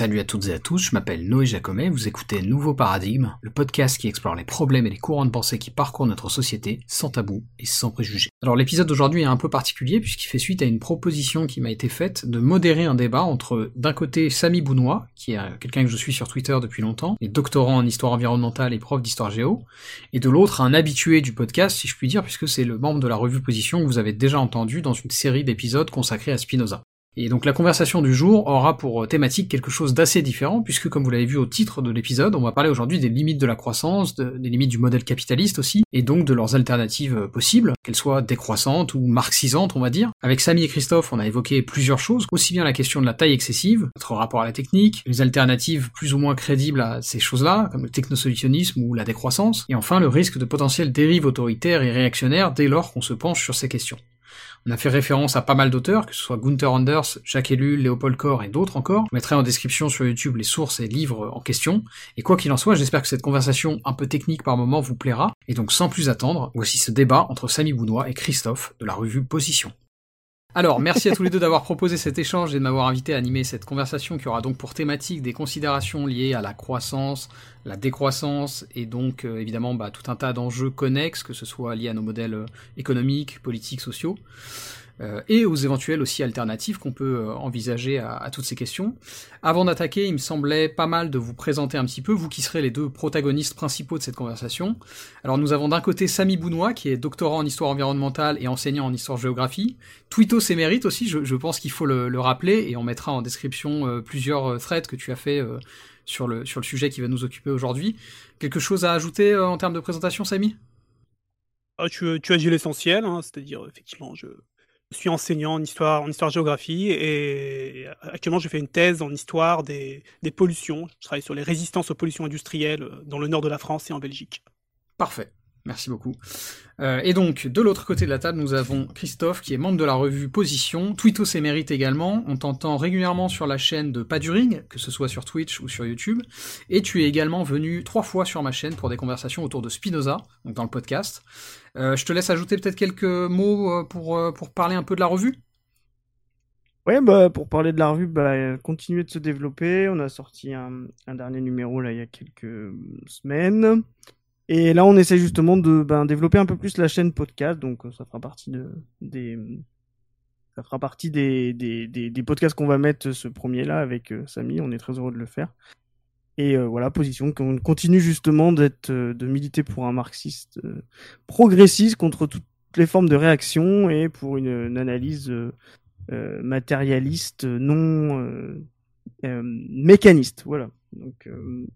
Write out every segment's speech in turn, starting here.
Salut à toutes et à tous, je m'appelle Noé Jacomet, vous écoutez Nouveau Paradigme, le podcast qui explore les problèmes et les courants de pensée qui parcourent notre société sans tabou et sans préjugés. Alors l'épisode d'aujourd'hui est un peu particulier puisqu'il fait suite à une proposition qui m'a été faite de modérer un débat entre d'un côté Samy Bounois, qui est quelqu'un que je suis sur Twitter depuis longtemps, et doctorant en histoire environnementale et prof d'histoire géo, et de l'autre un habitué du podcast si je puis dire puisque c'est le membre de la revue Position que vous avez déjà entendu dans une série d'épisodes consacrés à Spinoza. Et donc la conversation du jour aura pour thématique quelque chose d'assez différent, puisque comme vous l'avez vu au titre de l'épisode, on va parler aujourd'hui des limites de la croissance, des limites du modèle capitaliste aussi, et donc de leurs alternatives possibles, qu'elles soient décroissantes ou marxisantes on va dire. Avec Samy et Christophe, on a évoqué plusieurs choses, aussi bien la question de la taille excessive, notre rapport à la technique, les alternatives plus ou moins crédibles à ces choses-là, comme le technosolutionnisme ou la décroissance, et enfin le risque de potentielles dérives autoritaires et réactionnaires dès lors qu'on se penche sur ces questions. On a fait référence à pas mal d'auteurs, que ce soit Gunther Anders, Jacques Ellul, Léopold Kohr et d'autres encore. Je mettrai en description sur YouTube les sources et livres en question. Et quoi qu'il en soit, j'espère que cette conversation un peu technique par moment vous plaira. Et donc sans plus attendre, voici ce débat entre Samy Bounois et Christophe de la revue Position. Alors, merci à tous les deux d'avoir proposé cet échange et de m'avoir invité à animer cette conversation qui aura donc pour thématique des considérations liées à la croissance, la décroissance et donc euh, évidemment bah, tout un tas d'enjeux connexes, que ce soit liés à nos modèles euh, économiques, politiques, sociaux. Euh, et aux éventuelles aussi alternatives qu'on peut euh, envisager à, toutes ces questions. Avant d'attaquer, il me semblait pas mal de vous présenter un petit peu, vous qui serez les deux protagonistes principaux de cette conversation. Alors nous avons d'un côté Samy Bounois, qui est doctorant en histoire environnementale et enseignant en histoire-géographie. Twito Sémérite aussi, je, pense qu'il faut le, rappeler, et on mettra en description euh, plusieurs threads que tu as fait sur, le, sur le sujet qui va nous occuper aujourd'hui. Quelque chose à ajouter en termes de présentation, Samy? Ah, tu, tu, as dit l'essentiel, hein, c'est-à-dire effectivement, je, je suis enseignant en histoire, en histoire-géographie et actuellement je fais une thèse en histoire des, des pollutions. Je travaille sur les résistances aux pollutions industrielles dans le nord de la France et en Belgique. Parfait. Merci beaucoup. Euh, et donc, de l'autre côté de la table, nous avons Christophe, qui est membre de la revue Position, Twito s'émérite également, on t'entend régulièrement sur la chaîne de Paduring, que ce soit sur Twitch ou sur YouTube, et tu es également venu trois fois sur ma chaîne pour des conversations autour de Spinoza, donc dans le podcast. Euh, je te laisse ajouter peut-être quelques mots euh, pour, parler un peu de la revue Ouais, bah, pour parler de la revue, bah, continuer de se développer. On a sorti un, un dernier numéro là il y a quelques semaines. Et là, on essaie justement de ben, développer un peu plus la chaîne podcast, donc euh, ça fera partie de, des, ça fera partie des, des, des, podcasts qu'on va mettre ce premier-là avec euh, Samy. On est très heureux de le faire. Et euh, voilà, position qu'on continue justement d'être, de militer pour un marxiste progressiste contre toutes les formes de réaction et pour une, analyse matérialiste non mécaniste. Voilà. Donc,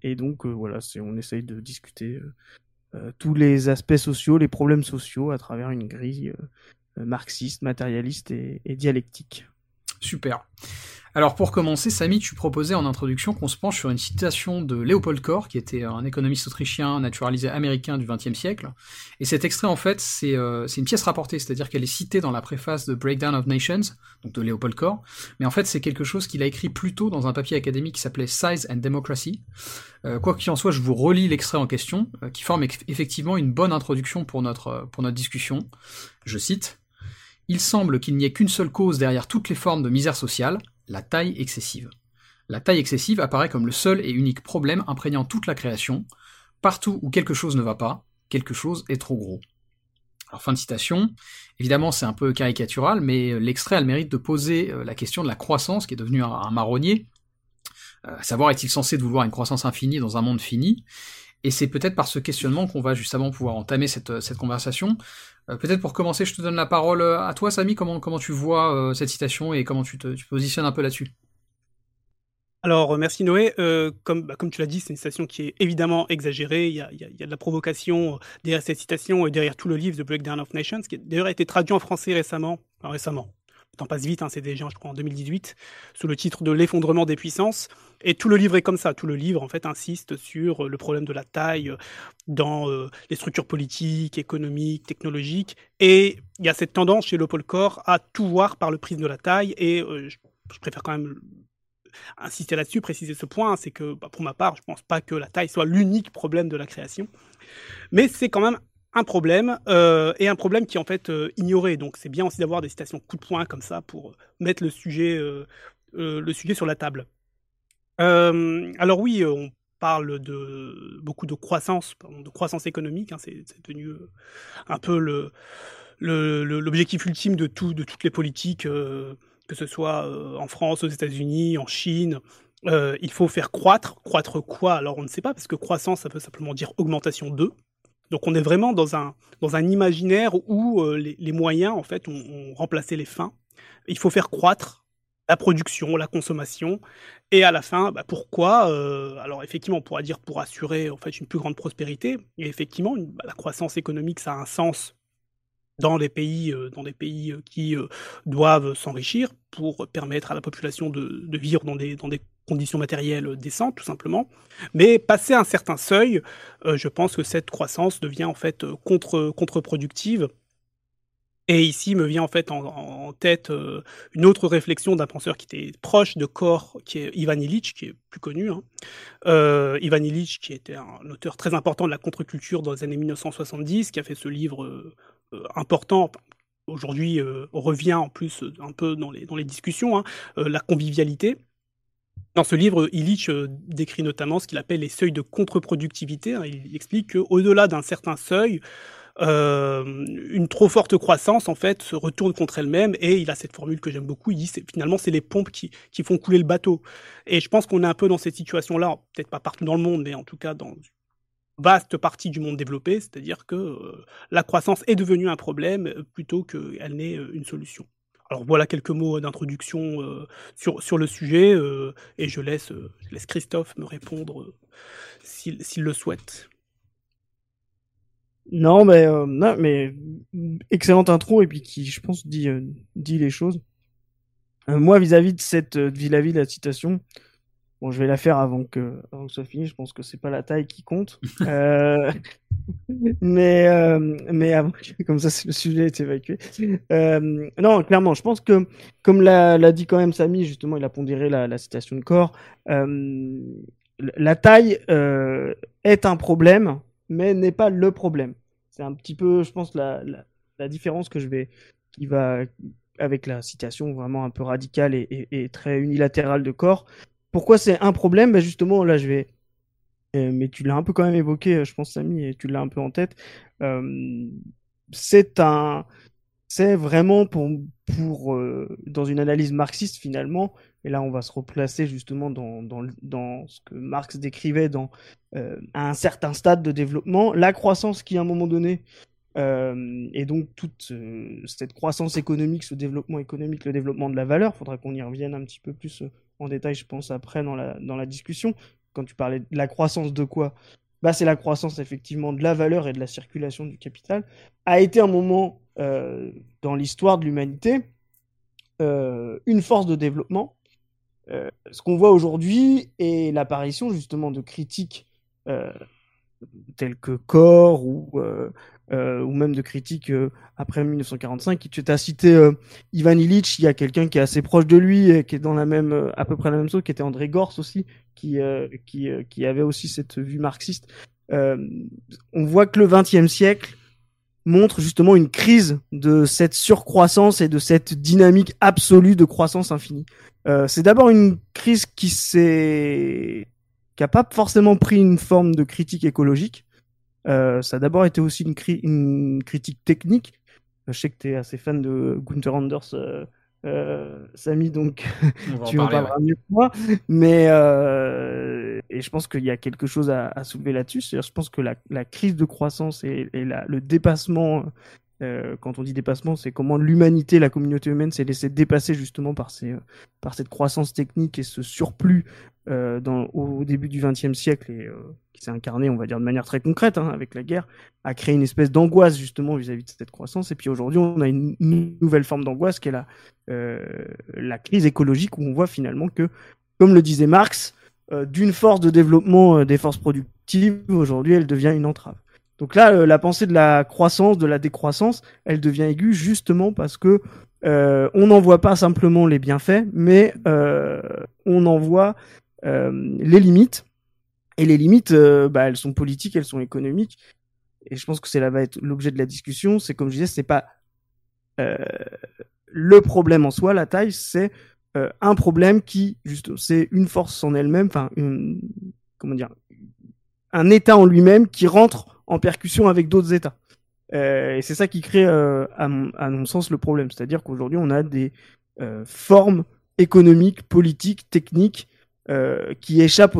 et donc voilà, c'est on essaye de discuter euh, tous les aspects sociaux, les problèmes sociaux à travers une grille euh, marxiste, matérialiste et, dialectique. Super. Alors pour commencer, Samy, tu proposais en introduction qu'on se penche sur une citation de Léopold Kohr, qui était un économiste autrichien naturalisé américain du XXe siècle. Et cet extrait, en fait, euh, c'est une pièce rapportée, c'est-à-dire qu'elle est citée dans la préface de Breakdown of Nations, donc de Léopold Kohr. Mais en fait, c'est quelque chose qu'il a écrit plus tôt dans un papier académique qui s'appelait Size and Democracy. Euh, quoi qu'il en soit, je vous relis l'extrait en question, euh, qui forme effectivement une bonne introduction pour notre discussion. Je cite. Il semble qu'il n'y ait qu'une seule cause derrière toutes les formes de misère sociale, la taille excessive. La taille excessive apparaît comme le seul et unique problème imprégnant toute la création. Partout où quelque chose ne va pas, quelque chose est trop gros. Alors fin de citation. Évidemment, c'est un peu caricatural, mais l'extrait a le mérite de poser euh, la question de la croissance, qui est devenue un, marronnier. Euh, savoir, est-il censé vouloir une croissance infinie dans un monde fini? Et c'est peut-être par ce questionnement qu'on va justement pouvoir entamer cette conversation. Euh, peut-être pour commencer, je te donne la parole euh, à toi, Samy. Comment, tu vois euh, cette citation et comment tu te, positionnes un peu là-dessus? Alors, merci Noé. comme, bah, comme tu l'as dit, c'est une citation qui est évidemment exagérée. Il y a, y a de la provocation derrière cette citation et derrière tout le livre The Breakdown of Nations, qui d'ailleurs a été traduit en français récemment. Enfin, récemment, le temps passe vite, hein, déjà, je crois, en 2018, sous le titre de L'effondrement des puissances. Et tout le livre est comme ça. Tout le livre, en fait, insiste sur euh, le problème de la taille euh, dans euh, les structures politiques, économiques, technologiques. Et il y a cette tendance chez Leopold Koch à tout voir par le prisme de la taille. Et je, préfère quand même insister là-dessus, préciser ce point, c'est que bah, pour ma part, je ne pense pas que la taille soit l'unique problème de la création. Mais c'est quand même un problème et un problème qui est en fait euh, ignoré. Donc c'est bien aussi d'avoir des citations coup de poing comme ça pour mettre le sujet, le sujet sur la table. Alors oui, on parle de beaucoup de croissance, de croissance économique. Hein, c'est devenu un peu l'objectif ultime de, tout, de toutes les politiques, que ce soit en France, aux États-Unis, en Chine. il faut faire croître. Croître quoi? Alors on ne sait pas, parce que croissance, ça peut simplement dire augmentation de. Donc on est vraiment dans un, dans un imaginaire où les, moyens, en fait, ont, remplacé les fins. Il faut faire croître la production, la consommation, et à la fin, bah, pourquoi Alors effectivement, on pourra dire pour assurer en fait une plus grande prospérité. Et effectivement, bah, la croissance économique, ça a un sens dans les pays, dans des pays qui doivent s'enrichir pour permettre à la population de, vivre dans des, conditions matérielles décentes, tout simplement. Mais passer un certain seuil, je pense que cette croissance devient en fait contre, contre-productive. Et ici me vient en fait en, tête une autre réflexion d'un penseur qui était proche de Kor, qui est Ivan Illich, qui est plus connu. Hein. Ivan Illich, qui était un auteur très important de la contre-culture dans les années 1970, qui a fait ce livre euh, important. Aujourd'hui, euh, revient en plus euh, un peu dans les, dans les discussions, hein, la convivialité. Dans ce livre, Illich décrit notamment ce qu'il appelle les seuils de contre-productivité. Hein. Il explique qu'au-delà d'un certain seuil, une trop forte croissance en fait se retourne contre elle-même et il a cette formule que j'aime beaucoup. Il dit finalement c'est les pompes qui, qui, font couler le bateau. Et je pense qu'on est un peu dans cette situation-là, peut-être pas partout dans le monde, mais en tout cas dans vaste partie du monde développé, c'est-à-dire que euh, la croissance est devenue un problème euh, plutôt qu'elle n'est euh, une solution. Alors voilà quelques mots d'introduction sur, sur le sujet et je laisse, laisse Christophe me répondre s'il le souhaite. Non, mais, non, mais excellente intro et puis qui, je pense, dit, dit les choses. moi, vis-à-vis de cette vis-à-vis de la citation, Bon, je vais la faire avant que, avant que ce soit fini. Je pense que c'est pas la taille qui compte. euh... mais euh... mais avant, comme ça, le sujet est évacué. Euh... Non, clairement, je pense que, comme l'a dit quand même Samy, justement, il a pondéré la, la citation de corps. Euh... La taille euh, est un problème, mais n'est pas le problème. C'est un petit peu, je pense, la, la, différence que je vais, qui va avec la citation vraiment un peu radicale et, et, et très unilatérale de corps. Pourquoi c'est un problème? Ben Justement, là, je vais. Euh, mais tu l'as un peu quand même évoqué, euh, je pense, Samy, et tu l'as un peu en tête. Euh, c'est un. C'est vraiment pour, pour dans une analyse marxiste finalement, et là on va se replacer justement dans, dans, dans ce que Marx décrivait dans, à un certain stade de développement, la croissance qui à un moment donné euh, et donc toute cette croissance économique, ce développement économique, le développement de la valeur, il faudra qu'on y revienne un petit peu plus en détail, je pense, après dans la, dans la discussion. Quand tu parlais de la croissance de quoi? Bah, C'est la croissance effectivement de la valeur et de la circulation du capital. A été un moment euh, dans l'histoire de l'humanité euh, une force de développement. Euh, ce qu'on voit aujourd'hui est l'apparition justement de critiques euh, telles que Corps ou euh, ou même de critiques après 1945. Tu as cité Ivan Illich, il y a quelqu'un qui est assez proche de lui et qui est dans la même, à peu près la même chose, qui était André Gors aussi, qui, qui, qui avait aussi cette vue marxiste. on voit que le XXe siècle montre justement une crise de cette surcroissance et de cette dynamique absolue de croissance infinie. Euh, c'est d'abord une crise qui s'est qui a pas forcément pris une forme de critique écologique, euh, ça a d'abord été aussi une, une, critique technique. Je sais que tu es assez fan de Gunther Anders, euh, euh, Samy, donc tu en parleras mieux que moi. Mais euh, et je pense qu'il y a quelque chose à, à soulever là-dessus. Je pense que la, la, crise de croissance et, et la, le dépassement euh, quand on dit dépassement, c'est comment l'humanité, la communauté humaine s'est laissée dépasser justement par, ces, par cette croissance technique et ce surplus euh, dans, au début du XXe siècle et euh, qui s'est incarné, on va dire de manière très concrète, hein, avec la guerre, a créé une espèce d'angoisse justement vis-à-vis de cette croissance. Et puis aujourd'hui, on a une, nouvelle forme d'angoisse qui est la, euh, la crise écologique où on voit finalement que, comme le disait Marx, euh, d'une force de développement des forces productives, aujourd'hui, elle devient une entrave. Donc là, euh, la pensée de la croissance, de la décroissance, elle devient aiguë justement parce que euh, on n'en voit pas simplement les bienfaits, mais euh, on en voit les limites. Et les limites, bah, elles sont politiques, elles sont économiques. Et je pense que c'est va être l'objet de la discussion. C'est comme je disais, c'est pas le problème en soi, la taille, c'est un problème qui, juste, c'est une force en elle-même, enfin, comment dire, un État en lui-même qui rentre en percussion avec d'autres États. et c'est ça qui crée, à mon, à, mon, sens, le problème. C'est-à-dire qu'aujourd'hui, on a des formes économiques, politiques, techniques euh, qui échappent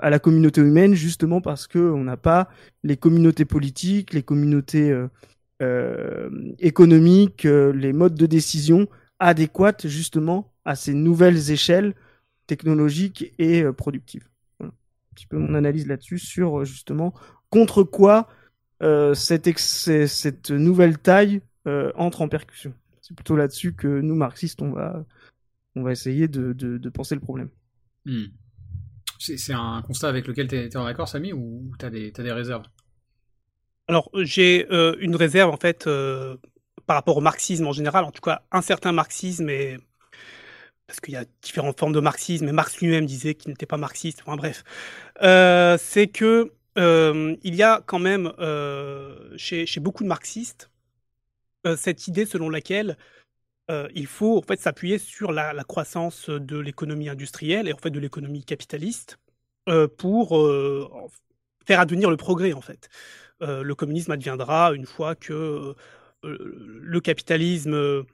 à la communauté humaine justement parce que on n'a pas les communautés politiques, les communautés euh, euh économiques, euh, les modes de décision adéquates justement à ces nouvelles échelles technologiques et productives. Voilà. Un petit peu mon analyse là-dessus sur justement contre quoi cette, cette nouvelle taille entre en percussion. C'est plutôt là-dessus que nous marxistes on va on va essayer de, de, de penser le problème. Hmm. C'est un constat avec lequel tu es, en accord, Samy, ou tu as, des réserves? Alors, j'ai euh, une réserve, en fait, euh, par rapport au marxisme en général, en tout cas, un certain marxisme, et... parce qu'il y a différentes formes de marxisme, et Marx lui-même disait qu'il n'était pas marxiste, enfin bref. Euh, c'est que il y a quand même, chez, chez, beaucoup de marxistes, cette idée selon laquelle euh, il faut en fait s'appuyer sur la, croissance de l'économie industrielle et en fait de l'économie capitaliste euh, pour euh, faire advenir le progrès en fait. le communisme adviendra une fois que le capitalisme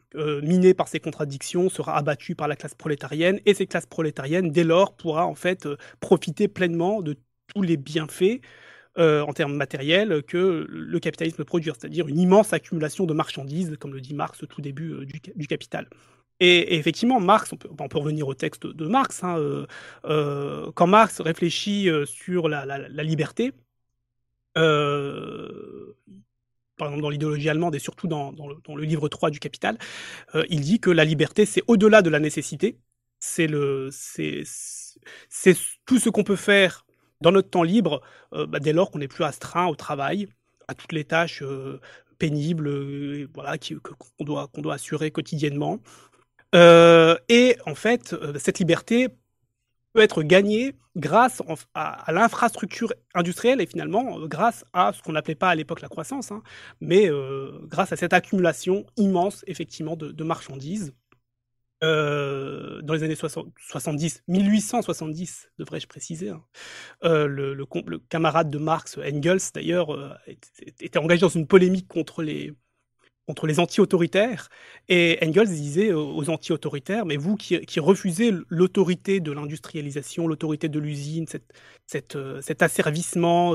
miné par ses contradictions sera abattu par la classe prolétarienne et cette classe prolétarienne dès lors pourra en fait profiter pleinement de tous les bienfaits euh, en termes matériels que le capitalisme produit, c'est-à-dire une immense accumulation de marchandises, comme le dit Marx au tout début euh, du, Capital. Et, effectivement, Marx, on peut, revenir au texte de Marx, hein, euh, quand Marx réfléchit sur la, liberté, par exemple dans l'idéologie allemande et surtout dans, le, livre 3 du Capital, il dit que la liberté, c'est au-delà de la nécessité, c'est tout ce qu'on peut faire dans notre temps libre, euh, bah, dès lors qu'on n'est plus astreint au travail, à toutes les tâches euh, pénibles euh, voilà, qu'on doit, qu'on doit assurer quotidiennement. et en fait, cette liberté peut être gagnée grâce à, l'infrastructure industrielle et finalement grâce à ce qu'on n'appelait pas à l'époque la croissance, hein, mais grâce à cette accumulation immense effectivement de marchandises dans les années 70, 1870, devrais-je préciser. Hein. Euh, le, camarade de Marx, Engels, d'ailleurs, euh, était engagé dans une polémique contre les, contre les anti-autoritaires. Et Engels disait aux anti-autoritaires, mais vous qui, refusez l'autorité de l'industrialisation, l'autorité de l'usine, cette, cet asservissement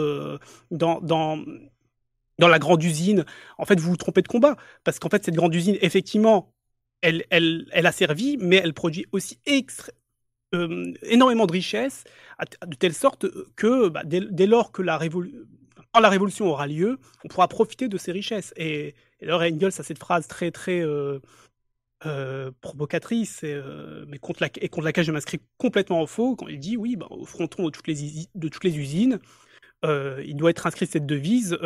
dans, dans, dans la grande usine, en fait, vous vous trompez de combat. Parce qu'en fait, cette grande usine, effectivement, elle, a servi, mais elle produit aussi euh, énormément de richesses, de telle sorte que bah, dès, lors que la, révolution aura lieu, on pourra profiter de ces richesses. Et, et alors Engels a cette phrase très très euh, euh, provocatrice, et, mais contre, laquelle je m'inscris complètement au faux, quand il dit oui, bah, au fronton de toutes les usines, il doit être inscrit cette devise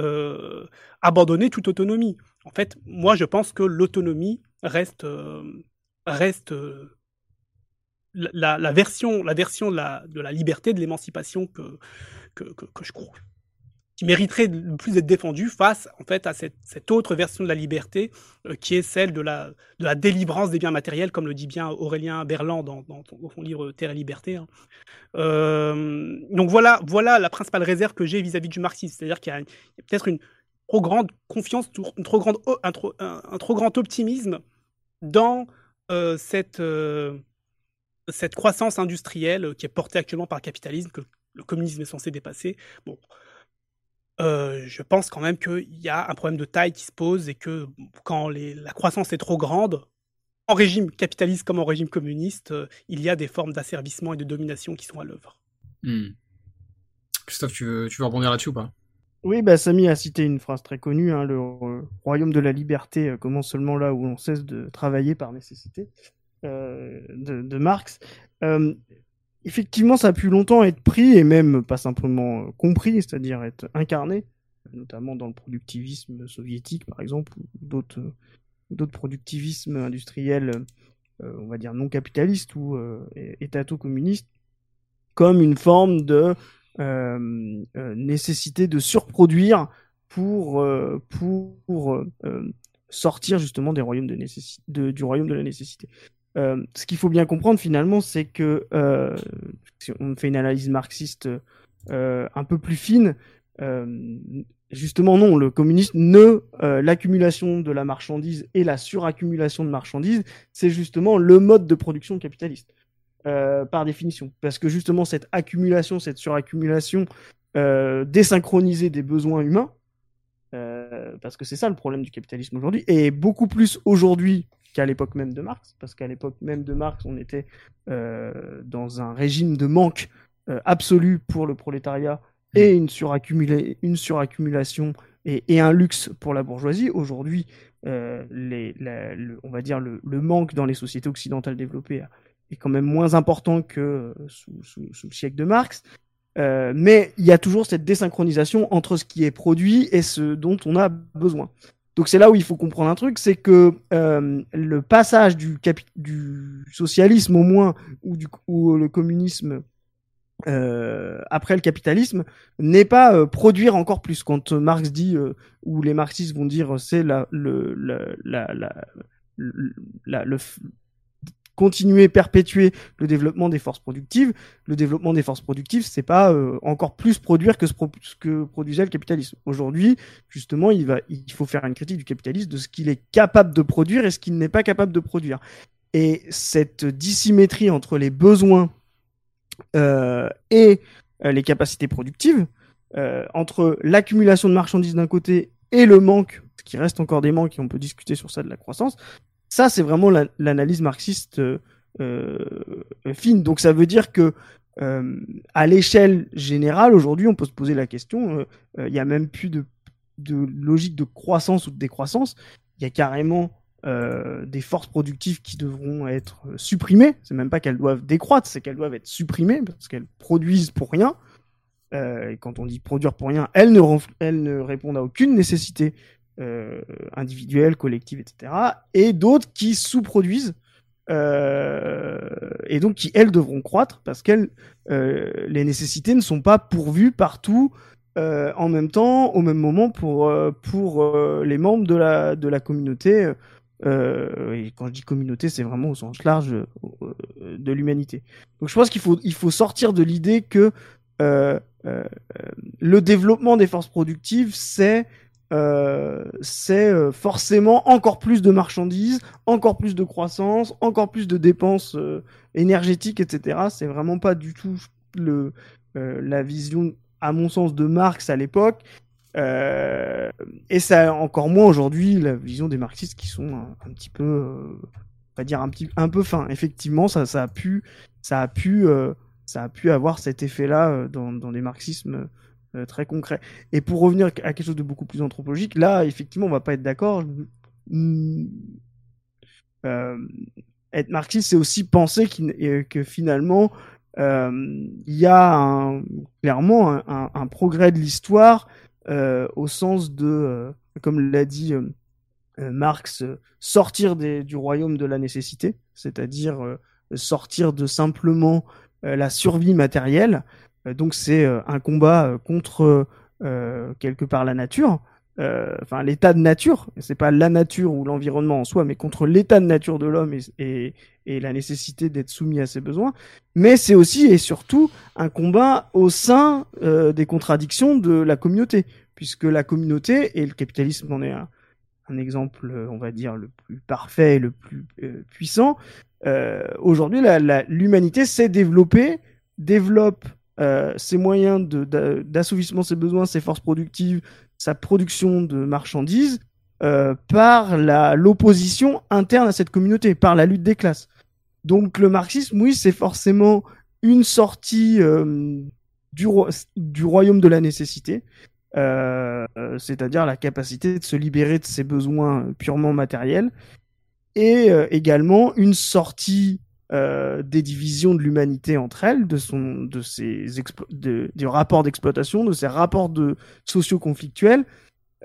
abandonner toute autonomie. En fait, moi je pense que l'autonomie reste, euh, euh, la, version, la version de la, liberté, de l'émancipation que, que, je crois qui mériterait le plus d'être défendue face en fait à cette, cette autre version de la liberté euh, qui est celle de la, de la délivrance des biens matériels, comme le dit bien Aurélien Berland dans, son livre Terre et Liberté. Hein. donc voilà, voilà la principale réserve que j'ai vis-à-vis du marxisme, c'est-à-dire qu'il y a, peut-être une trop grande confiance, trop grande, un, trop, un trop grand optimisme dans euh, cette, euh, cette croissance industrielle qui est portée actuellement par le capitalisme, que le communisme est censé dépasser. Bon, euh, je pense quand même qu'il y a un problème de taille qui se pose et que quand les, la croissance est trop grande, en régime capitaliste comme en régime communiste, il y a des formes d'asservissement et de domination qui sont à l'œuvre. Hmm. Christophe, tu veux, tu veux rebondir là-dessus ou pas? Oui, bah, Samy a cité une phrase très connue, hein, le royaume de la liberté euh, commence seulement là où on cesse de travailler par nécessité, euh, de, Marx. Euh, effectivement, ça a pu longtemps être pris et même pas simplement compris, c'est-à-dire être incarné, notamment dans le productivisme soviétique, par exemple, ou d'autres d'autres productivismes industriels, on va dire non capitalistes ou étato-communistes, comme une forme de euh, euh, nécessité de surproduire pour, euh, pour sortir justement du royaume de la nécessité. Ce qu'il faut bien comprendre finalement, c'est que si on fait une analyse marxiste un peu plus fine, justement non, le communisme ne l'accumulation de la marchandise et la suraccumulation de marchandises, c'est justement le mode de production capitaliste. Euh, par définition. Parce que justement, cette accumulation, cette suraccumulation euh, désynchronisée des besoins humains, euh, parce que c'est ça le problème du capitalisme aujourd'hui, et beaucoup plus aujourd'hui qu'à l'époque même de Marx, parce qu'à l'époque même de Marx, on était euh, dans un régime de manque euh, absolu pour le prolétariat et une, une suraccumulation et, et, un luxe pour la bourgeoisie. Aujourd'hui, on va dire le, le, manque dans les sociétés occidentales développées est quand même moins important que sous, sous, sous le siècle de Marx. Euh, mais il y a toujours cette désynchronisation entre ce qui est produit et ce dont on a besoin. Donc c'est là où il faut comprendre un truc, c'est que euh, le passage du, du socialisme au moins ou, du, ou le communisme euh, après le capitalisme n'est pas euh, produire encore plus. Quand Marx dit euh, ou les marxistes vont dire c'est la, le, la, la, la, la, le, continuer, perpétuer le développement des forces productives. Le développement des forces productives, c'est pas euh, encore plus produire que ce, que produisait le capitalisme. Aujourd'hui, justement, il faut faire une critique du capitalisme de ce qu'il est capable de produire et ce qu'il n'est pas capable de produire. Et cette dissymétrie entre les besoins euh, et euh, les capacités productives, entre l'accumulation de marchandises d'un côté et le manque, ce qui reste encore des manques et on peut discuter sur ça de la croissance, ça, c'est vraiment l'analyse marxiste euh, euh, fine. Donc ça veut dire que euh, à l'échelle générale, aujourd'hui, on peut se poser la question, il n'y a même plus de, logique de croissance ou de décroissance. Il y a carrément des forces productives qui devront être supprimées. C'est même pas qu'elles doivent décroître, c'est qu'elles doivent être supprimées parce qu'elles produisent pour rien. et quand on dit produire pour rien, elles ne répondent à aucune nécessité euh, individuelles, collectives, etc. Et d'autres qui sous-produisent euh, et donc qui elles devront croître parce qu'elles euh, les nécessités ne sont pas pourvues partout euh, en même temps au même moment pour euh, pour euh, les membres de la de la communauté et quand je dis communauté c'est vraiment au sens large de l'humanité donc je pense qu'il faut il faut sortir de l'idée que le développement des forces productives c'est euh, c'est euh, forcément encore plus de marchandises, encore plus de croissance, encore plus de dépenses euh, énergétiques, etc. C'est vraiment pas du tout le, euh, la vision, à mon sens, de Marx à l'époque. et ça encore moins aujourd'hui la vision des marxistes qui sont un, petit peu, va dire un petit, un peu fin. Effectivement, ça, ça a pu, ça a pu, ça a pu avoir cet effet-là dans, dans des marxismes euh, très concret. Et pour revenir à quelque chose de beaucoup plus anthropologique, là, effectivement, on va pas être d'accord. Euh, être marxiste, c'est aussi penser euh, que finalement, il y a clairement un, progrès de l'histoire au sens de, comme l'a dit Marx, sortir du royaume de la nécessité, c'est-à-dire sortir de simplement la survie matérielle donc c'est euh, un combat euh, contre quelque part la nature, enfin l'état de nature. C'est pas la nature ou l'environnement en soi, mais contre l'état de nature de l'homme et, et, et, la nécessité d'être soumis à ses besoins. Mais c'est aussi et surtout un combat au sein des contradictions de la communauté, puisque la communauté et le capitalisme en est un, un exemple, on va dire, le plus parfait et le plus euh, puissant. Euh, Aujourd'hui, l'humanité s'est développée, développe euh, ses moyens d'assouvissement ses besoins, ses forces productives, sa production de marchandises, euh, par l'opposition interne à cette communauté, par la lutte des classes. Donc le marxisme, oui, c'est forcément une sortie euh, du, du, royaume de la nécessité, euh, c'est-à-dire la capacité de se libérer de ses besoins purement matériels, et euh, également une sortie euh, des divisions de l'humanité entre elles, de son, de ses de, des rapports d'exploitation, de ses rapports de sociaux conflictuels,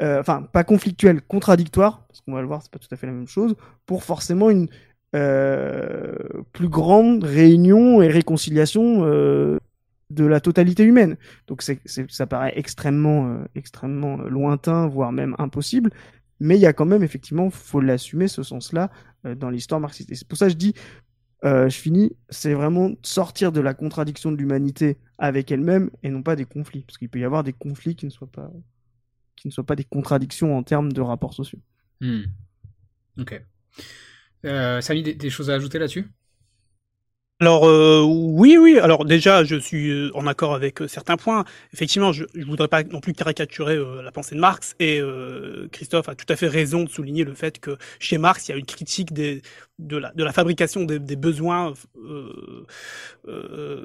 euh, enfin pas conflictuels, contradictoires, parce qu'on va le voir, c'est pas tout à fait la même chose, pour forcément une euh, plus grande réunion et réconciliation de la totalité humaine. Donc ça paraît extrêmement, extrêmement lointain, voire même impossible. Mais il y a quand même, effectivement, faut l'assumer, ce sens-là, dans l'histoire marxiste. Et c'est pour ça que je dis, je finis, c'est vraiment sortir de la contradiction de l'humanité avec elle-même et non pas des conflits. Parce qu'il peut y avoir des conflits qui ne soient pas, qui ne soient pas des contradictions en termes de rapports sociaux. Hmm. Ok. Euh, Samy, des, choses à ajouter là-dessus? Alors euh, oui, oui. Alors déjà, je suis euh, en accord avec euh, certains points. Effectivement, je ne voudrais pas non plus caricaturer la pensée de Marx. Et Christophe a tout à fait raison de souligner le fait que chez Marx, il y a une critique des, de, la, de la fabrication des, des besoins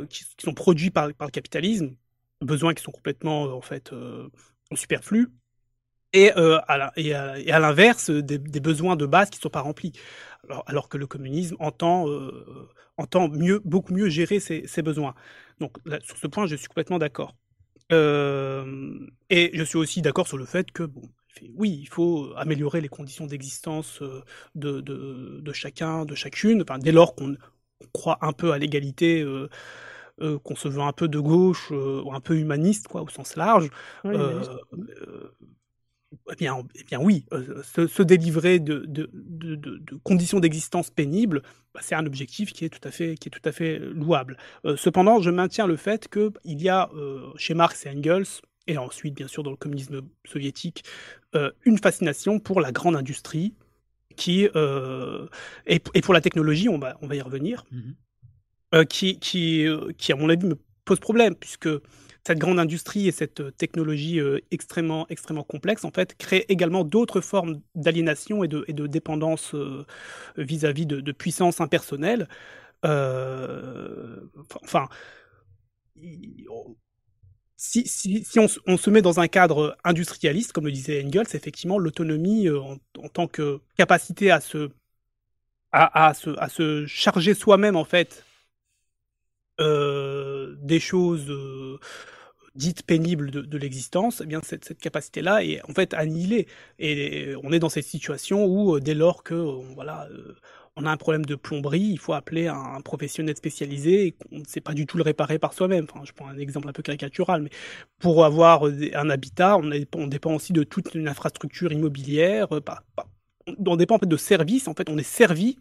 qui, qui, sont produits par, par le capitalisme, besoins qui sont complètement en fait superflus et, euh, à, et à, l'inverse des, des, besoins de base qui ne sont pas remplis. Alors, alors, que le communisme entend, euh, entend mieux, beaucoup mieux gérer ses, ses besoins. Donc là, sur ce point, je suis complètement d'accord. Euh, et je suis aussi d'accord sur le fait que, bon, oui, il faut améliorer les conditions d'existence de, de, de, chacun, de chacune, enfin, dès lors qu'on croit un peu à l'égalité. Euh, qu'on se veut un peu de gauche euh, un peu humaniste, quoi, au sens large, oui, euh, eh bien, eh bien oui, euh, se, se, délivrer de, de, de, de conditions d'existence pénibles, bah, c'est un objectif qui est tout à fait, qui est tout à fait louable. Euh, cependant, je maintiens le fait qu'il y a euh, chez Marx et Engels, et ensuite bien sûr dans le communisme soviétique, euh, une fascination pour la grande industrie, qui, euh, et, et, pour la technologie, on va, on va y revenir, mm -hmm. qui, qui, qui, à mon avis, me pose problème, puisque cette grande industrie et cette euh, technologie euh, extrêmement, extrêmement complexe, en fait, créent également d'autres formes d'aliénation et de, dépendance euh, vis-à-vis -vis de, puissance impersonnelle. Enfin, si, on, se met dans un cadre industrialiste, comme le disait Engels, effectivement, l'autonomie en, tant que capacité à se, à, se, à se charger soi-même, en fait, des choses dites pénibles de, l'existence, eh bien cette, cette capacité-là est en fait annihilée. Et on est dans cette situation où, euh, dès lors que voilà, on a un problème de plomberie, il faut appeler un, professionnel spécialisé et qu'on ne sait pas du tout le réparer par soi-même. Enfin, je prends un exemple un peu caricatural, mais pour avoir un habitat, on, dépend aussi de toute une infrastructure immobilière. On dépend en fait de services. En fait, on est servi.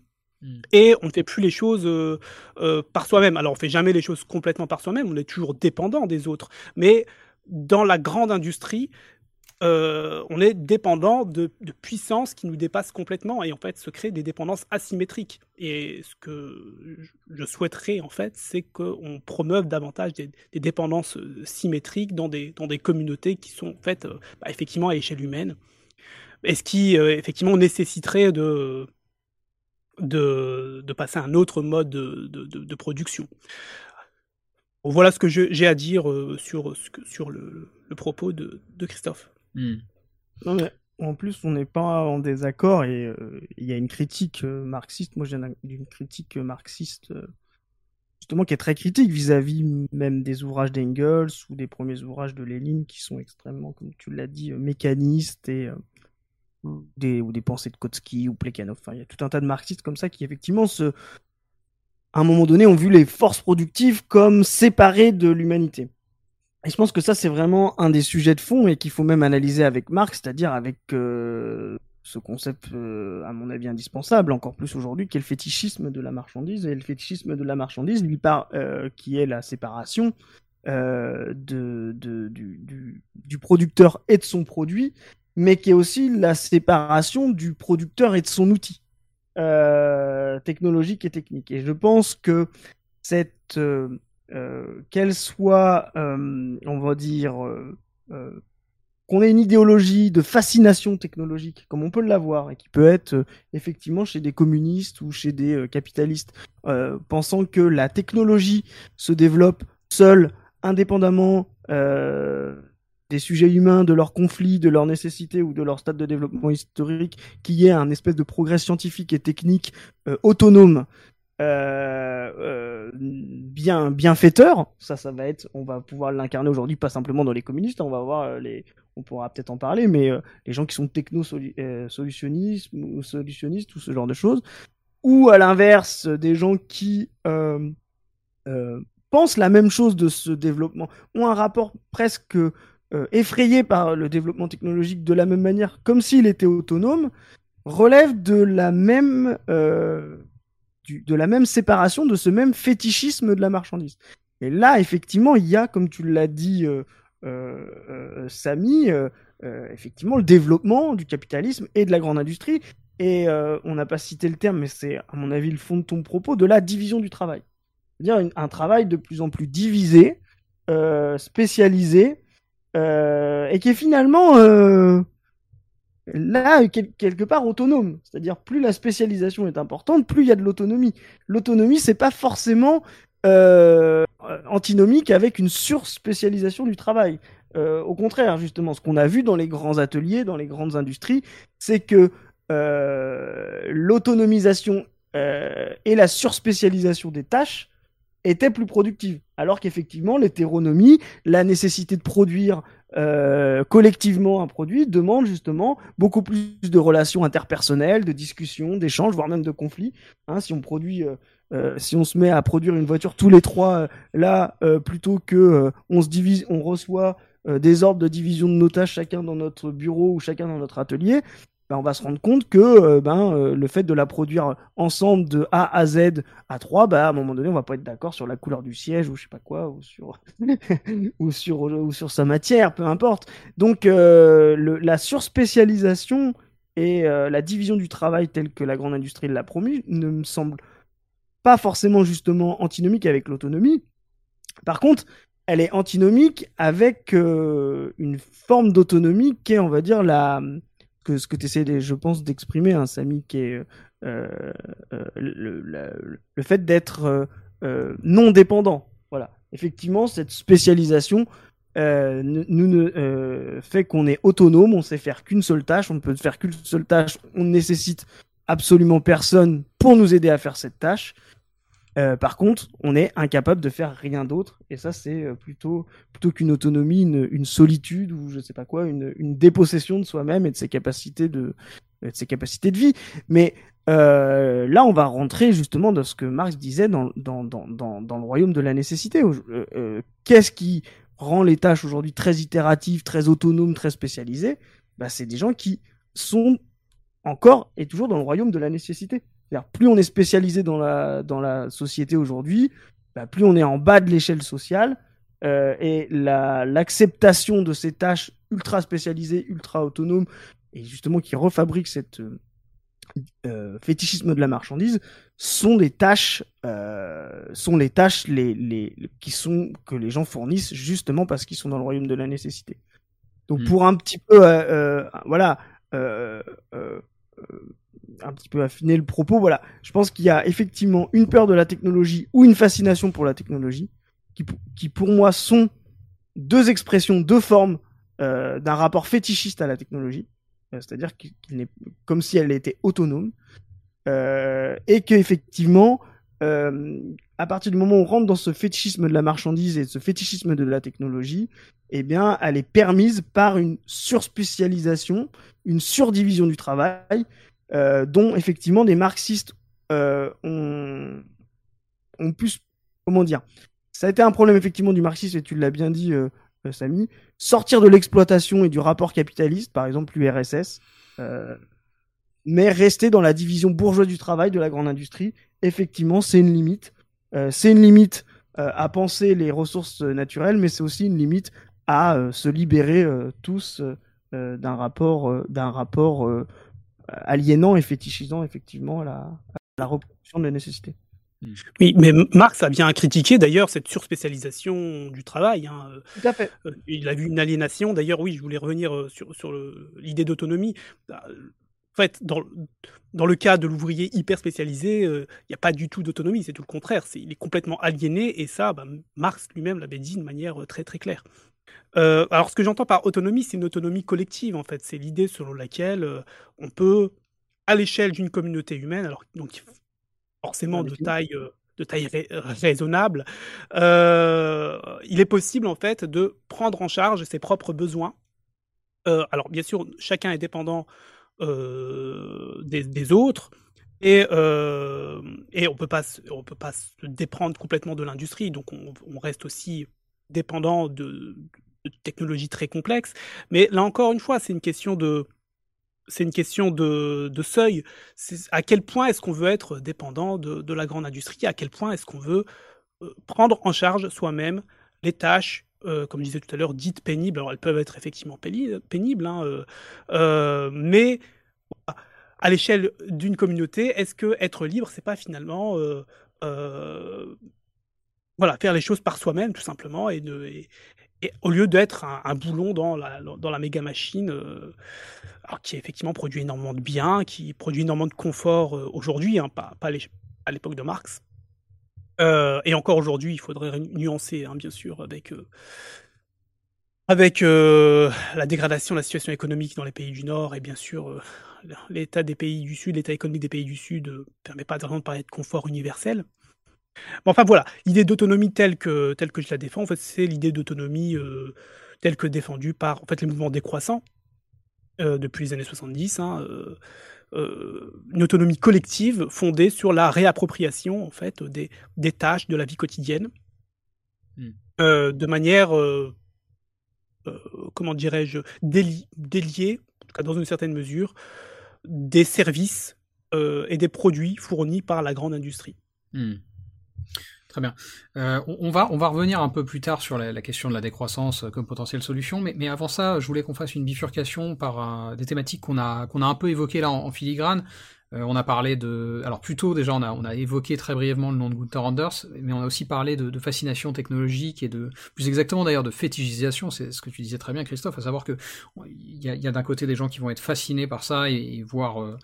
Et on ne fait plus les choses euh, euh, par soi-même. Alors on fait jamais les choses complètement par soi-même, on est toujours dépendant des autres. Mais dans la grande industrie, euh, on est dépendant de, puissances qui nous dépassent complètement et en fait se créent des dépendances asymétriques. Et ce que je souhaiterais en fait, c'est qu'on promeuve davantage des, dépendances symétriques dans des, dans des communautés qui sont faites euh, bah, effectivement à échelle humaine. Et ce qui effectivement nécessiterait de de, de, passer à un autre mode de, de, de production. Voilà ce que j'ai à dire euh, sur, sur le, le propos de, Christophe. Mmh. Non mais en plus, on n'est pas en désaccord et euh, il y a une critique euh, marxiste. Moi, j'ai une critique marxiste justement qui est très critique vis-à-vis -vis même des ouvrages d'Engels ou des premiers ouvrages de Lénine qui sont extrêmement, comme tu l'as dit, mécanistes et des, ou des pensées de Kotsky ou Plekhanov. Enfin, il y a tout un tas de marxistes comme ça qui, effectivement, se, à un moment donné, ont vu les forces productives comme séparées de l'humanité. Et je pense que ça, c'est vraiment un des sujets de fond et qu'il faut même analyser avec Marx, c'est-à-dire avec euh, ce concept, euh, à mon avis, indispensable, encore plus aujourd'hui, qui est le fétichisme de la marchandise. Et le fétichisme de la marchandise, lui, euh, qui est la séparation du, producteur et de son produit, mais qui est aussi la séparation du producteur et de son outil euh, technologique et technique. Et je pense que cette, euh, euh, qu'elle soit, euh, on va dire, euh, euh, qu'on ait une idéologie de fascination technologique, comme on peut l'avoir, et qui peut être effectivement chez des communistes ou chez des capitalistes, pensant que la technologie se développe seule, indépendamment des sujets humains, de leurs conflits, de leurs nécessités ou de leur stade de développement historique, qui est un espèce de progrès scientifique et technique euh, autonome, euh, euh, bien bienfaiteur. Ça, ça va être, on va pouvoir l'incarner aujourd'hui, pas simplement dans les communistes. On va voir les, on pourra peut-être en parler, mais les gens qui sont techno solutionnistes ou solutionnistes ou ce genre de choses, ou à l'inverse des gens qui pensent la même chose de ce développement, ont un rapport presque euh, effrayé par le développement technologique de la même manière, comme s'il était autonome, relève de la même, euh, de la même séparation, de ce même fétichisme de la marchandise. Et là, effectivement, il y a, comme tu l'as dit, euh, Samy, effectivement, le développement du capitalisme et de la grande industrie. Et on n'a pas cité le terme, mais c'est, à mon avis, le fond de ton propos, de la division du travail. C'est-à-dire un travail de plus en plus divisé, spécialisé, et qui est finalement là, quelque part autonome. C'est-à-dire, plus la spécialisation est importante, plus il y a de l'autonomie. L'autonomie, c'est pas forcément euh, antinomique avec une surspécialisation du travail. Euh, au contraire, justement, ce qu'on a vu dans les grands ateliers, dans les grandes industries, c'est que euh, l'autonomisation et la surspécialisation des tâches étaient plus productives. Alors qu'effectivement, l'hétéronomie, la nécessité de produire euh, collectivement un produit demande justement beaucoup plus de relations interpersonnelles, de discussions, d'échanges, voire même de conflits. Hein, si on produit, euh, euh, si on se met à produire une voiture tous les trois là, plutôt que on se divise, on reçoit des ordres de division de nos tâches chacun dans notre bureau ou chacun dans notre atelier, ben, on va se rendre compte que euh, ben, euh, le fait de la produire ensemble de A à Z à 3, ben, à un moment donné, on va pas être d'accord sur la couleur du siège ou je sais pas quoi, ou sur, ou sur, ou sur sa matière, peu importe. Donc, euh, la surspécialisation et la division du travail telle que la grande industrie l'a promis ne me semble pas forcément justement antinomique avec l'autonomie. Par contre, elle est antinomique avec une forme d'autonomie qui est, on va dire, la que ce que tu essaies, je pense, d'exprimer, hein, Samy, qui est euh, euh, le, le, fait d'être euh, non dépendant. Voilà. Effectivement, cette spécialisation nous ne fait qu'on est autonome, on sait faire qu'une seule tâche, on ne peut faire qu'une seule tâche, on ne nécessite absolument personne pour nous aider à faire cette tâche. Euh, par contre, on est incapable de faire rien d'autre, et ça c'est euh, plutôt plutôt qu'une autonomie, une, solitude ou je sais pas quoi, une, dépossession de soi-même et de ses capacités de, de ses capacités de vie. Mais euh, là, on va rentrer justement dans ce que Marx disait dans dans dans dans, le royaume de la nécessité. Qu'est-ce qui rend les tâches aujourd'hui très itératives, très autonomes, très spécialisées? Bah, c'est des gens qui sont encore et toujours dans le royaume de la nécessité plus on est spécialisé dans la, dans la société aujourd'hui, bah, plus on est en bas de l'échelle sociale. Euh, et l'acceptation de ces tâches ultra spécialisées, ultra autonomes, et justement qui refabriquent cette euh, euh, fétichisme de la marchandise, sont des tâches, sont les tâches les, les, qui sont que les gens fournissent justement parce qu'ils sont dans le royaume de la nécessité. Donc hmm. pour un petit peu, voilà un petit peu affiner le propos, voilà, je pense qu'il y a effectivement une peur de la technologie ou une fascination pour la technologie, qui, qui pour moi sont deux expressions, deux formes euh, d'un rapport fétichiste à la technologie, euh, c'est-à-dire qu'il n'est comme si elle était autonome, euh, et qu'effectivement, euh, à partir du moment où on rentre dans ce fétichisme de la marchandise et ce fétichisme de la technologie, eh bien, elle est permise par une surspécialisation, une surdivision du travail, euh, dont effectivement des marxistes euh, ont, ont pu, comment dire, ça a été un problème effectivement du marxisme et tu l'as bien dit, euh, Samy, sortir de l'exploitation et du rapport capitaliste, par exemple l'URSS, mais rester dans la division bourgeoise du travail de la grande industrie, effectivement, c'est une limite. c'est une limite à penser les ressources naturelles, mais c'est aussi une limite à se libérer tous d'un rapport, d'un rapport aliénant et fétichisant effectivement la, la reproduction de la nécessité. Oui, mais Marx a bien critiqué d'ailleurs cette surspécialisation du travail. Hein. Tout à fait. Euh, il a vu une aliénation. D'ailleurs, oui, je voulais revenir euh, sur, sur l'idée d'autonomie. Bah, en fait, dans, dans le cas de l'ouvrier hyper spécialisé, euh, il n'y a pas du tout d'autonomie, c'est tout le contraire. il est complètement aliéné et ça, bah, Marx lui-même l'avait dit de manière très très claire. Euh, alors, ce que j'entends par autonomie, c'est une autonomie collective, en fait. C'est l'idée selon laquelle euh, on peut, à l'échelle d'une communauté humaine, alors donc forcément de taille, euh, de taille raisonnable, il est possible, en fait, de prendre en charge ses propres besoins. alors, bien sûr, chacun est dépendant des, autres. Et, et on on peut pas se déprendre complètement de l'industrie, donc on, on, reste aussi dépendant de, technologies très complexes. Mais là encore une fois, c'est une question de seuil. À quel point est-ce qu'on veut être dépendant de, la grande industrie? À quel point est-ce qu'on veut euh, prendre en charge soi-même les tâches, euh, comme je disais tout à l'heure, dites pénibles? Alors elles peuvent être effectivement pénibles, hein, euh, mais à l'échelle d'une communauté, est-ce que être libre, c'est pas finalement voilà, faire les choses par soi-même, tout simplement, et, au lieu d'être un, boulon dans la, dans la méga machine, euh, qui effectivement produit énormément de biens, qui produit énormément de confort euh, aujourd'hui, hein, pas, pas à l'époque de Marx. Euh, et encore aujourd'hui, il faudrait nuancer, hein, bien sûr, avec, avec la dégradation de la situation économique dans les pays du Nord, et bien sûr, l'état des pays du Sud, l'état économique des pays du Sud ne permet pas vraiment de parler de confort universel enfin voilà, l'idée d'autonomie telle que, telle que je la défends, en fait, c'est l'idée d'autonomie euh, telle que défendue par en fait, les mouvements décroissants euh, depuis les années 70. Hein, euh, une autonomie collective fondée sur la réappropriation en fait, des, des tâches de la vie quotidienne mmh. de manière, comment dirais-je, déliée, en tout cas dans une certaine mesure, des services et des produits fournis par la grande industrie. Mmh. Très bien. Euh, on, va, on va revenir un peu plus tard sur la, question de la décroissance euh, comme potentielle solution, mais, mais avant ça, je voulais qu'on fasse une bifurcation par euh, des thématiques qu'on a, qu'on a un peu évoquées là en, filigrane. on a parlé de... Alors plutôt déjà, on a, on a évoqué très brièvement le nom de Gunther Anders, mais on a aussi parlé de, fascination technologique et de... Plus exactement d'ailleurs de fétichisation, c'est ce que tu disais très bien Christophe, à savoir que il y a, d'un côté des gens qui vont être fascinés par ça et, voir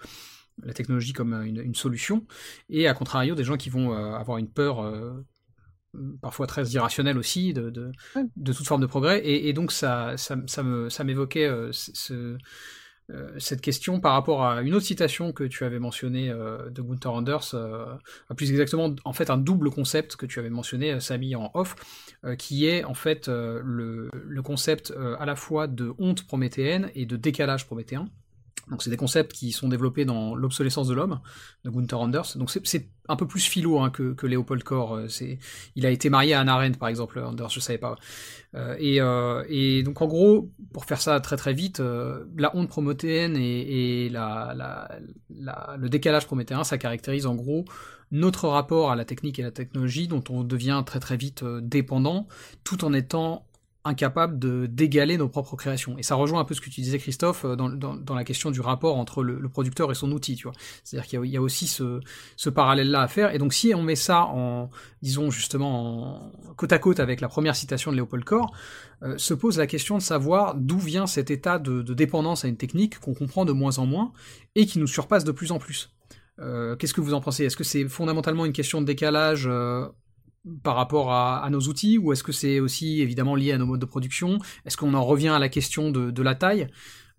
la technologie comme une, solution, et à contrario des gens qui vont euh, avoir une peur euh, parfois très irrationnelle aussi de, de, toute forme de progrès, et, donc ça, ça, ça m'évoquait euh, ce, cette question par rapport à une autre citation que tu avais mentionnée de Gunther Anders, plus exactement en fait un double concept que tu avais mentionné, Samy, en off, qui est en fait le, le, concept à la fois de honte prométhéenne et de décalage prométhéen. Donc c'est des concepts qui sont développés dans l'obsolescence de l'homme de Gunther Anders. Donc c'est un peu plus philo hein, que, Léopold Kohr. Euh, il a été marié à Anna Arendt par exemple, Anders, je savais pas. Euh, et, euh, donc en gros, pour faire ça très très vite, la honte prométhéenne et, le décalage prométhéen, ça caractérise en gros notre rapport à la technique et la technologie dont on devient très très vite dépendant, tout en étant incapable de d'égaler nos propres créations. Et ça rejoint un peu ce que tu disais, Christophe, euh, dans, la question du rapport entre le, producteur et son outil, tu vois. C'est-à-dire qu'il y, a aussi ce, parallèle-là à faire. Et donc, si on met ça en, disons justement, en, côte à côte avec la première citation de Léopold Kohr, euh, se pose la question de savoir d'où vient cet état de, dépendance à une technique qu'on comprend de moins en moins et qui nous surpasse de plus en plus. Euh, qu'est-ce que vous en pensez? Est-ce que c'est fondamentalement une question de décalage par rapport à, nos outils ou est-ce que c'est aussi évidemment lié à nos modes de production? Est-ce qu'on en revient à la question de, la taille?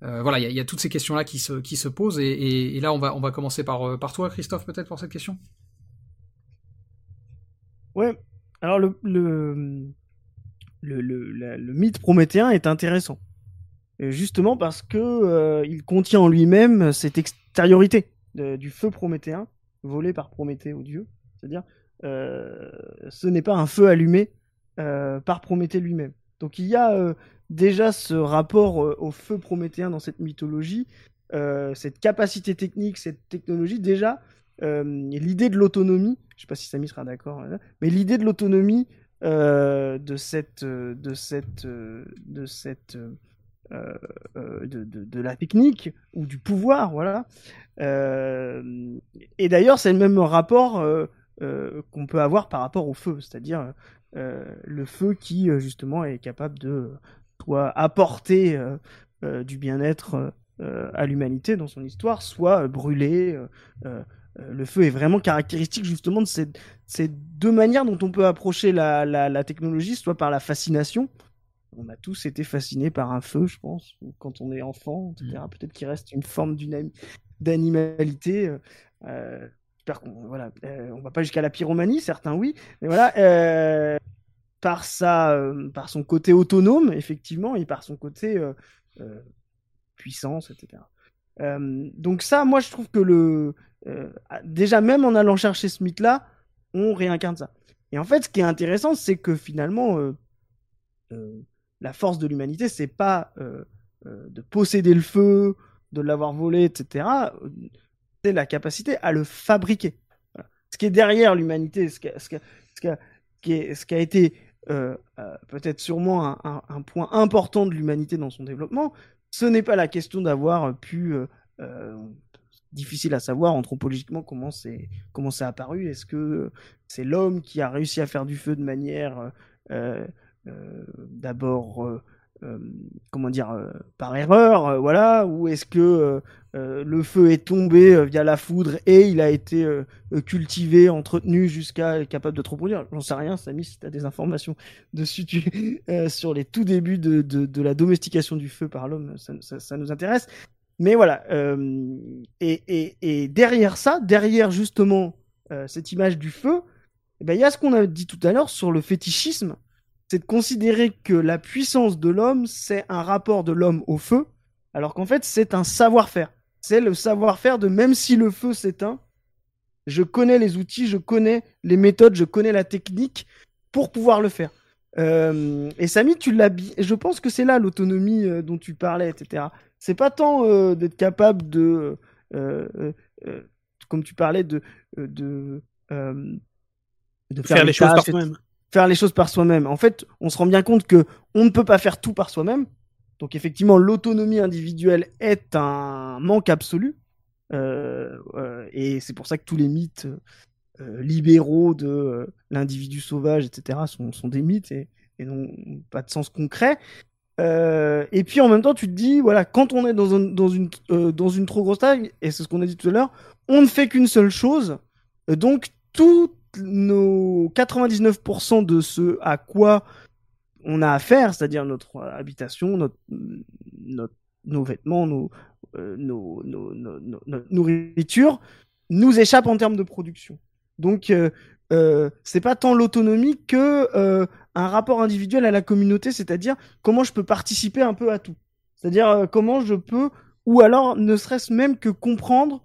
Euh, Voilà, il y, a toutes ces questions-là qui se, posent et, là on va, commencer par, euh, par toi Christophe peut-être pour cette question Ouais, alors le, mythe prométhéen est intéressant. justement parce que euh, il contient en lui-même cette extériorité du feu prométhéen volé par Prométhée au dieu. C'est-à-dire, ce n'est pas un feu allumé euh, par Prométhée lui-même. Donc il y a euh, déjà ce rapport au feu prométhéen dans cette mythologie, cette capacité technique, cette technologie, déjà, l'idée de l'autonomie, je ne sais pas si Samy sera d'accord, mais l'idée de l'autonomie de cette, de cette, de cette, de, la technique ou du pouvoir, voilà. et d'ailleurs, c'est le même rapport euh, qu'on peut avoir par rapport au feu, c'est-à-dire euh, le feu qui euh, justement est capable de soit apporter du bien-être à l'humanité dans son histoire, soit brûler. le feu est vraiment caractéristique justement de ces, deux manières dont on peut approcher la, technologie, soit par la fascination, on a tous été fascinés par un feu, je pense, quand on est enfant, etc. Mmh. Peut-être qu'il reste une forme d'animalité. Euh, qu'on voilà, euh, on va pas jusqu'à la pyromanie, certains oui, mais voilà, euh, par sa, euh, par son côté autonome effectivement et par son côté puissance, etc. donc ça, moi je trouve que le, déjà même en allant chercher ce mythe-là, on réincarne ça. Et en fait, ce qui est intéressant, c'est que finalement, la force de l'humanité, c'est pas de posséder le feu, de l'avoir volé, etc., la capacité à le fabriquer. Ce qui est derrière l'humanité, ce, ce, ce, qui a été euh, euh, peut-être sûrement un, point important de l'humanité dans son développement, ce n'est pas la question d'avoir pu euh, difficile à savoir anthropologiquement comment c'est comment c'est apparu. Est-ce que c'est l'homme qui a réussi à faire du feu de manière d'abord comment dire, euh, par erreur, euh, voilà, ou est-ce que le feu est tombé via la foudre et il a été cultivé, entretenu jusqu'à capable de trop produire? J'en sais rien, Samy, si tu as des informations dessus sur les tout débuts de, de, la domestication du feu par l'homme, ça, ça, nous intéresse. Mais voilà, et, et, et, derrière ça, derrière justement cette image du feu, eh ben, il y a ce qu'on a dit tout à l'heure sur le fétichisme c'est de considérer que la puissance de l'homme, c'est un rapport de l'homme au feu, alors qu'en fait, c'est un savoir-faire. C'est le savoir-faire de même si le feu s'éteint, je connais les outils, je connais les méthodes, je connais la technique pour pouvoir le faire. Euh, et Samy, tu l'as je pense que c'est là l'autonomie euh, dont tu parlais, etc. C'est pas tant euh, d'être capable de, comme tu parlais, de, de, de faire, les choses par soi-même faire les choses par soi-même. En fait, on se rend bien compte que on ne peut pas faire tout par soi-même. Donc effectivement, l'autonomie individuelle est un manque absolu. Euh, euh, et c'est pour ça que tous les mythes euh, libéraux de l'individu sauvage, etc., sont, des mythes et, n'ont pas de sens concret. et puis en même temps, tu te dis, voilà, quand on est dans, dans, une, dans une trop grosse taille, et c'est ce qu'on a dit tout à l'heure, on ne fait qu'une seule chose. donc tout nos 99% de ce à quoi on a affaire, c'est-à-dire notre habitation, notre, nos vêtements, nos, euh, nos, notre nourriture, nous échappent en termes de production. Donc, euh, euh, c'est pas tant l'autonomie que euh, un rapport individuel à la communauté, c'est-à-dire comment je peux participer un peu à tout. C'est-à-dire comment je peux, ou alors ne serait-ce même que comprendre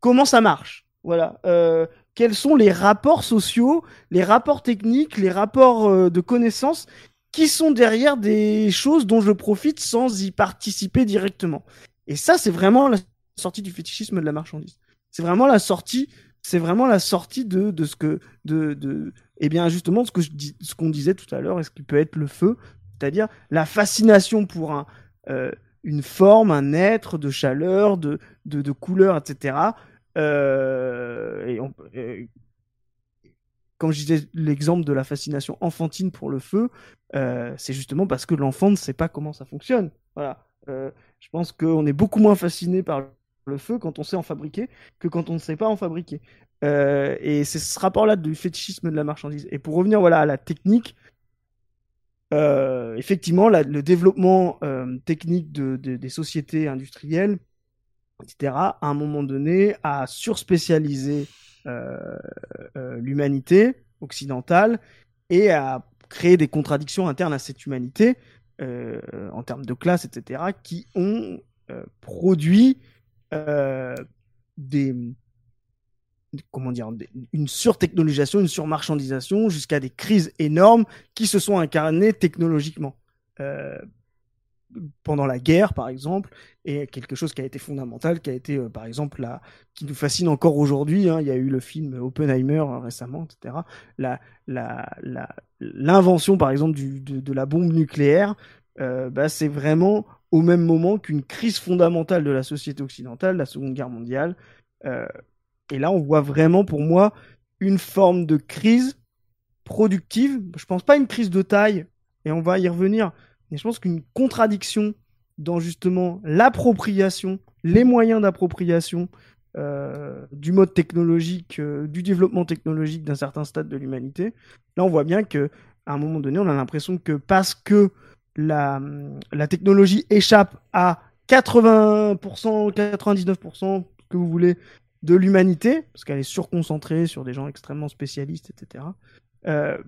comment ça marche. Voilà. Euh, quels sont les rapports sociaux, les rapports techniques, les rapports euh, de connaissances qui sont derrière des choses dont je profite sans y participer directement? Et ça, c'est vraiment la sortie du fétichisme de la marchandise. C'est vraiment la sortie, c'est vraiment la sortie de, de ce que, de, de, eh bien, justement, ce que je dis, ce qu'on disait tout à l'heure, est-ce qu'il peut être le feu, c'est-à-dire la fascination pour un, euh, une forme, un être de chaleur, de, de, de couleur, etc. Euh, et comme je disais l'exemple de la fascination enfantine pour le feu, euh, c'est justement parce que l'enfant ne sait pas comment ça fonctionne. Voilà. Euh, je pense qu'on est beaucoup moins fasciné par le feu quand on sait en fabriquer que quand on ne sait pas en fabriquer. et c'est ce rapport-là du fétichisme de la marchandise. Et pour revenir voilà à la technique, effectivement, le développement technique de, des sociétés industrielles etc., à un moment donné, à surspécialiser euh, euh, l'humanité occidentale et à créer des contradictions internes à cette humanité, euh, en termes de classe, etc., qui ont produit des comment dire, une surtechnologisation, une surmarchandisation, jusqu'à des crises énormes qui se sont incarnées technologiquement pendant la guerre, par exemple, et quelque chose qui a été fondamental, qui a été, euh, par exemple, la, qui nous fascine encore aujourd'hui. Hein, il y a eu le film Oppenheimer euh, récemment, etc. L'invention, par exemple, de, la bombe nucléaire, euh, bah, c'est vraiment au même moment qu'une crise fondamentale de la société occidentale, la Seconde Guerre mondiale. et là, on voit vraiment, pour moi, une forme de crise productive. Je pense pas une crise de taille, et on va y revenir et je pense qu'une contradiction dans justement l'appropriation, les moyens d'appropriation euh, du mode technologique, euh, du développement technologique d'un certain stade de l'humanité, là on voit bien que à un moment donné, on a l'impression que parce que la, la technologie échappe à 80%, 99%, que vous voulez, de l'humanité, parce qu'elle est surconcentrée sur des gens extrêmement spécialistes, etc. Euh,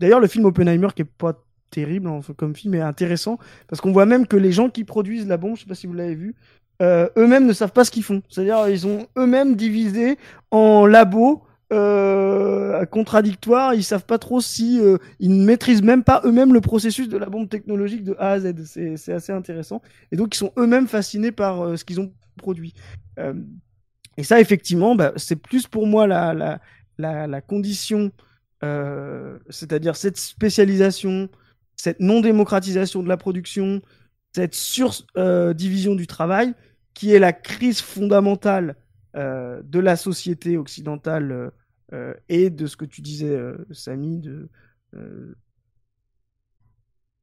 d'ailleurs, le film Oppenheimer, qui est pas terrible comme film et intéressant parce qu'on voit même que les gens qui produisent la bombe, je sais pas si vous l'avez vu, euh, eux-mêmes ne savent pas ce qu'ils font. C'est-à-dire ils ont eux-mêmes divisé en labos euh, contradictoires. Ils savent pas trop si euh, ils ne maîtrisent même pas eux-mêmes le processus de la bombe technologique de A à Z. C'est assez intéressant. Et donc ils sont eux-mêmes fascinés par ce qu'ils ont produit. et ça, effectivement, bah, c'est plus pour moi la, la, la condition, c'est-à-dire cette spécialisation, cette non-démocratisation de la production, cette surdivision du travail, qui est la crise fondamentale euh, de la société occidentale euh, euh, et de ce que tu disais, Samy, de,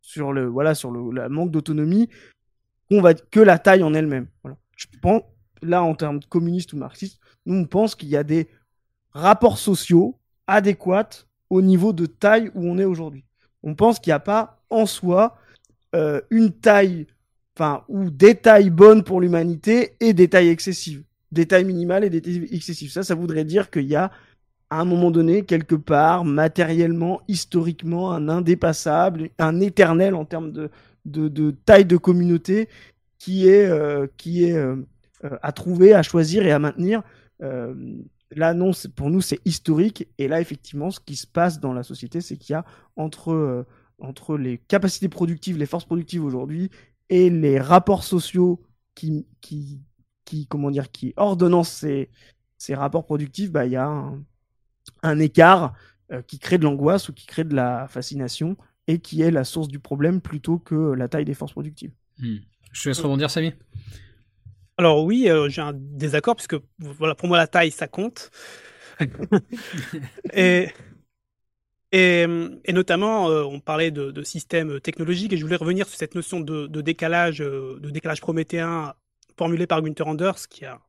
sur le voilà sur le, manque d'autonomie qu'on va que la taille en elle-même. Je pense là en termes communistes ou marxistes, nous on pense qu'il y a des rapports sociaux adéquats au niveau de taille où on est aujourd'hui. On pense qu'il n'y a pas en soi une taille, enfin, ou des tailles bonnes pour l'humanité et des tailles excessives des tailles minimales et des tailles excessives. Ça, ça voudrait dire qu'il y a, à un moment donné, quelque part, matériellement, historiquement, un indépassable, un éternel en termes de, taille de communauté qui est, euh, qui est euh, euh, à trouver, à choisir et à maintenir. Là, non, pour nous, c'est historique. Et là, effectivement, ce qui se passe dans la société, c'est qu'il y a entre, entre les capacités productives, les forces productives aujourd'hui et les rapports sociaux qui, qui, qui, comment dire, qui ordonnance ces, ces rapports productifs, bah, il y a un, écart euh, qui crée de l'angoisse ou qui crée de la fascination et qui est la source du problème plutôt que la taille des forces productives. Hmm. Je te laisse rebondir, Samy. Alors oui, euh, j'ai un désaccord puisque voilà, pour moi la taille ça compte. et, et, et, notamment, euh, on parlait de, de, systèmes technologiques et je voulais revenir sur cette notion de, de décalage, de décalage prométhéen formulé par Gunther Anders, qui a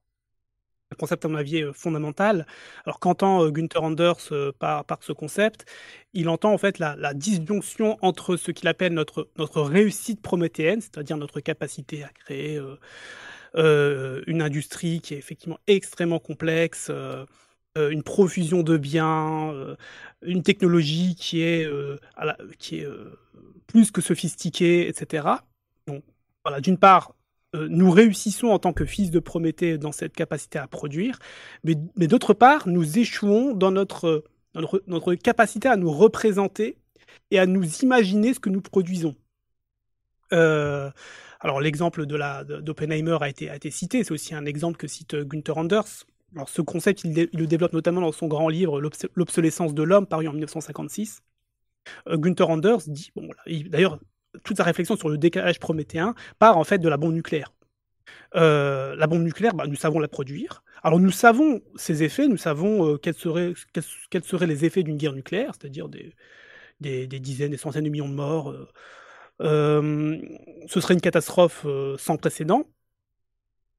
un concept à mon avis fondamental. Alors qu'entend euh, Gunther Anders euh, par, par ce concept? Il entend en fait la, disjonction entre ce qu'il appelle notre, notre réussite prométhéenne, c'est-à-dire notre capacité à créer euh, une industrie qui est effectivement extrêmement complexe, une profusion de biens, une technologie qui est, qui est plus que sophistiquée, etc. Donc voilà, d'une part, euh, nous réussissons en tant que fils de Prométhée dans cette capacité à produire, mais, d'autre part, nous échouons dans notre, notre, capacité à nous représenter et à nous imaginer ce que nous produisons. Euh, alors l'exemple de d'Oppenheimer a été, cité, c'est aussi un exemple que cite Gunther Anders. Alors ce concept, il, le développe notamment dans son grand livre L'obsolescence de l'homme, paru en 1956. Euh, Anders dit, d'ailleurs, toute sa réflexion sur le décalage prométhéen part en fait de la bombe nucléaire. Euh, la bombe nucléaire, bah, nous savons la produire. Alors nous savons ses effets, nous savons euh, quels, seraient, les effets d'une guerre nucléaire, c'est-à-dire des, dizaines, des centaines de millions de morts. Euh, ce serait une catastrophe sans précédent.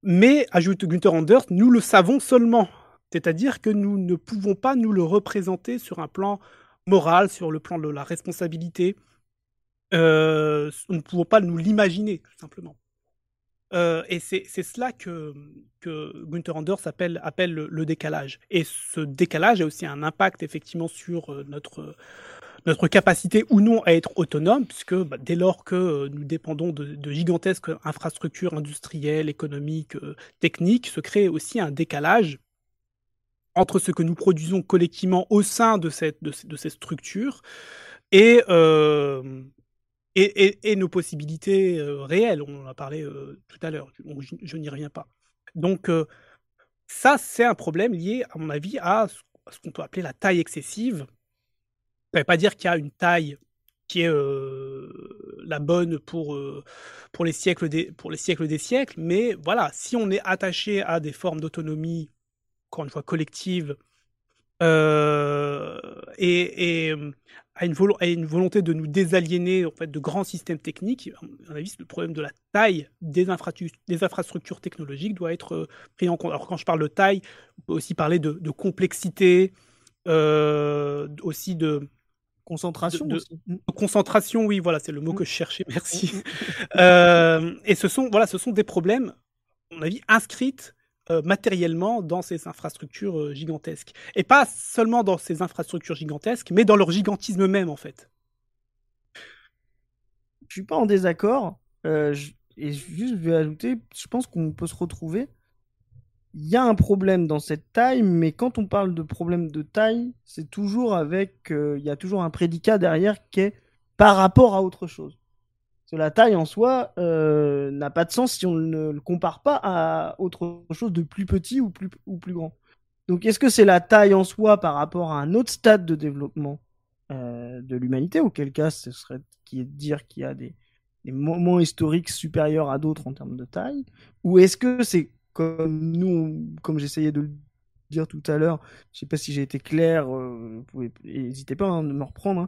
Mais, ajoute Günther Anders, nous le savons seulement. C'est-à-dire que nous ne pouvons pas nous le représenter sur un plan moral, sur le plan de la responsabilité, euh, nous ne pouvons pas nous l'imaginer, tout simplement. Euh, et c'est cela que, que Gunther Anders appelle, le, décalage. Et ce décalage a aussi un impact effectivement sur euh, notre, notre capacité ou non à être autonome, puisque bah, dès lors que nous dépendons de, gigantesques infrastructures industrielles, économiques, techniques, se crée aussi un décalage entre ce que nous produisons collectivement au sein de, cette, ces structures et, et, nos possibilités euh, réelles. On en a parlé euh, tout à l'heure, je, n'y reviens pas. Donc euh, ça, c'est un problème lié, à mon avis, à ce qu'on peut appeler la taille excessive. Ça ne veut pas dire qu'il y a une taille qui est la bonne pour, pour, les siècles des, pour les siècles des siècles, mais voilà, si on est attaché à des formes d'autonomie, encore une fois collective, et, et, à une, volonté de nous désaliéner en fait, de grands systèmes techniques. À mon avis, le problème de la taille des, infrastructures technologiques doit être euh, pris en compte. Alors quand je parle de taille, on peut aussi parler de, complexité, euh, aussi de concentration. De, concentration, oui, voilà, c'est le mot mm. que je cherchais. Merci. Mm, mm, euh, et ce sont, voilà, ce sont des problèmes, à mon avis, inscrites euh, matériellement dans ces infrastructures euh, gigantesques. Et pas seulement dans ces infrastructures gigantesques, mais dans leur gigantisme même, en fait. Je suis pas en désaccord. Euh, et juste, je vais ajouter, je pense qu'on peut se retrouver. Il y a un problème dans cette taille, mais quand on parle de problème de taille, c'est toujours avec, il y a toujours un prédicat derrière qui est par rapport à autre chose. la taille en soi n'a pas de sens si on ne le compare pas à autre chose de plus petit ou plus, ou plus grand. Donc est-ce que c'est la taille en soi par rapport à un autre stade de développement euh, de l'humanité, auquel cas ce serait qui dire qu'il y a des, moments historiques supérieurs à d'autres en termes de taille, ou est-ce que c'est comme nous, comme j'essayais de le dire tout à l'heure, je sais pas si j'ai été clair, euh, n'hésitez pas à me reprendre, hein.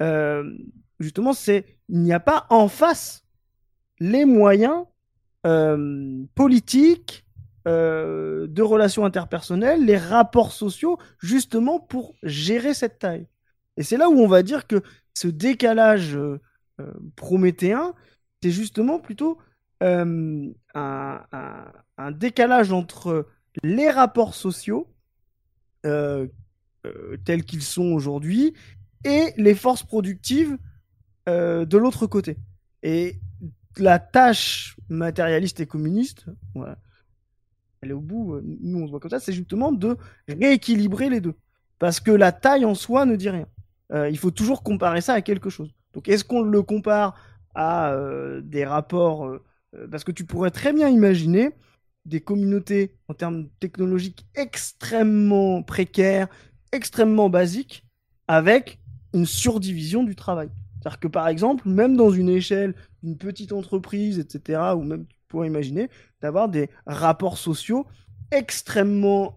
euh, justement c'est il n'y a pas en face les moyens politiques, de relations interpersonnelles, les rapports sociaux, justement pour gérer cette taille. Et c'est là où on va dire que ce décalage euh, euh, prométhéen, c'est justement plutôt euh, un, décalage entre les rapports sociaux tels qu'ils sont aujourd'hui et les forces productives de l'autre côté. Et la tâche matérialiste et communiste, elle est au bout, nous on se voit comme ça, c'est justement de rééquilibrer les deux. Parce que la taille en soi ne dit rien. Euh, il faut toujours comparer ça à quelque chose. Donc est-ce qu'on le compare à euh, des rapports euh, Parce que tu pourrais très bien imaginer des communautés en termes technologiques extrêmement précaires, extrêmement basiques, avec une surdivision du travail. C'est-à-dire que par exemple, même dans une échelle d'une petite entreprise, etc., ou même tu pourrais imaginer d'avoir des rapports sociaux extrêmement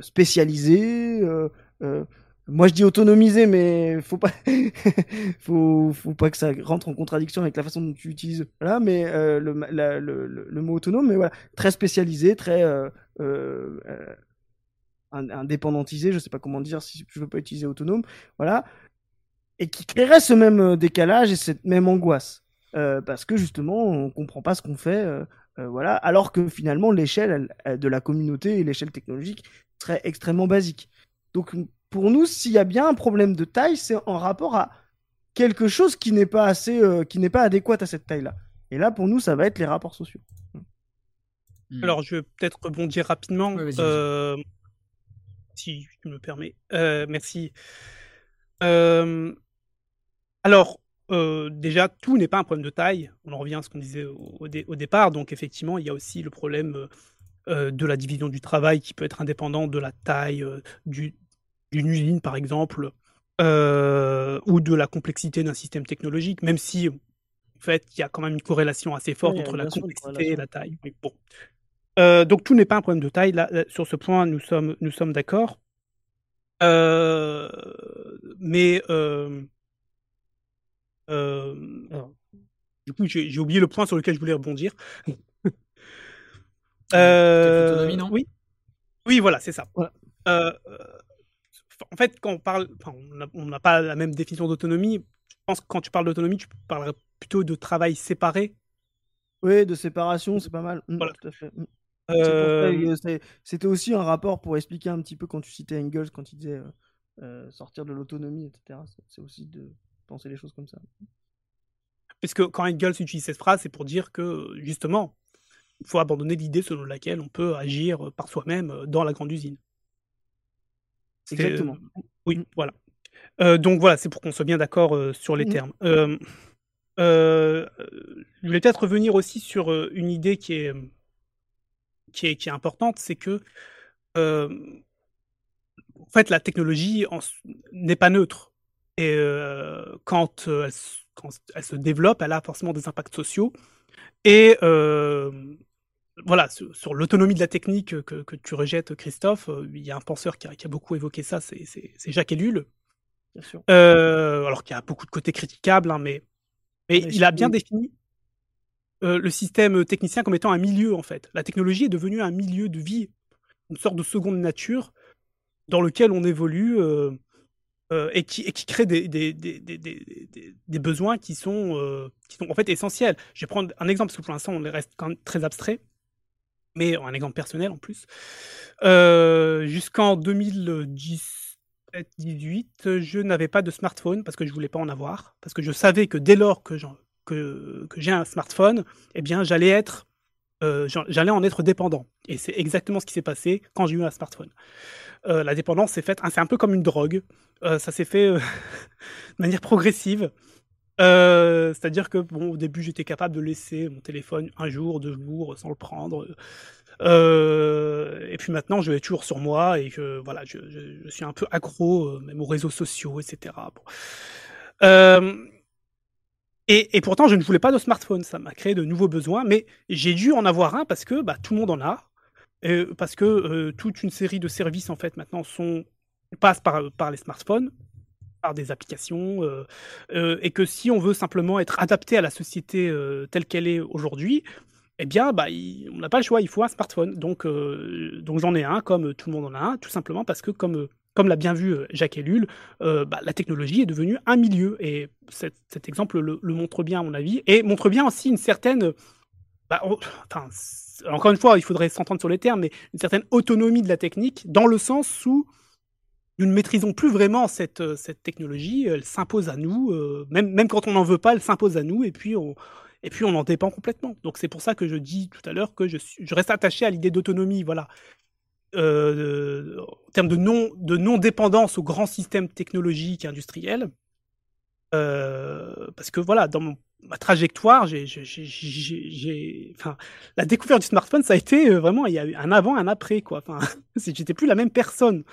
spécialisés, moi, je dis autonomiser, mais faut pas, faut, faut pas que ça rentre en contradiction avec la façon dont tu utilises. Là, mais euh, le, le, le, mot autonome, mais voilà, très spécialisé, très euh, euh, indépendantisé. Je sais pas comment dire si je veux pas utiliser autonome. Voilà, et qui créerait ce même décalage et cette même angoisse, parce que justement, on comprend pas ce qu'on fait. voilà, alors que finalement l'échelle de la communauté et l'échelle technologique serait extrêmement basique. Donc pour nous, s'il y a bien un problème de taille, c'est en rapport à quelque chose qui n'est pas assez, euh, qui n'est pas adéquat à cette taille-là. Et là, pour nous, ça va être les rapports sociaux. Hmm. Alors, je vais peut-être rebondir rapidement, euh, si tu me permets. Euh, merci. alors, déjà, tout n'est pas un problème de taille. On en revient à ce qu'on disait au, départ. Donc, effectivement, il y a aussi le problème de la division du travail qui peut être indépendant de la taille du, d'une usine, par exemple, euh, ou de la complexité d'un système technologique, même si, en fait, il y a quand même une corrélation assez forte entre la complexité et la taille. bon. Euh, donc tout n'est pas un problème de taille. Là, sur ce point, nous sommes, nous sommes d'accord. Euh, mais du coup, j'ai oublié le point sur lequel je voulais rebondir. non? oui, oui, voilà, c'est ça en fait, quand on parle, on n'a pas la même définition d'autonomie. Je pense que quand tu parles d'autonomie, tu parlerais plutôt de travail séparé. Oui, de séparation, c'est pas mal. Mmh, tout à fait. Mmh. Euh, c'était aussi un rapport pour expliquer un petit peu quand tu citais Engels, quand il disait euh, euh, sortir de l'autonomie, etc. C'est aussi de penser les choses comme ça. Parce que quand Engels utilise cette phrase, c'est pour dire que justement, il faut abandonner l'idée selon laquelle on peut agir par soi-même dans la grande usine. Exactement. oui, mmh. voilà. Euh, donc voilà, c'est pour qu'on soit bien d'accord euh, sur les mmh. termes. je voulais peut-être revenir aussi sur une idée qui est, qui est, qui est importante, c'est que en fait, la technologie n'est pas neutre. Et quand, elle, quand, elle, se développe, elle a forcément des impacts sociaux. Et voilà, sur, l'autonomie de la technique que, tu rejettes, Christophe, euh, il y a un penseur qui a, beaucoup évoqué ça, c'est Jacques Ellul. Bien sûr. Euh, alors qu'il y a beaucoup de côtés critiquables, hein, mais, mais il a bien défini euh, le système technicien comme étant un milieu, en fait. La technologie est devenue un milieu de vie, une sorte de seconde nature dans lequel on évolue et, qui, et qui crée des, des, des, des besoins qui sont, qui sont en fait essentiels. Je vais prendre un exemple, parce que pour l'instant, on reste quand même très abstrait mais un exemple personnel en plus. Euh, jusqu'en 2017-18, je n'avais pas de smartphone parce que je voulais pas en avoir, parce que je savais que dès lors que, j'ai un smartphone, eh bien, j'allais être j'allais en être dépendant. Et c'est exactement ce qui s'est passé quand j'ai eu un smartphone. la dépendance s'est faite, hein, c'est un peu comme une drogue. ça s'est fait de manière progressive. C'est-à-dire que bon, au début, j'étais capable de laisser mon téléphone un jour, deux jours sans le prendre. et puis maintenant, je l'ai toujours sur moi et que voilà, je, suis un peu accro, même aux réseaux sociaux, etc. Et, pourtant, je ne voulais pas de smartphone. Ça m'a créé de nouveaux besoins, mais j'ai dû en avoir un parce que bah, tout le monde en a. Et parce que toute une série de services, en fait, maintenant, passent par les smartphones par des applications, euh, euh, et que si on veut simplement être adapté à la société euh, telle qu'elle est aujourd'hui, eh bien, bah, on n'a pas le choix, il faut un smartphone. Donc, donc j'en ai un, comme tout le monde en a un, tout simplement parce que, comme, comme l'a bien vu Jacques Ellul, bah, la technologie est devenue un milieu. Et cet, exemple le, montre bien, à mon avis, et montre bien aussi une certaine. Bah, encore une fois, il faudrait s'entendre sur les termes, mais une certaine autonomie de la technique, dans le sens où nous ne maîtrisons plus vraiment cette, euh, technologie, elle s'impose à nous, euh, même, quand on n'en veut pas, elle s'impose à nous, et puis on, en dépend complètement. Donc c'est pour ça que je dis tout à l'heure que je, reste attaché à l'idée d'autonomie, voilà. Euh, en termes de non, aux grands systèmes technologiques et industriels. parce que voilà, dans ma trajectoire, la découverte du smartphone, ça a été vraiment, il y a un avant, un après, quoi. J'étais plus la même personne.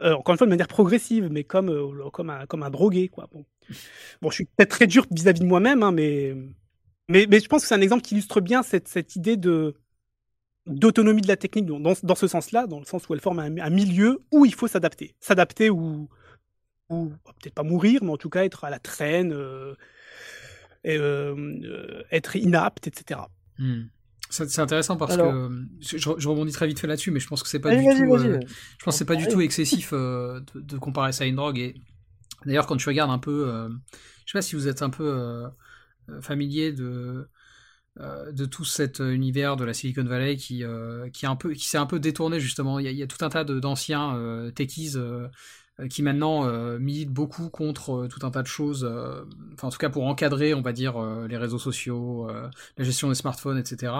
Euh, encore une fois de manière progressive, mais comme, euh, comme, un, comme un drogué. Quoi. Bon. bon, je suis peut-être très dur vis-à-vis de moi-même, hein, mais, mais, je pense que c'est un exemple qui illustre bien cette, cette idée d'autonomie de la technique dans, dans ce sens-là, dans le sens où elle forme un, milieu où il faut s'adapter. S'adapter ou, ou peut-être pas mourir, mais en tout cas être à la traîne, euh, être inapte, etc. C'est intéressant parce que je, rebondis très vite fait là-dessus, mais je pense que c'est pas du tout. Euh, je pense c'est pas du tout excessif euh, de, comparer ça à une drogue. Et d'ailleurs, quand tu regardes un peu, euh, je sais pas si vous êtes un peu familier de de tout cet univers de la Silicon Valley qui qui un peu qui s'est un peu détourné justement. Il y a, il y a tout un tas d'anciens techies euh, qui maintenant euh, milite beaucoup contre euh, tout un tas de choses, enfin en tout cas pour encadrer, on va dire, les réseaux sociaux, la gestion des smartphones, etc.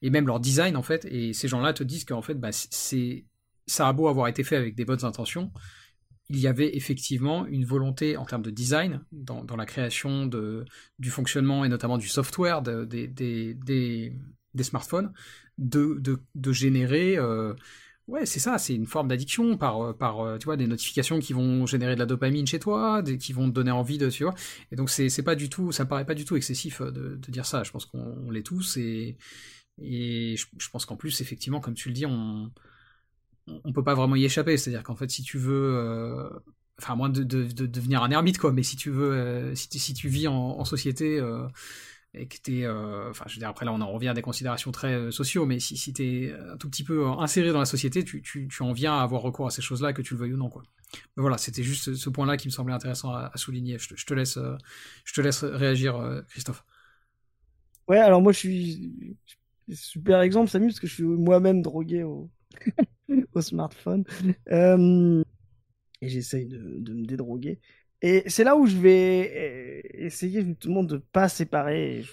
Et même leur design en fait. Et ces gens-là te disent qu'en fait, bah, c'est ça a beau avoir été fait avec des bonnes intentions, il y avait effectivement une volonté en termes de design dans, la création du fonctionnement et notamment du software de, des, smartphones de générer Ouais, c'est ça, c'est une forme d'addiction par, euh, par euh, tu vois, des notifications qui vont générer de la dopamine chez toi, qui vont te donner envie de, tu vois. Et donc, c'est, c'est pas du tout, ça me paraît pas du tout excessif euh, de, dire ça. Je pense qu'on l'est tous et, et je, pense qu'en plus, effectivement, comme tu le dis, on, on peut pas vraiment y échapper. C'est-à-dire qu'en fait, si tu veux, enfin, à moins de, de, de, devenir un ermite, quoi, mais si tu veux, si, si tu vis en société, et que t'es, euh, enfin, je veux dire, après là, on en revient à des considérations très euh, sociaux, mais si, si t'es un tout petit peu inséré dans la société, tu, tu, tu en viens à avoir recours à ces choses-là, que tu le veuilles ou non, quoi. Mais voilà, c'était juste ce point-là qui me semblait intéressant à, souligner. Je te, laisse, euh, je te laisse réagir, Christophe. Ouais, alors moi, je suis super exemple, Samu, parce que je suis moi-même drogué au, au smartphone. et j'essaye de me dédroguer. Et c'est là où je vais euh, essayer justement de pas séparer.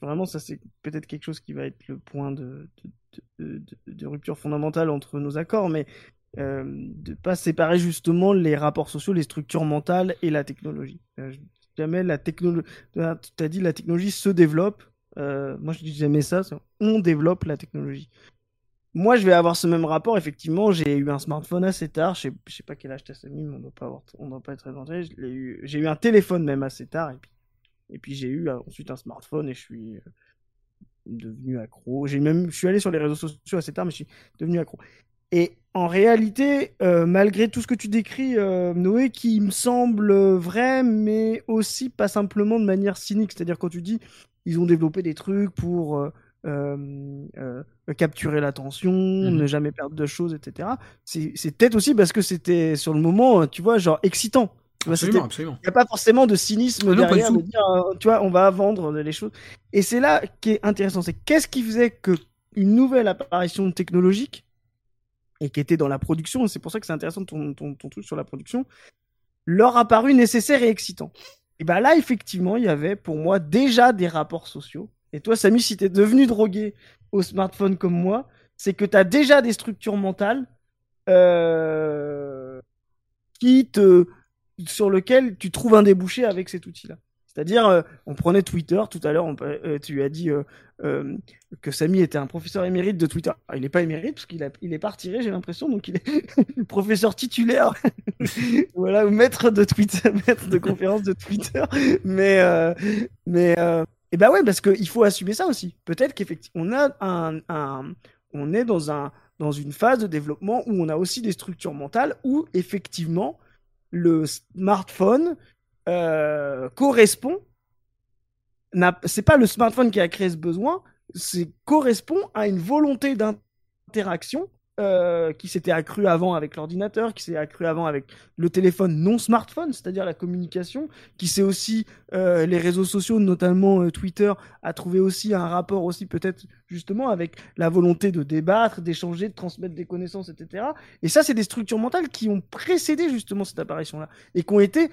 Vraiment, ça c'est peut-être quelque chose qui va être le point de, rupture fondamentale entre nos accords, mais euh, de pas séparer justement les rapports sociaux, les structures mentales et la technologie. Euh, jamais la technologie. Tu as dit la technologie se développe. Euh, moi, je dis jamais ça. On développe la technologie. Moi, je vais avoir ce même rapport. Effectivement, j'ai eu un smartphone assez tard. Je sais, sais pas quel âge t'as, Samy, mais on doit pas avoir, on doit pas être très J'ai eu, un téléphone même assez tard. Et puis, et puis j'ai eu euh, ensuite un smartphone et je suis euh, devenu accro. Même, je suis allé sur les réseaux sociaux assez tard, mais je suis devenu accro. Et en réalité, euh, malgré tout ce que tu décris, Noé, qui me semble vrai, mais aussi pas simplement de manière cynique, c'est-à-dire quand tu dis ils ont développé des trucs pour capturer l'attention, mmh ne jamais perdre de choses, etc. C'est peut-être aussi parce que c'était sur le moment, tu vois, genre excitant. Absolument, absolument. Il n'y a pas forcément de cynisme derrière de dire, euh, tu vois, on va vendre les choses. Et c'est là qui est intéressant, c'est qu'est-ce qui faisait que une nouvelle apparition technologique et qui était dans la production, c'est pour ça que c'est intéressant ton, ton, ton, truc sur la production, leur apparu nécessaire et excitant. Et ben là, effectivement, il y avait pour moi déjà des rapports sociaux et toi, Samy, si t'es devenu drogué au smartphone comme moi, c'est que t'as déjà des structures mentales euh, qui te, sur lesquelles tu trouves un débouché avec cet outil-là. C'est-à-dire, euh, on prenait Twitter tout à l'heure, euh, tu as dit que Samy était un professeur émérite de Twitter. il n'est pas émérite parce qu'il il est pas retiré, j'ai l'impression, donc il est professeur titulaire, voilà, ou maître de Twitter, maître de conférence de Twitter. Mais, mais, et ben ouais, parce qu'il faut assumer ça aussi. Peut-être qu'effectivement, on a est dans une phase de développement où on a aussi des structures mentales où effectivement le smartphone euh, correspond. C'est pas le smartphone qui a créé ce besoin, c'est correspond à une volonté d'interaction euh, qui s'était accrue avant avec l'ordinateur, qui s'est accrue avant avec le téléphone non smartphone, c'est-à-dire la communication, qui s'est aussi euh, les réseaux sociaux, notamment euh, Twitter, a trouvé aussi un rapport aussi peut-être justement avec la volonté de débattre, d'échanger, de transmettre des connaissances, etc. Et ça, c'est des structures mentales qui ont précédé justement cette apparition-là et qui ont été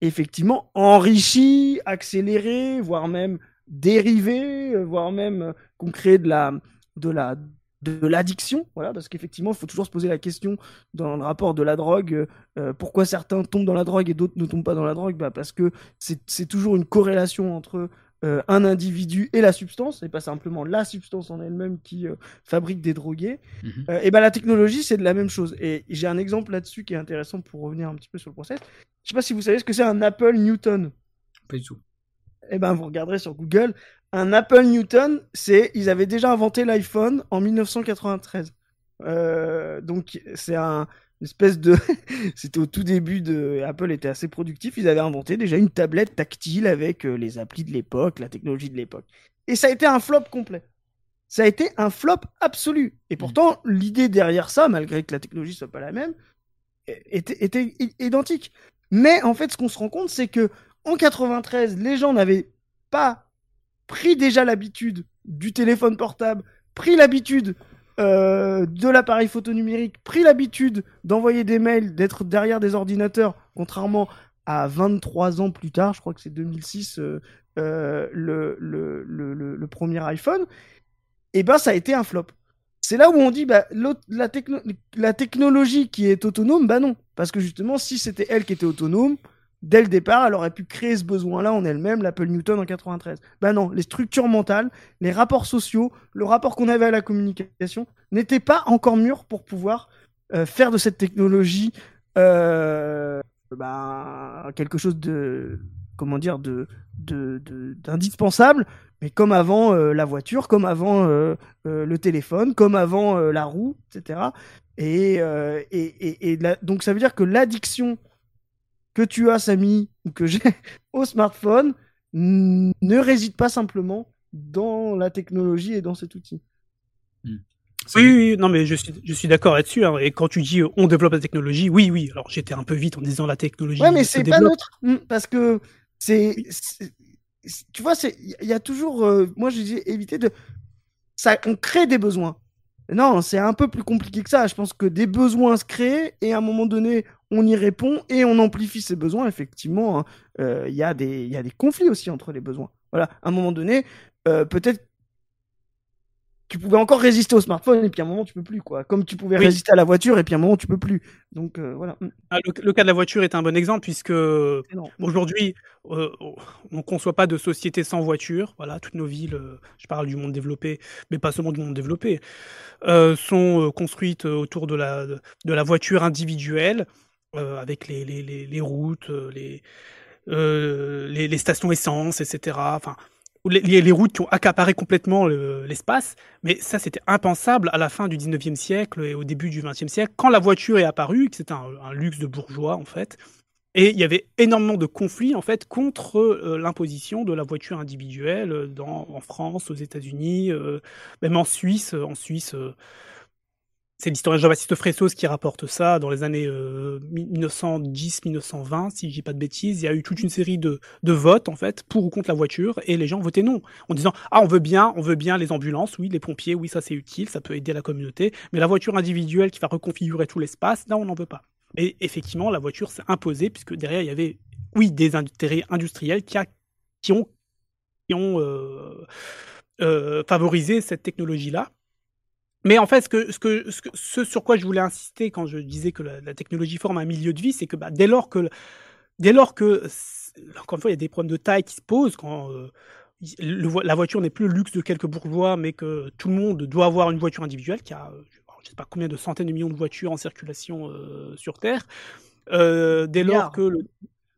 effectivement enrichi, accéléré, voire même dérivé, euh, voire même qu'on crée de la, de la, de l'addiction, voilà, parce qu'effectivement, il faut toujours se poser la question dans le rapport de la drogue, euh, pourquoi certains tombent dans la drogue et d'autres ne tombent pas dans la drogue, bah parce que c'est toujours une corrélation entre euh, un individu et la substance, et pas simplement la substance en elle-même qui euh, fabrique des drogués, euh, et ben la technologie c'est de la même chose. Et j'ai un exemple là-dessus qui est intéressant pour revenir un petit peu sur le process. Je sais pas si vous savez ce que c'est un Apple Newton. Pas du tout. Et ben vous regarderez sur Google, un Apple Newton, c'est ils avaient déjà inventé l'iPhone en 1993. donc c'est un espèce de. C'était au tout début de. Apple était assez productif. Ils avaient inventé déjà une tablette tactile avec euh, les applis de l'époque, la technologie de l'époque. Et ça a été un flop complet. Ça a été un flop absolu. Et pourtant, l'idée derrière ça, malgré que la technologie soit pas la même, était, était identique. Mais en fait, ce qu'on se rend compte, c'est que en 93, les gens n'avaient pas pris déjà l'habitude du téléphone portable, pris l'habitude euh, de l'appareil photo numérique, pris l'habitude d'envoyer des mails, d'être derrière des ordinateurs, contrairement à 23 ans plus tard, je crois que c'est 2006, euh, euh, le, premier iPhone, et eh ben ça a été un flop. C'est là où on dit, bah, la, la technologie qui est autonome, bah non. Parce que justement, si c'était elle qui était autonome, dès le départ, elle aurait pu créer ce besoin-là en elle-même, l'Apple Newton en 93. Ben non, les structures mentales, les rapports sociaux, le rapport qu'on avait à la communication n'étaient pas encore mûrs pour pouvoir euh, faire de cette technologie euh, ben, quelque chose de comment dire de d'indispensable mais comme avant euh, la voiture comme avant le téléphone comme avant la roue etc et, et, et, donc ça veut dire que l'addiction que tu as, Samy, ou que j'ai au smartphone, ne réside pas simplement dans la technologie et dans cet outil. Hmm. Oui, oui, non, mais je suis, je suis d'accord là-dessus. Hein. Et quand tu dis euh, on développe la technologie, oui, oui. Alors j'étais un peu vite en disant la technologie. Ouais, mais c'est pas neutre. Hmm, parce que c'est. Tu vois, il y a toujours. Euh, moi, je dis éviter de. Ça, on crée des besoins. Non, c'est un peu plus compliqué que ça. Je pense que des besoins se créent et à un moment donné, on y répond et on amplifie ces besoins. Effectivement, hein. euh, il y, a des, y a des conflits aussi entre les besoins. Voilà, à un moment donné, euh, peut-être tu pouvais encore résister au smartphone et puis à un moment tu peux plus quoi. Comme tu pouvais résister à la voiture et puis à un moment tu peux plus. Donc euh, voilà. Mm. Ah, le, cas de la voiture est un bon exemple puisque aujourd'hui on on conçoit pas de société sans voiture. Voilà, toutes nos villes, je parle du monde développé, mais pas seulement du monde développé, sont construites autour de la de la voiture individuelle. Euh, avec les, les, les, routes, euh, euh, les, les, stations essence, etc. Enfin, les, les, routes qui ont accaparé complètement l'espace, mais ça c'était impensable à la fin du 19e siècle et au début du 20e siècle, quand la voiture est apparue, que c'était un, luxe de bourgeois en fait, et il y avait énormément de conflits en fait contre l'imposition de la voiture individuelle dans, en France, aux États-Unis, même en Suisse. En Suisse, c'est l'historien Jean-Baptiste Fressos qui rapporte ça dans les années 1910-1920, euh, si je dis pas de bêtises. Il y a eu toute une série de, votes, en fait, pour ou contre la voiture, et les gens votaient non, en disant Ah, on veut bien, on veut bien les ambulances, oui, les pompiers, oui, ça c'est utile, ça peut aider la communauté, mais la voiture individuelle qui va reconfigurer tout l'espace, là, on n'en veut pas. Et effectivement, la voiture s'est imposée, puisque derrière, il y avait, oui, des intérêts industriels qui, ont ont favorisé cette technologie-là. Mais en fait, ce, que, ce, que, ce, sur quoi je voulais insister quand je disais que la, technologie forme un milieu de vie, c'est que bah, dès lors que, dès lors que, encore une fois, il y a des problèmes de taille qui se posent quand la voiture n'est plus le luxe de quelques bourgeois, mais que tout le monde doit avoir une voiture individuelle, qui a, je ne sais pas combien de centaines de millions de voitures en circulation sur Terre. dès lors que le,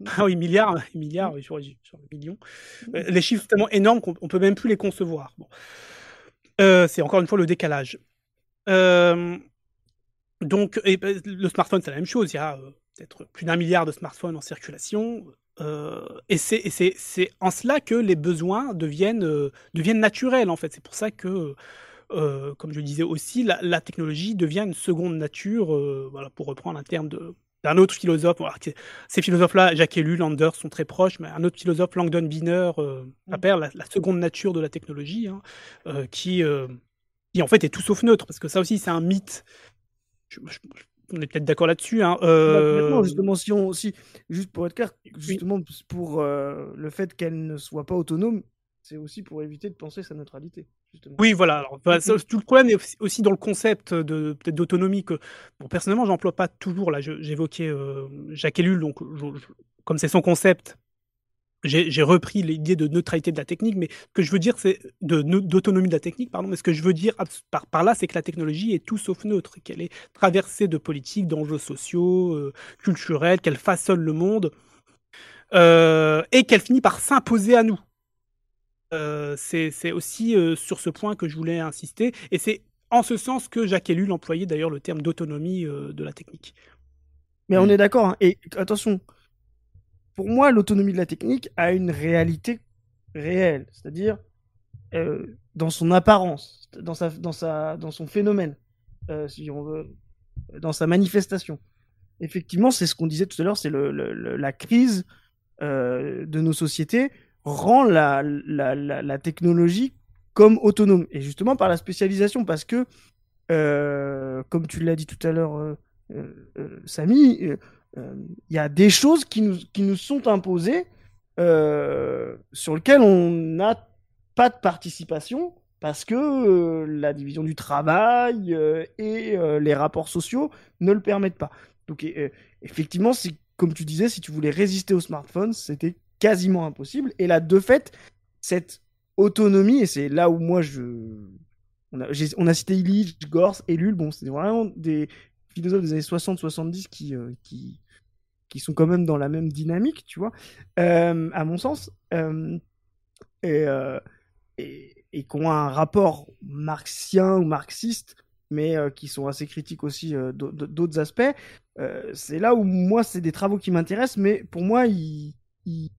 ah oui, milliards, milliards sur, les millions. Euh, les chiffres sont tellement énormes qu'on ne peut même plus les concevoir. Bon. Euh, c'est encore une fois le décalage. Euh, donc, et, ben, le smartphone, c'est la même chose. Il y a peut-être plus d'un milliard de smartphones en circulation. et c'est en cela que les besoins deviennent, deviennent naturels, en fait. C'est pour ça que, comme je le disais aussi, la, la, technologie devient une seconde nature, voilà, pour reprendre un terme de, un autre philosophe, ces philosophes-là, Jacques Ellul, sont très proches, mais un autre philosophe, Langdon Biner, euh, mm. appelle la, seconde nature de la technologie, hein, euh, qui, euh, qui, en fait est tout sauf neutre, parce que ça aussi c'est un mythe. on est peut-être d'accord là-dessus. Hein, bah, justement, si on, aussi, juste pour être clair, justement pour le fait qu'elle ne soit pas autonome, c'est aussi pour éviter de penser sa neutralité. Oui, voilà. Alors, tout le problème est aussi dans le concept de peut-être d'autonomie que, bon, personnellement, j'emploie pas toujours. Là, j'évoquais euh, Jacques Ellul, donc comme c'est son concept, j'ai repris l'idée de neutralité de la technique, mais ce que je veux dire, c'est d'autonomie de la technique, pardon. Mais ce que je veux dire par, par là, c'est que la technologie est tout sauf neutre, qu'elle est traversée de politiques, d'enjeux sociaux, euh, culturels, qu'elle façonne le monde. Euh, et qu'elle finit par s'imposer à nous. Euh, c'est aussi euh, sur ce point que je voulais insister. Et c'est en ce sens que Jacques Ellul employait d'ailleurs le terme d'autonomie euh, de la technique. Mais on mm. est d'accord. Hein. Et attention, pour moi, l'autonomie de la technique a une réalité réelle, c'est-à-dire dans son apparence, dans, sa, dans, sa, dans son phénomène, veut, dans sa manifestation. Effectivement, c'est ce qu'on disait tout à l'heure, c'est le, la crise de nos sociétés rend la, la, la, technologie comme autonome. Et justement par la spécialisation, parce que, euh, comme tu l'as dit tout à l'heure, euh, euh, Samy, il y a des choses qui nous, qui nous sont imposées sur lesquelles on n'a pas de participation parce que la division du travail et les rapports sociaux ne le permettent pas. Donc effectivement, c'est comme tu disais, si tu voulais résister au smartphone, c'était quasiment impossible. Et là, de fait, cette autonomie, et c'est là où moi je. On a, cité Illich, Gors, Ellul, bon, c'est vraiment des philosophes des années 60-70 qui, euh, qui, qui sont quand même dans la même dynamique, tu vois, euh, à mon sens, euh, et, et, et, qui ont un rapport marxien ou marxiste, mais qui sont assez critiques aussi d'autres aspects. c'est là où moi, c'est des travaux qui m'intéressent, mais pour moi, ils, ils,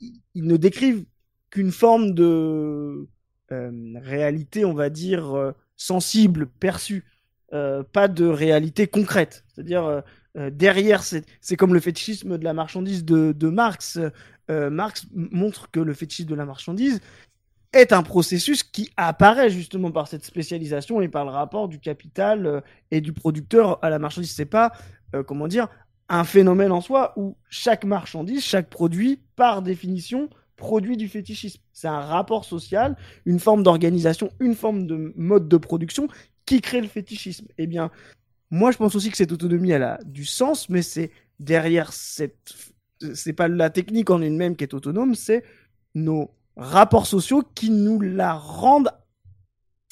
ils ne décrivent qu'une forme de réalité, on va dire, sensible, perçue, euh, pas de réalité concrète. C'est-à-dire, derrière, c'est comme le fétichisme de la marchandise de, de Marx. Marx montre que le fétichisme de la marchandise est un processus qui apparaît justement par cette spécialisation et par le rapport du capital et du producteur à la marchandise. C'est pas, comment dire, un phénomène en soi où chaque marchandise, chaque produit, par définition, produit du fétichisme. C'est un rapport social, une forme d'organisation, une forme de mode de production qui crée le fétichisme. Eh bien, moi, je pense aussi que cette autonomie, elle a du sens, mais c'est derrière cette. C'est pas la technique en elle-même qui est autonome, c'est nos rapports sociaux qui nous la rendent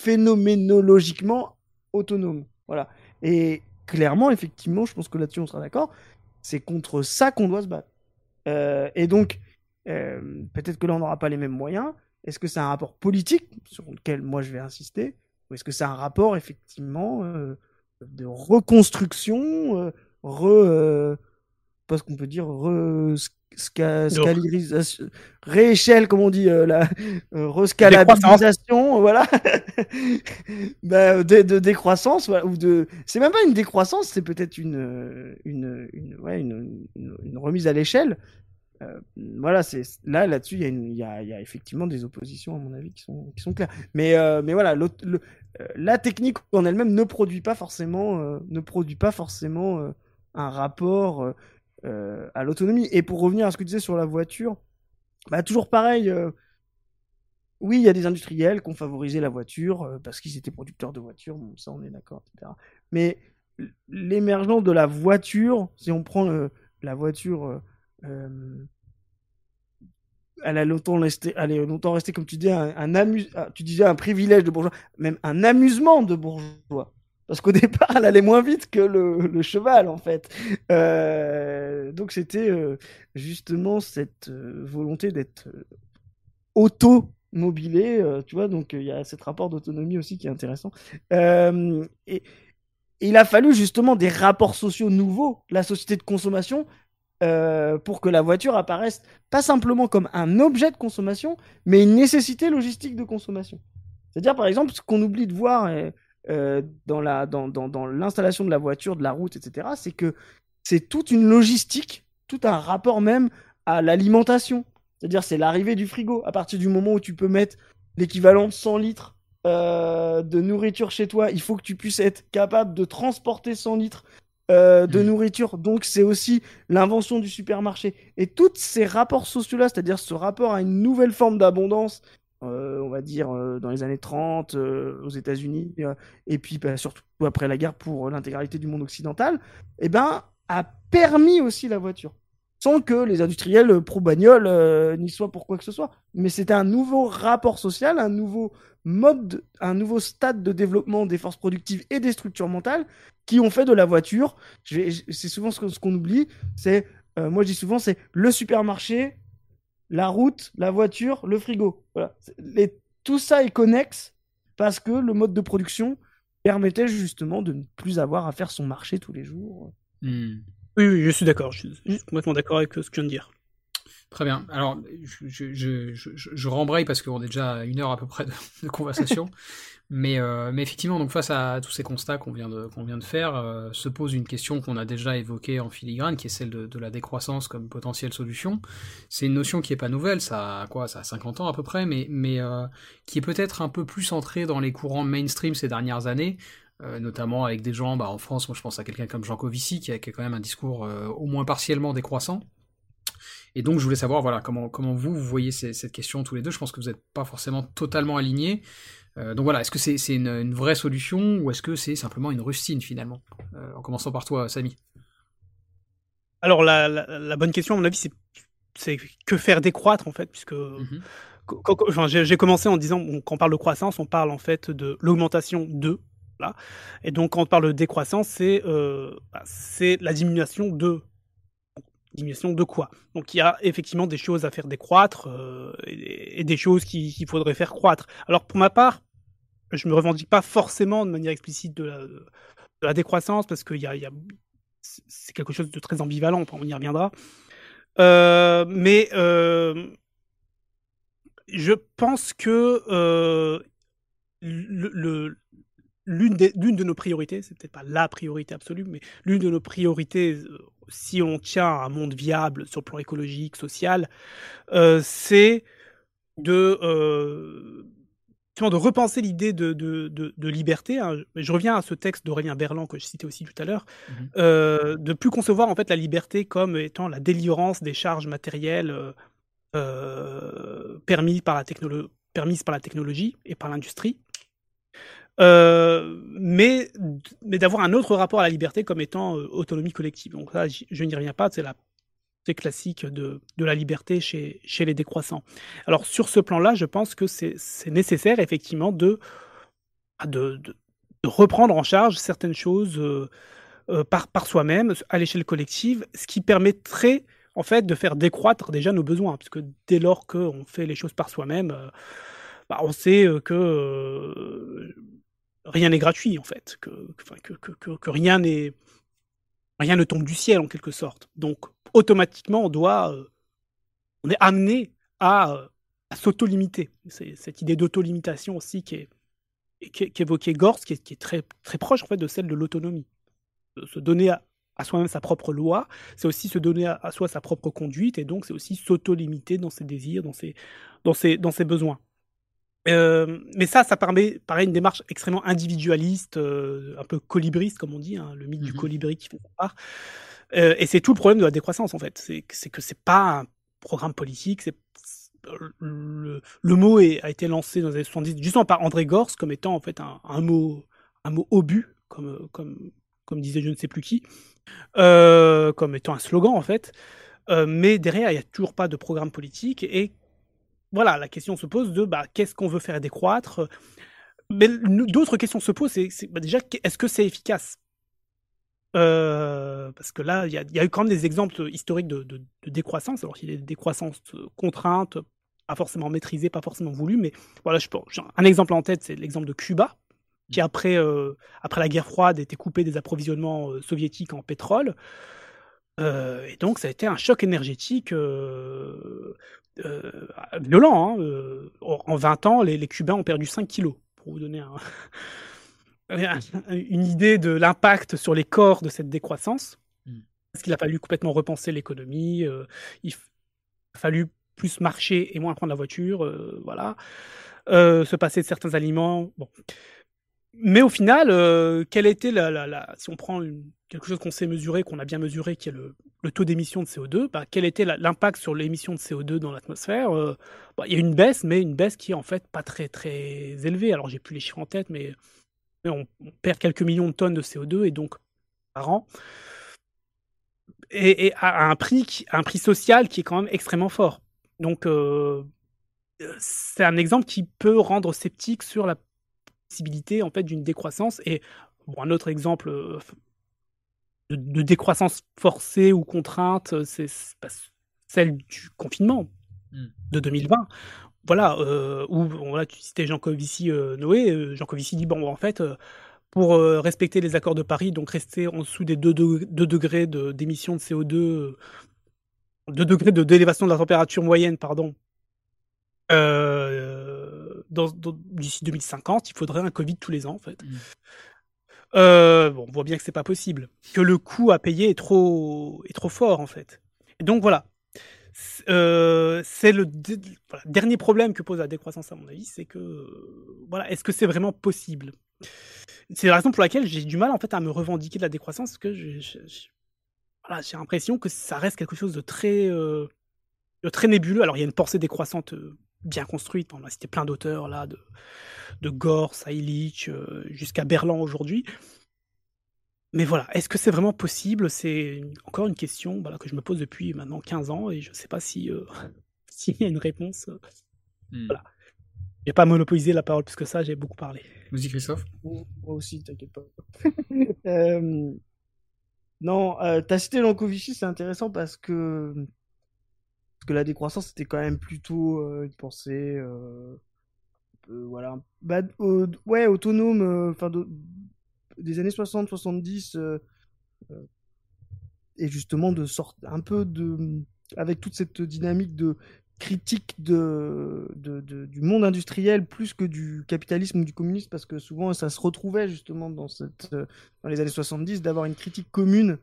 phénoménologiquement autonome. Voilà. Et clairement, effectivement, je pense que là-dessus on sera d'accord, c'est contre ça qu'on doit se battre. Euh, et donc, euh, peut-être que là on n'aura pas les mêmes moyens. Est-ce que c'est un rapport politique sur lequel moi je vais insister? Ou est-ce que c'est un rapport effectivement euh, de reconstruction, re, pas ce qu'on peut dire, re scalarisation, rééchelle, comme on dit, euh, la euh, rescalabilisation, voilà, bah, de, de, décroissance, ou de, c'est même pas une décroissance, c'est peut-être une, une, une, ouais, une, une, remise à l'échelle. Euh, voilà, c'est là là-dessus, il y, y, a, y a effectivement des oppositions à mon avis qui sont qui sont claires. Mais euh, mais voilà, le, la technique en elle-même ne produit pas forcément ne produit pas forcément un rapport euh, à l'autonomie. Et pour revenir à ce que tu disais sur la voiture, bah, toujours pareil, euh, oui, il y a des industriels qui ont favorisé la voiture euh, parce qu'ils étaient producteurs de voitures, ça on est d'accord, etc. Mais l'émergence de la voiture, si on prend euh, la voiture, euh, elle a longtemps resté, elle est longtemps restée, comme tu disais, un, ah, tu disais un privilège de bourgeois, même un amusement de bourgeois. Parce qu'au départ, elle allait moins vite que le, cheval, en fait. donc c'était justement cette volonté d'être auto mobilé, euh, tu vois, donc il y a cet rapport d'autonomie aussi qui est intéressant. Euh, et, il a fallu justement des rapports sociaux nouveaux, la société de consommation, euh, pour que la voiture apparaisse pas simplement comme un objet de consommation, mais une nécessité logistique de consommation. C'est-à-dire, par exemple, ce qu'on oublie de voir dans la dans, l'installation de la voiture, de la route, etc., c'est que c'est toute une logistique, tout un rapport même à l'alimentation, c'est-à-dire, c'est l'arrivée du frigo. À partir du moment où tu peux mettre l'équivalent de 100 litres euh, de nourriture chez toi, il faut que tu puisses être capable de transporter 100 litres euh, de mmh. nourriture. Donc, c'est aussi l'invention du supermarché. Et tous ces rapports sociaux-là, c'est-à-dire ce rapport à une nouvelle forme d'abondance, euh, on va dire dans les années 30 aux États-Unis, et puis bah, surtout après la guerre pour l'intégralité du monde occidental, eh ben, a permis aussi la voiture sans que les industriels pro-bagnole euh, n'y soient pour quoi que ce soit. Mais c'était un nouveau rapport social, un nouveau mode, un nouveau stade de développement des forces productives et des structures mentales qui ont fait de la voiture. C'est souvent ce qu'on oublie. C'est, euh, moi je dis souvent, c'est le supermarché, la route, la voiture, le frigo. Tout ça est connexe parce que le mode de production permettait justement de ne plus avoir à faire son marché tous les jours. Hmm. Oui, je suis d'accord. Je suis complètement d'accord avec ce que tu viens de dire. Très bien. Alors, je, je, je, je rembraye parce qu'on est déjà à une heure à peu près de, conversation. mais, euh, mais effectivement, donc face à tous ces constats qu'on vient de, qu'on vient de faire, euh, se pose une question qu'on a déjà évoquée en filigrane, qui est celle de, de la décroissance comme potentielle solution. C'est une notion qui est pas nouvelle, ça a quoi Ça a 50 ans à peu près, mais, mais euh, qui est peut-être un peu plus centrée dans les courants mainstream ces dernières années. Euh, notamment avec des gens, bah, en France, moi je pense à quelqu'un comme Jean Covici, qui a, quand même un discours euh, au moins partiellement décroissant. Et donc je voulais savoir, voilà, comment, comment vous, vous voyez cette question tous les deux. Je pense que vous n'êtes pas forcément totalement alignés. Euh, donc voilà, est-ce que c'est une, vraie solution ou est-ce que c'est simplement une rustine finalement? En commençant par toi, Samy. Alors la, bonne question, à mon avis, c'est que faire décroître en fait, puisque mhm. j'ai commencé en disant, quand on parle de croissance, on parle en fait de l'augmentation de et donc, quand on parle de décroissance, c'est euh, bah, la diminution de diminution de quoi? Donc il y a effectivement des choses à faire décroître euh, et, des choses qu'il faudrait faire croître. Alors pour ma part, je me revendique pas forcément de manière explicite de la, décroissance parce que c'est quelque chose de très ambivalent, on y reviendra. Euh, mais je pense que le, l'une de nos priorités, c'est peut-être pas la priorité absolue, mais l'une de nos priorités, euh, si on tient à un monde viable sur le plan écologique, social, euh, c'est de, euh, de repenser l'idée de, de, liberté. Hein. Je reviens à ce texte d'Aurélien Berland que je citais aussi tout à l'heure, mmh de plus concevoir en fait la liberté comme étant la délivrance des charges matérielles permises par la technologie et par l'industrie euh, mais, mais d'avoir un autre rapport à la liberté comme étant euh, autonomie collective. Donc là, je n'y reviens pas, c'est la c'est classique de, de, la liberté chez, chez les décroissants. Alors sur ce plan-là, je pense que c'est nécessaire effectivement de, de, de, reprendre en charge certaines choses euh, par, par soi-même, à l'échelle collective, ce qui permettrait en fait de faire décroître déjà nos besoins, puisque dès lors qu'on fait les choses par soi-même, bah, on sait que rien n'est gratuit en fait, que, rien n'est rien ne tombe du ciel en quelque sorte. Donc automatiquement on doit euh, on est amené à, à s'auto-limiter. C'est cette idée d'auto-limitation aussi qui est qu'évoquait Gorst, qui est, très proche en fait de celle de l'autonomie. Se donner à, soi-même sa propre loi, c'est aussi se donner à, soi sa propre conduite, et donc c'est aussi s'auto-limiter dans ses désirs, dans ses besoins. Euh, mais ça, ça permet, pareil, une démarche extrêmement individualiste, euh, un peu colibriste, comme on dit, hein, le mythe du mmh colibri qui fait part. Euh, et c'est tout le problème de la décroissance, en fait. C'est que c'est pas un programme politique, le, le mot est, a été lancé dans les années 70 justement par André Gors comme étant en fait un, un mot un mot obus comme comme comme disait je ne sais plus qui comme étant un slogan en fait mais derrière il n'y a toujours pas de programme politique et voilà la question se pose de bah, qu'est-ce qu'on veut faire décroître mais d'autres questions se posent c'est bah, déjà est-ce que c'est efficace? Euh, parce que là, il y, y, a eu quand même des exemples historiques de, de, de décroissance. Alors, il y a des décroissances contraintes, pas forcément maîtrisées, pas forcément voulues, mais voilà, je pense, un exemple en tête, c'est l'exemple de Cuba, qui mmh. après, euh, après la guerre froide était coupé des approvisionnements euh, soviétiques en pétrole. Euh, et donc, ça a été un choc énergétique euh, violent. Hein. En 20 ans, les, les, Cubains ont perdu 5 kilos, pour vous donner un. une idée de l'impact sur les corps de cette décroissance. Mm. Parce qu'il a fallu complètement repenser l'économie, euh, il a fallu plus marcher et moins prendre la voiture, euh, voilà, euh, se passer de certains aliments. Bon. Mais au final, euh, était la, si on prend quelque chose qu'on sait mesurer, qu'on a bien mesuré, qui est le, le taux d'émission de CO2, bah, quel était l'impact sur l'émission de CO2 dans l'atmosphère euh, bah, Il y a une baisse, mais une baisse qui est en fait pas très très élevée. Alors j'ai plus les chiffres en tête, mais on, perd quelques millions de tonnes de CO2 et donc par an. Et, à un prix, un prix social qui est quand même extrêmement fort. Donc euh, c'est un exemple qui peut rendre sceptique sur la possibilité en fait d'une décroissance. Et bon, un autre exemple euh, de, de, décroissance forcée ou contrainte, c'est celle du confinement mmh. de 2020 voilà, euh, où voilà, tu citais Jean Covici euh, Noé, euh, Jean Covici dit bon en fait pour respecter les accords de Paris, donc rester en dessous des 2, degrés d'émission de, CO2, 2 degrés de d'élévation de la température moyenne, pardon, d'ici 2050, il faudrait un Covid tous les ans en fait. Mmh. Euh, bon, on voit bien que c'est pas possible, que le coût à payer est trop est trop fort en fait. Et donc voilà, euh, c'est le voilà, dernier problème que pose la décroissance à mon avis, c'est que voilà, est-ce que c'est vraiment possible? C'est la raison pour laquelle j'ai du mal en fait à me revendiquer de la décroissance, parce que j'ai voilà, l'impression que ça reste quelque chose de très euh, de très nébuleux. Alors il y a une pensée décroissante bien construite, on a cité plein d'auteurs là, de de Gors, Illich, euh, jusqu'à Berlan aujourd'hui. Mais voilà, est-ce que c'est vraiment possible? C'est encore une question voilà, que je me pose depuis maintenant 15 ans et je ne sais pas si euh, s'il y a une réponse. Hmm. Voilà. Je pas monopoliser la parole plus que ça, j'ai beaucoup parlé. Vas-y Christophe. Moi aussi, t'inquiète pas. euh... Non, euh, t'as cité Lankovici, c'est intéressant parce que parce que la décroissance c'était quand même plutôt euh, une pensée euh, voilà bah, ouais autonome des années 60-70 euh, euh, et justement de sorte un peu de avec toute cette dynamique de critique de, du monde industriel plus que du capitalisme ou du communisme parce que souvent ça se retrouvait justement euh, dans les années 70 d'avoir une critique commune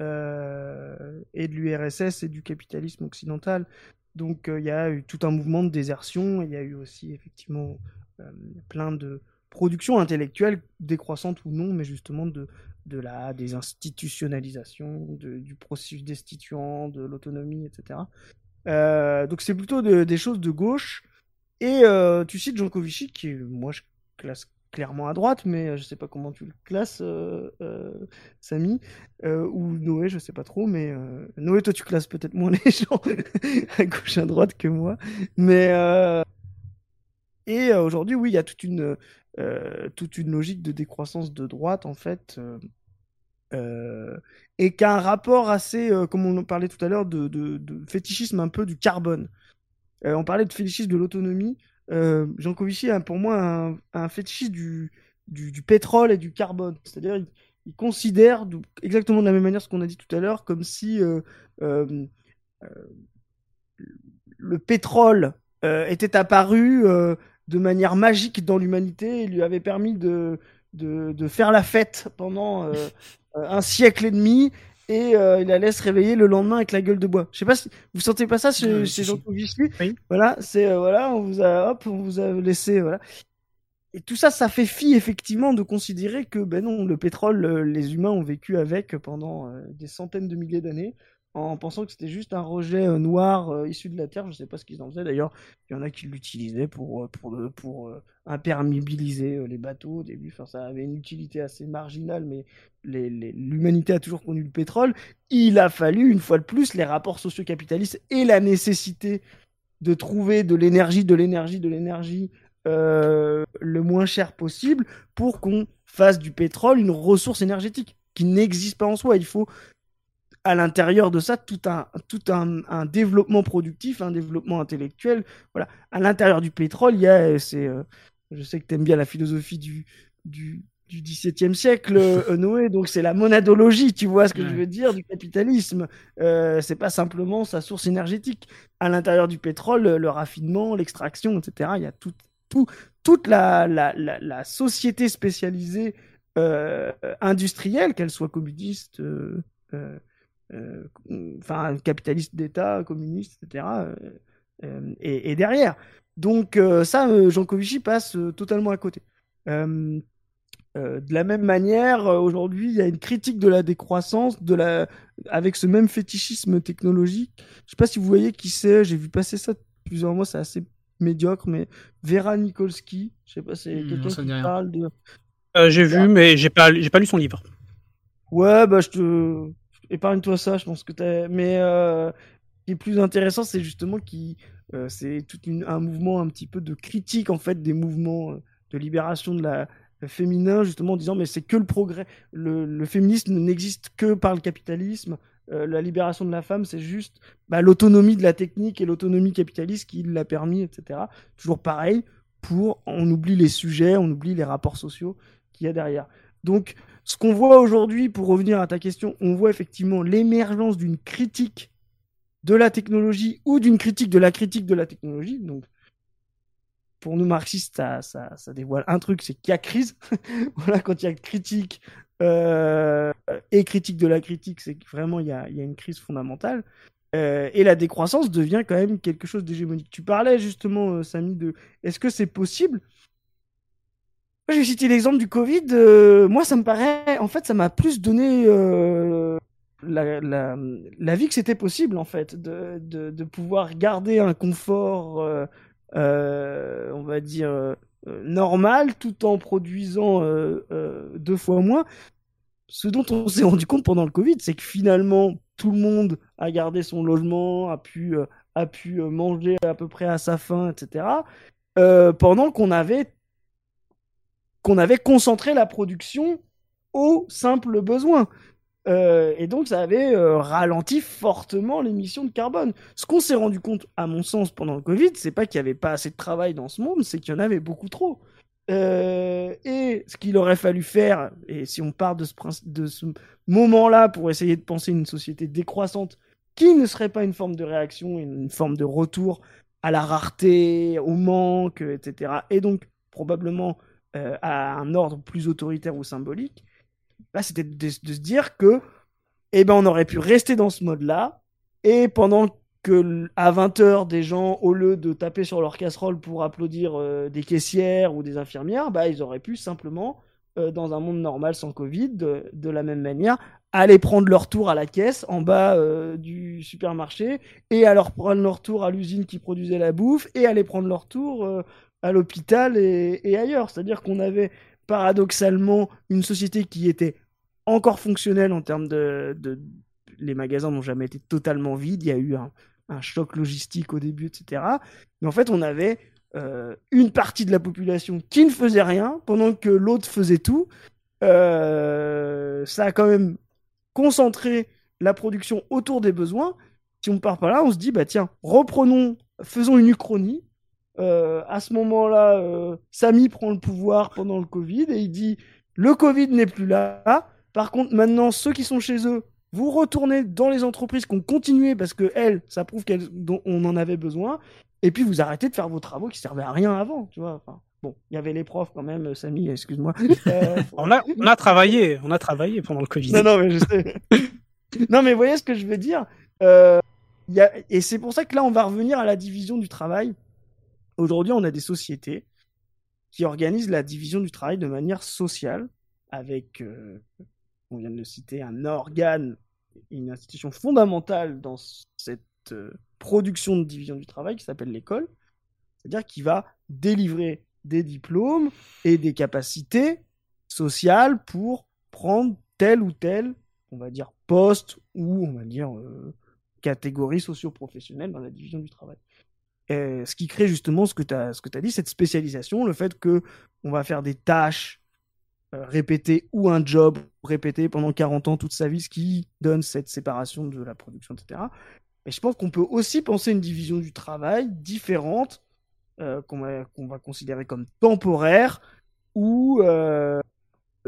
euh, et de l'URSS et du capitalisme occidental. Donc il y a eu tout un mouvement de désertion, il y a eu aussi effectivement euh, plein de, production intellectuelle, décroissante ou non, mais justement de, de la désinstitutionnalisation, de, du processus destituant, de l'autonomie, etc. Euh, donc c'est plutôt de, des choses de gauche. Et euh, tu cites Jean Covici, qui moi je classe clairement à droite, mais je sais pas comment tu le classes, euh, euh, Samy, euh, ou Noé, je sais pas trop, mais euh, Noé, toi tu classes peut-être moins les gens à gauche à droite que moi, mais euh, et euh, aujourd'hui, oui, il y a toute une euh, toute une logique de décroissance de droite, en fait, euh, euh, et qui a un rapport assez, euh, comme on en parlait tout à l'heure, de, de, fétichisme un peu du carbone. Euh, on parlait de fétichisme de l'autonomie. Jean Covici a pour moi un, un fétichisme du, pétrole et du carbone. C'est-à-dire, il, considère exactement de la même manière ce qu'on a dit tout à l'heure, comme si le pétrole était apparu de manière magique dans l'humanité et lui avait permis de, faire la fête pendant euh, un siècle et demi et euh, il allait se réveiller le lendemain avec la gueule de bois. Je sais pas si vous sentez pas ça chez, chez Jean oui. Voilà, c'est euh, voilà, on vous a hop, on vous a laissé voilà. Et tout ça, ça fait fi effectivement de considérer que ben non, le pétrole, les humains ont vécu avec pendant des centaines de milliers d'années. En pensant que c'était juste un rejet euh, noir euh, issu de la Terre. Je ne sais pas ce qu'ils en faisaient d'ailleurs. Il y en a qui l'utilisaient pour, euh, pour, imperméabiliser les bateaux au début. Enfin, ça avait une utilité assez marginale, mais l'humanité a toujours connu le pétrole. Il a fallu, une fois de plus, les rapports socio-capitalistes et la nécessité de trouver de l'énergie, de l'énergie, de l'énergie le moins cher possible pour qu'on fasse du pétrole une ressource énergétique qui n'existe pas en soi. Il faut à l'intérieur de ça tout un, tout un, développement productif, un développement intellectuel. Voilà. À l'intérieur du pétrole, il y a, c'est, euh, je sais que tu aimes bien la philosophie du, du, du XVIIe siècle, euh, Noé, donc c'est la monadologie, tu vois ce que je veux dire, du capitalisme. Euh, c'est pas simplement sa source énergétique. À l'intérieur du pétrole, le raffinement, l'extraction, etc., il y a tout, tout, toute la, la, la, société spécialisée euh, industrielle, qu'elle soit communiste, euh, enfin capitaliste d'État, communiste, etc. Euh, euh, et, derrière. Donc ça, Jean Covici passe totalement à côté. de la même manière, aujourd'hui, il y a une critique de la décroissance, de la... avec ce même fétichisme technologique. Je sais pas si vous voyez qui c'est, j'ai vu passer ça plusieurs mois, c'est assez médiocre, mais Vera Nikolsky, je sais pas, c'est hmm, quelqu'un qui parle de... j'ai vu, mais j'ai pas, j'ai pas lu son livre. Ouais, bah je te, épargne-toi ça, je pense que t'as. Mais euh, ce qui est plus intéressant, c'est justement qui euh, c'est tout un mouvement un petit peu de critique en fait des mouvements euh, de libération de la féminin, justement en disant mais c'est que le progrès, le, féminisme n'existe que par le capitalisme. la libération de la femme, c'est juste bah, l'autonomie de la technique et l'autonomie capitaliste qui l'a permis, etc. Toujours pareil, pour on oublie les sujets, on oublie les rapports sociaux qu'il y a derrière. Donc ce qu'on voit aujourd'hui, pour revenir à ta question, on voit effectivement l'émergence d'une critique de la technologie ou d'une critique de la critique de la technologie. Donc, pour nous marxistes, ça, ça, dévoile un truc, c'est qu'il y a crise. voilà, quand il y a critique euh, et critique de la critique, c'est que vraiment il y a, une crise fondamentale. Euh, et la décroissance devient quand même quelque chose d'hégémonique. Tu parlais justement, euh, Samy, de est-ce que c'est possible j'ai cité l'exemple du Covid. Euh, moi, ça me paraît, en fait, ça m'a plus donné euh, la, vie que c'était possible, en fait, de, pouvoir garder un confort, euh, euh on va dire, normal, tout en produisant deux fois moins. Ce dont on s'est rendu compte pendant le Covid, c'est que finalement, tout le monde a gardé son logement, a pu, a pu manger à peu près à sa faim, etc. pendant qu'on avait qu'on avait concentré la production aux simples besoins. Euh, et donc, ça avait euh, ralenti fortement l'émission de carbone. Ce qu'on s'est rendu compte, à mon sens, pendant le Covid, c'est pas qu'il y avait pas assez de travail dans ce monde, c'est qu'il y en avait beaucoup trop. Euh, et ce qu'il aurait fallu faire, et si on part de ce, ce moment-là pour essayer de penser une société décroissante qui ne serait pas une forme de réaction, une forme de retour à la rareté, au manque, etc. Et donc, probablement euh, à un ordre plus autoritaire ou symbolique, bah, c'était de, se dire que eh ben, on aurait pu rester dans ce mode-là, et pendant que à 20h, des gens, au lieu de taper sur leur casserole pour applaudir euh, des caissières ou des infirmières, bah, ils auraient pu simplement, euh, dans un monde normal sans Covid, de, la même manière, aller prendre leur tour à la caisse en bas du supermarché, et alors prendre leur tour à l'usine qui produisait la bouffe, et aller prendre leur tour à l'hôpital et, ailleurs. C'est-à-dire qu'on avait paradoxalement une société qui était encore fonctionnelle en termes de, Les magasins n'ont jamais été totalement vides, il y a eu un, choc logistique au début, etc. Mais en fait, on avait euh, une partie de la population qui ne faisait rien pendant que l'autre faisait tout. Euh, ça a quand même concentré la production autour des besoins. Si on part par là, on se dit, bah tiens, reprenons, faisons une uchronie, euh, à ce moment-là, euh, Samy prend le pouvoir pendant le Covid et il dit le Covid n'est plus là. Par contre, maintenant, ceux qui sont chez eux, vous retournez dans les entreprises qui ont continué parce que elles, ça prouve qu'on en avait besoin. Et puis vous arrêtez de faire vos travaux qui servaient à rien avant, tu vois. bon, il y avait les profs quand même, Samy, excuse-moi. Euh, on, a, on a travaillé, on a travaillé pendant le Covid. Non, non, mais je sais. non, mais vous voyez ce que je veux dire. Y a... Et c'est pour ça que là, on va revenir à la division du travail. Aujourd'hui, on a des sociétés qui organisent la division du travail de manière sociale, avec, euh, on vient de le citer, un organe une institution fondamentale dans cette euh, production de division du travail qui s'appelle l'école, c'est-à-dire qui va délivrer des diplômes et des capacités sociales pour prendre tel ou tel, on va dire, poste ou on va dire euh, catégorie socio-professionnelle dans la division du travail. Ce qui crée justement ce que tu as, as dit, cette spécialisation, le fait que on va faire des tâches euh, répétées ou un job répété pendant 40 ans toute sa vie, ce qui donne cette séparation de la production, etc. Et je pense qu'on peut aussi penser une division du travail différente, euh, qu'on va, va, considérer comme temporaire, ou euh,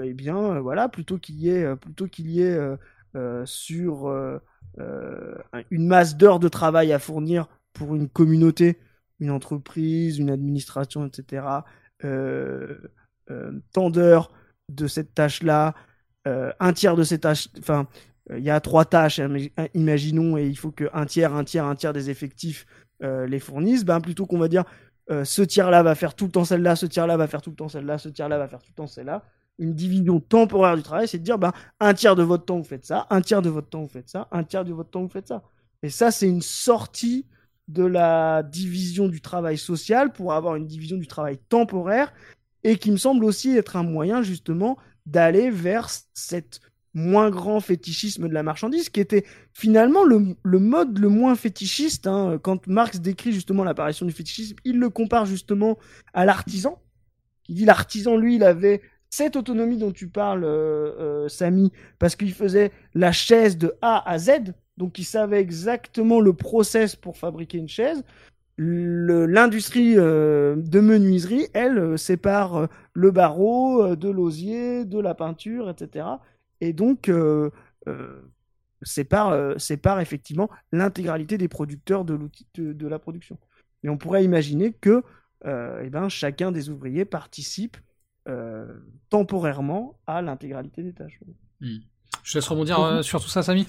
eh bien, voilà, plutôt qu'il y ait, plutôt qu'il y ait sur une masse d'heures de travail à fournir pour une communauté, une entreprise, une administration, etc. tant d'heures de cette tâche-là, un tiers de ces tâches, enfin, euh, il y a trois tâches, hein, imaginons, et il faut qu'un tiers, un tiers, un tiers des effectifs euh, les fournissent, ben, plutôt qu'on va dire euh, ce tiers-là va faire tout le temps celle-là, ce tiers-là va faire tout le temps celle-là, ce tiers-là va faire tout le temps celle-là. Une division temporaire du travail, c'est de dire ben, un tiers de votre temps vous faites ça, un tiers de votre temps vous faites ça, un tiers de votre temps vous faites ça. Et ça, c'est une sortie de la division du travail social pour avoir une division du travail temporaire et qui me semble aussi être un moyen justement d'aller vers cette moins grand fétichisme de la marchandise, qui était finalement le, mode le moins fétichiste. Hein. Quand Marx décrit justement l'apparition du fétichisme, il le compare justement à l'artisan. Il dit l'artisan, lui, il avait cette autonomie dont tu parles, euh, euh, Samy, parce qu'il faisait la chaise de A à Z, donc il savait exactement le process pour fabriquer une chaise. L'industrie euh, de menuiserie, elle, sépare le barreau de l'osier, de la peinture, etc et donc euh, euh, sépare, euh, sépare effectivement l'intégralité des producteurs de l'outil de, la production. Et on pourrait imaginer que eh ben, chacun des ouvriers participe temporairement à l'intégralité des tâches. Hmm. Je laisse rebondir sur tout ça, Samy?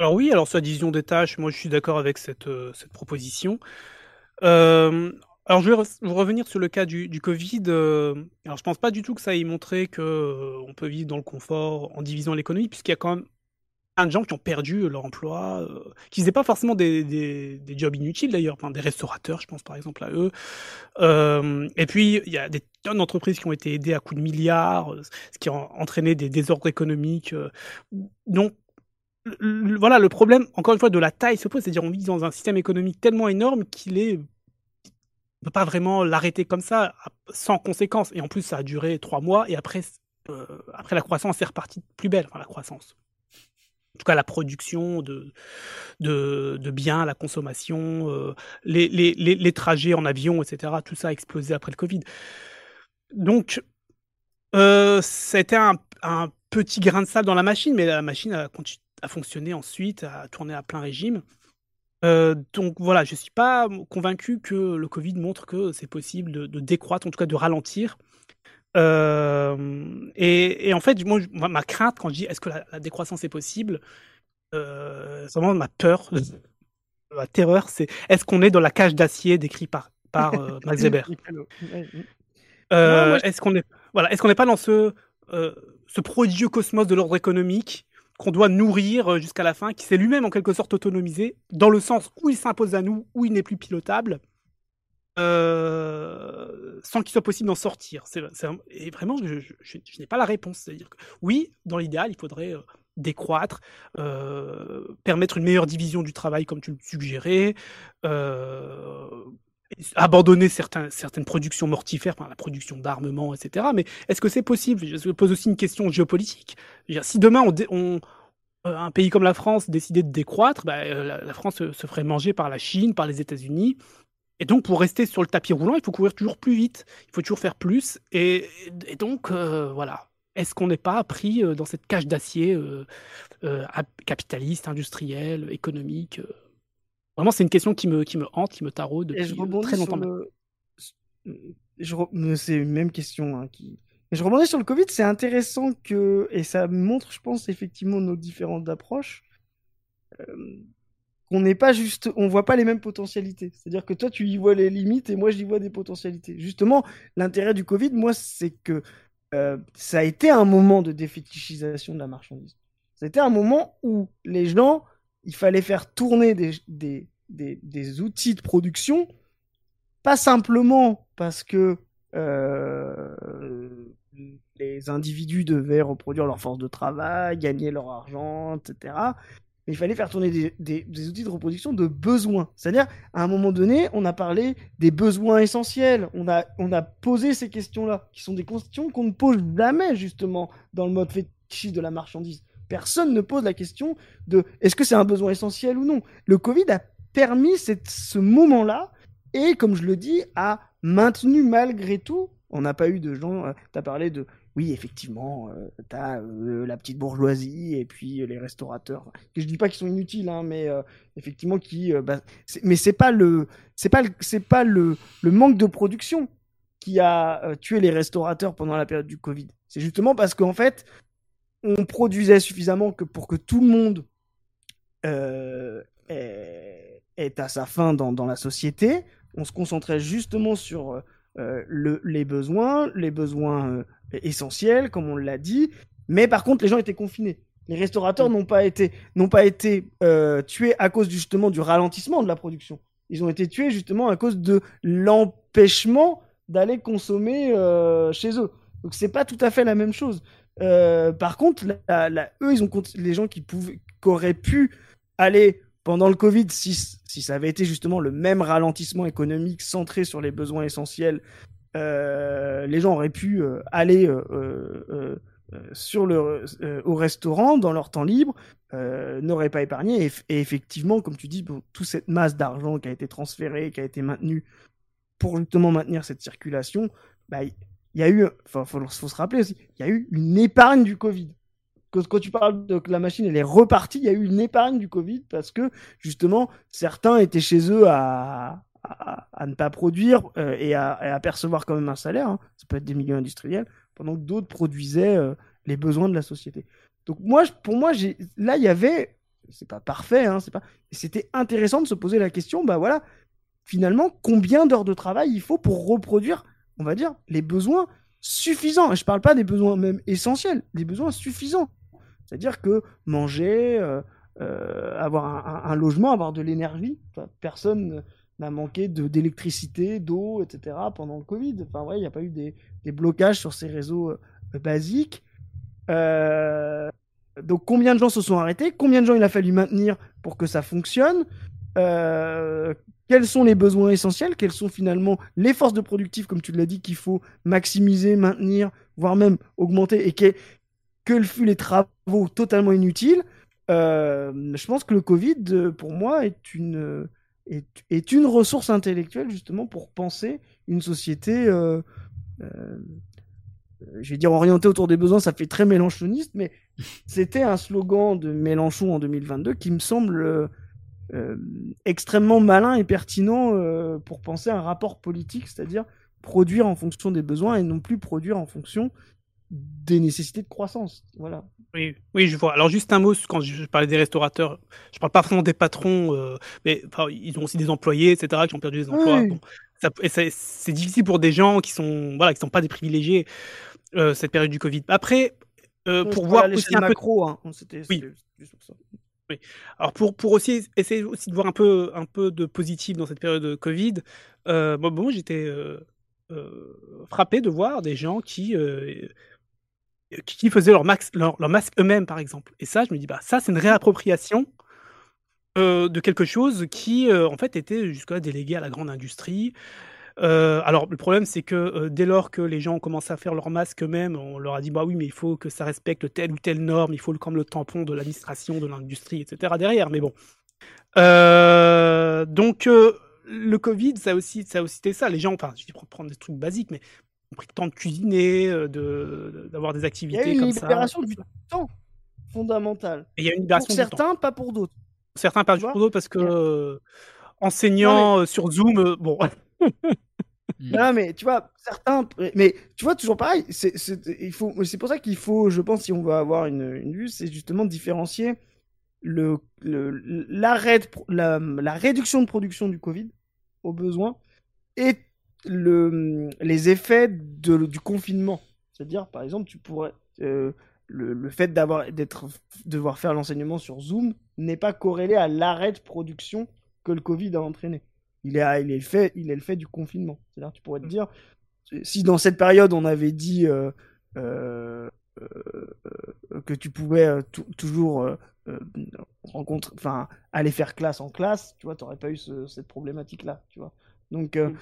Alors oui, alors sa division des tâches, moi je suis d'accord avec cette, cette proposition. Euh, alors, je vais revenir sur le cas du, Covid. Euh, alors, je pense pas du tout que ça ait montré qu'on euh, peut vivre dans le confort en divisant l'économie, puisqu'il y a quand même plein de gens qui ont perdu leur emploi, euh, qui faisaient pas forcément des, jobs inutiles d'ailleurs, des restaurateurs, je pense par exemple à eux. et puis, il y a des tonnes d'entreprises qui ont été aidées à coups de milliards, ce qui a entraîné des désordres économiques. donc, voilà, le problème, encore une fois, de la taille se pose, c'est-à-dire on vit dans un système économique tellement énorme qu'il est on peut pas vraiment l'arrêter comme ça, sans conséquence. Et en plus, ça a duré trois mois, et après, euh, après la croissance est repartie plus belle, enfin la croissance. En tout cas, la production de, de, biens, la consommation, euh, les, les, les, trajets en avion, etc. Tout ça a explosé après le Covid. Donc, euh, c'était un, un, petit grain de sable dans la machine, mais la machine a, a fonctionné ensuite, a tourné à plein régime. Euh, donc voilà, je suis pas convaincu que le Covid montre que c'est possible de, décroître, en tout cas de ralentir. Euh, et, en fait, moi, ma crainte quand je dis est-ce que la, décroissance est possible, euh, vraiment ma peur, ma terreur, c'est est-ce qu'on est dans la cage d'acier décrit par, par euh, Max Weber? Est-ce qu'on est, voilà, est-ce qu'on n'est pas dans ce, ce prodigieux cosmos de l'ordre économique qu'on doit nourrir euh, jusqu'à la fin, qui s'est lui-même en quelque sorte autonomisé, dans le sens où il s'impose à nous, où il n'est plus pilotable, euh, sans qu'il soit possible d'en sortir. Et vraiment, je, n'ai pas la réponse. C'est-à-dire que oui, dans l'idéal, il faudrait euh, décroître, permettre une meilleure division du travail comme tu le suggérais, abandonner certaines productions mortifères, la production d'armement, etc. Mais est-ce que c'est possible? Je pose aussi une question géopolitique. Si demain euh, un pays comme la France décidait de décroître, bah, euh, la, France se, ferait manger par la Chine, par les États-Unis. Et donc, pour rester sur le tapis roulant, il faut courir toujours plus vite, il faut toujours faire plus. Et, donc, euh, voilà. Est-ce qu'on n'est pas pris dans cette cage d'acier capitaliste, industrielle, économique Vraiment, c'est une question qui me, qui me hante, qui me taraude depuis très longtemps. C'est une même question hein, qui... je rebondis sur le Covid, c'est intéressant que, et ça montre, je pense, effectivement nos différentes approches, euh, qu'on n'est pas juste, on voit pas les mêmes potentialités. C'est-à-dire que toi, tu y vois les limites et moi, j'y vois des potentialités. Justement, l'intérêt du Covid, moi, c'est que euh, ça a été un moment de défétichisation de la marchandise. C'était un moment où les gens, il fallait faire tourner des, outils de production, pas simplement parce que euh, les individus devaient reproduire leur force de travail, gagner leur argent, etc. Mais il fallait faire tourner des, outils de reproduction de besoins. C'est-à-dire, à un moment donné, on a parlé des besoins essentiels. On a, on a posé ces questions-là, qui sont des questions qu'on ne pose jamais, justement, dans le mode fétichiste de la marchandise. Personne ne pose la question de est-ce que c'est un besoin essentiel ou non. Le Covid a permis ce moment-là et, comme je le dis, a maintenu malgré tout. On n'a pas eu de gens. Euh, tu as parlé de. Oui, effectivement, euh, euh, la petite bourgeoisie et puis les restaurateurs. Je dis pas qu'ils sont inutiles, hein, mais effectivement, qui. Bah, mais c'est pas le. Pas, le manque de production qui a tué les restaurateurs pendant la période du Covid. C'est justement parce qu'en fait, on produisait suffisamment que pour que tout le monde euh, est, à sa fin dans, la société. On se concentrait justement sur euh, le, les besoins, les besoins euh, essentiels, comme on l'a dit. Mais par contre, les gens étaient confinés. Les restaurateurs n'ont pas été, n'ont pas été euh, tués à cause justement du ralentissement de la production. Ils ont été tués justement à cause de l'empêchement d'aller consommer chez eux. Donc c'est pas tout à fait la même chose. Par contre, eux, ils ont les gens qui pouvaient, auraient pu aller pendant le Covid, si, si ça avait été justement le même ralentissement économique centré sur les besoins essentiels, euh, les gens auraient pu euh, aller euh, sur au restaurant dans leur temps libre, n'auraient pas épargné. Et, effectivement, comme tu dis, toute cette masse d'argent qui a été transférée, qui a été maintenue pour justement maintenir cette circulation, bah, il y a eu, enfin, faut, se rappeler aussi, il y a eu une épargne du Covid quand tu parles de que la machine elle est repartie, il y a eu une épargne du Covid parce que justement certains étaient chez eux à, à, ne pas produire euh, et, à, percevoir quand même un salaire. Hein. Ça peut être des milieux industriels, pendant que d'autres produisaient euh, les besoins de la société. Donc moi, pour moi, là il y avait, c'est pas parfait, hein, c'est pas, c'était intéressant de se poser la question, bah voilà, finalement combien d'heures de travail il faut pour reproduire, on va dire, les besoins suffisants. Je parle pas des besoins même essentiels, des besoins suffisants. C'est-à-dire que manger, euh, euh, avoir un, logement, avoir de l'énergie, personne n'a manqué d'électricité, d'eau, etc. pendant le Covid. Enfin, ouais, il n'y a pas eu des, blocages sur ces réseaux euh, basiques. donc, combien de gens se sont arrêtés? Combien de gens il a fallu maintenir pour que ça fonctionne? Quels sont les besoins essentiels, quelles sont finalement les forces de productif, comme tu l'as dit, qu'il faut maximiser, maintenir, voire même augmenter, et que fut les travaux totalement inutiles? Euh, je pense que le Covid, euh, pour moi, est une, ressource intellectuelle justement pour penser une société, euh, je vais dire orientée autour des besoins, ça fait très mélanchoniste, mais c'était un slogan de Mélenchon en 2022 qui me semble extrêmement malin et pertinent pour penser un rapport politique, c'est-à-dire produire en fonction des besoins et non plus produire en fonction des nécessités de croissance. Voilà. Oui, oui, je vois. Alors juste un mot quand je parlais des restaurateurs, je parle pas forcément des patrons, euh, mais ils ont aussi des employés, etc., qui ont perdu des emplois. c'est difficile pour des gens qui sont voilà, qui sont pas des privilégiés euh, cette période du Covid. Après, euh, pour voir aussi un macro, hein. oui. Oui. Alors pour, pour aussi essayer aussi de voir un peu un peu de positif dans cette période de Covid, bon, bon j'étais frappé de voir des gens qui qui faisaient leur, max, leur, masque eux-mêmes, par exemple. Et ça, je me dis, bah, ça, c'est une réappropriation euh, de quelque chose qui, euh, en fait, était jusqu'à délégué à la grande industrie. Euh, alors, le problème, c'est que dès lors que les gens ont commencé à faire leur masque eux-mêmes, on leur a dit, bah oui, mais il faut que ça respecte telle ou telle norme, il faut comme le tampon de l'administration, de l'industrie, etc. derrière. Mais bon. donc, le Covid, ça aussi, ça a aussi été ça. Les gens, enfin, je vais prendre des trucs basiques, mais pris le temps de cuisiner, euh, de d'avoir des activités comme ça. Il y a une libération du temps fondamentale. il y a une libération pour certains, pas pour d'autres. Certains pas pour d'autres parce que euh, enseignant euh, sur Zoom, bon. Non mais tu vois certains, mais tu vois toujours pareil. C'est pour ça qu'il faut, je pense, si on veut avoir une, une vue, c'est justement différencier le l'arrêt, la, réduction de production du Covid au besoin et le, les effets de, du confinement. C'est-à-dire, par exemple, tu pourrais. Euh, le, fait d'avoir d'être devoir faire l'enseignement sur Zoom n'est pas corrélé à l'arrêt de production que le Covid a entraîné. Il est, il est le fait, il est le fait du confinement. C'est-à-dire, tu pourrais te mm. dire, si dans cette période on avait dit euh, euh, euh, que tu pouvais toujours rencontrer, enfin, aller faire classe en classe, tu vois, t'aurais pas eu cette problématique-là, tu vois. Donc, mm.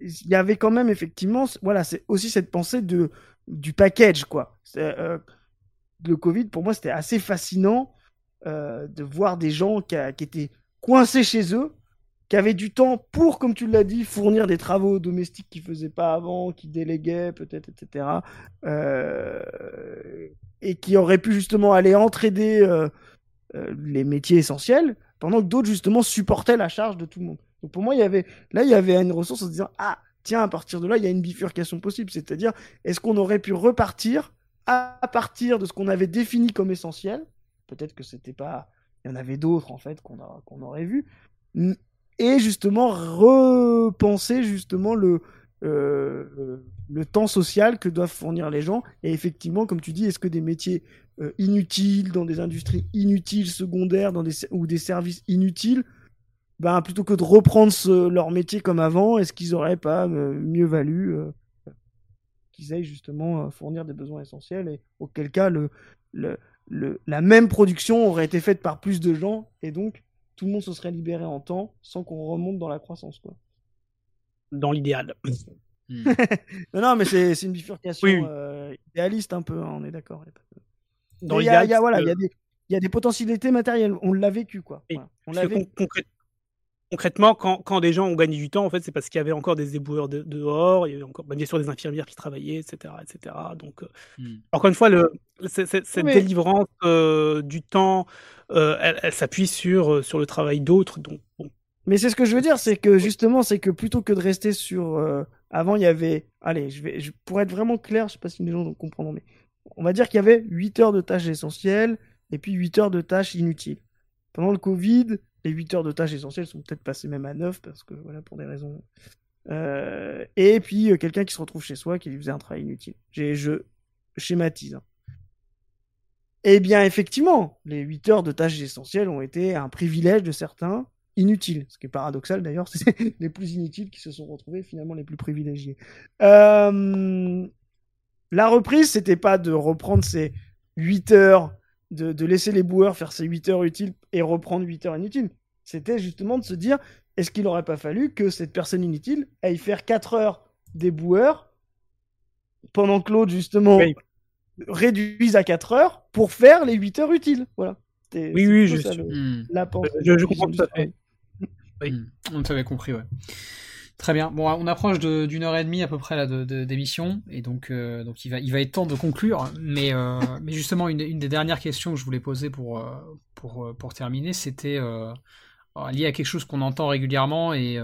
il y avait quand même effectivement, voilà, c'est aussi cette pensée de du package, quoi. Le Covid, pour moi, c'était assez fascinant de voir des gens qui, étaient coincés chez eux, qui avaient du temps pour, comme tu l'as dit, fournir des travaux domestiques qu'ils faisaient pas avant, qui déléguaient peut-être, etc. Euh, et qui auraient pu justement aller entraider les métiers essentiels, pendant que d'autres justement supportaient la charge de tout le monde. Donc pour moi, il y avait là, il y avait une ressource en se disant ah tiens, à partir de là, il y a une bifurcation possible. C'est-à-dire, est-ce qu'on aurait pu repartir à partir de ce qu'on avait défini comme essentiel? Peut-être que c'était pas. Il y en avait d'autres, en fait, qu'on qu'on aurait vu. Et justement, repenser justement le, euh, le temps social que doivent fournir les gens. Et effectivement, comme tu dis, est-ce que des métiers euh, inutiles, dans des industries inutiles, secondaires, dans des, ou des services inutiles, ben, plutôt que de reprendre leur métier comme avant, est-ce qu'ils auraient pas euh, mieux valu qu'ils aillent justement fournir des besoins essentiels et auquel cas le, la même production aurait été faite par plus de gens et donc tout le monde se serait libéré en temps sans qu'on remonte dans la croissance quoi. Dans l'idéal. Hmm. non, non, mais c'est une bifurcation idéaliste un peu, hein, on est d'accord. Dans l'idéal, il y, a, voilà, il y, a des, y a des potentialités matérielles, on l'a vécu quoi. On l'a vécu concrètement, quand, quand, des gens ont gagné du temps, en fait, c'est parce qu'il y avait encore des éboueurs dehors, il y avait encore, bah, bien sûr, des infirmières qui travaillaient, etc. etc. Donc, euh, hmm. encore une fois, le, cette délivrance euh, du temps, euh, elle, s'appuie sur, sur le travail d'autres. Donc, Mais c'est ce que je veux dire, c'est que justement, c'est que plutôt que de rester sur. avant, il y avait. Allez, je vais, je, pour être vraiment clair, je sais pas si les gens comprendront, mais on va dire qu'il y avait 8 heures de tâches essentielles et puis 8 heures de tâches inutiles. Pendant le Covid, les 8 heures de tâches essentielles sont peut-être passées même à 9 parce que voilà, pour des raisons. Euh, et puis euh, quelqu'un qui se retrouve chez soi qui lui faisait un travail inutile. Je schématise. Hein. Eh bien, effectivement, les 8 heures de tâches essentielles ont été un privilège de certains inutiles. Ce qui est paradoxal d'ailleurs, c'est les plus inutiles qui se sont retrouvés finalement les plus privilégiés. Euh, la reprise, c'était pas de reprendre ces 8 heures de, laisser les boueurs faire ces 8 heures utiles et reprendre 8 heures inutiles. C'était justement de se dire, est-ce qu'il n'aurait pas fallu que cette personne inutile aille faire 4 heures des boueurs pendant que l'autre, justement, réduise à 4 heures pour faire les 8 heures utiles? Voilà. Oui, oui, je, hmm. je, comprends tout à fait. Oui. Hmm. On t'avait compris, ouais. Très bien. Bon, on approche d'une heure et demie à peu près d'émission, et donc euh, donc il va il va être temps de conclure. Mais euh, mais justement une, des dernières questions que je voulais poser pour euh, pour pour terminer, c'était lié à quelque chose qu'on entend régulièrement et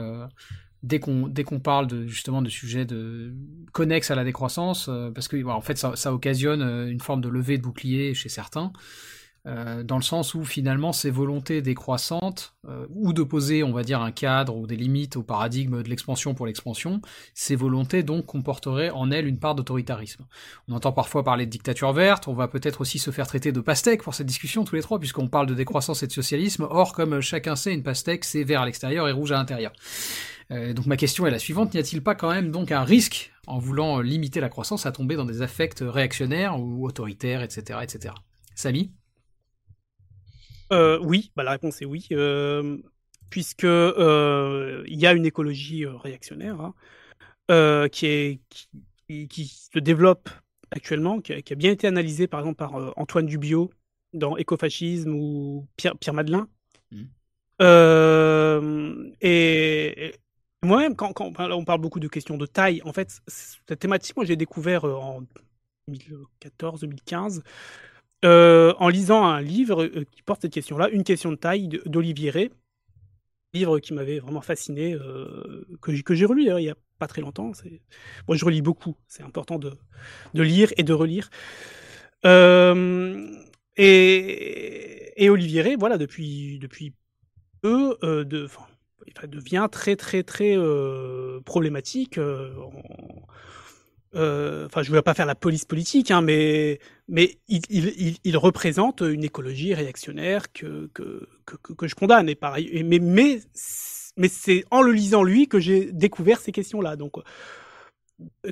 dès qu'on dès qu'on parle de justement de sujets de connexes à la décroissance, parce que en fait ça occasionne une forme de levée de bouclier chez certains. Euh, dans le sens où finalement ces volontés décroissantes, euh, ou de poser, on va dire, un cadre ou des limites au paradigme de l'expansion pour l'expansion, ces volontés donc comporteraient en elles une part d'autoritarisme. On entend parfois parler de dictature verte, on va peut-être aussi se faire traiter de pastèque pour cette discussion tous les trois, puisqu'on parle de décroissance et de socialisme, or comme chacun sait, une pastèque c'est vert à l'extérieur et rouge à l'intérieur. Euh, donc ma question est la suivante, n'y a-t-il pas quand même donc un risque en voulant limiter la croissance à tomber dans des affects réactionnaires ou autoritaires, etc. etc. Samy? Euh, oui, bah, la réponse est oui, euh, puisque euh, il y a une écologie réactionnaire hein, qui, est, qui, se développe actuellement, qui a, bien été analysée par exemple par Antoine Dubio dans Écofascisme ou Pierre, Pierre Madelin. Mmh. et, moi-même, quand, quand, on parle beaucoup de questions de taille, en fait, cette thématique, moi j'ai découvert en 2014-2015 euh, en lisant un livre euh, qui porte cette question-là, Une question de taille d'Olivier Ray, livre qui m'avait vraiment fasciné, euh, que, j'ai relu il n'y a pas très longtemps. Moi, je relis beaucoup, c'est important de, lire et de relire. et, Olivier Ray, voilà, depuis, depuis peu, de, devient très, très, très problématique. enfin, je ne veux pas faire la police politique, hein, mais, mais il, représente une écologie réactionnaire que, que, que, je condamne. Et pareil, mais, mais, mais c'est en le lisant lui que j'ai découvert ces questions-là. Donc,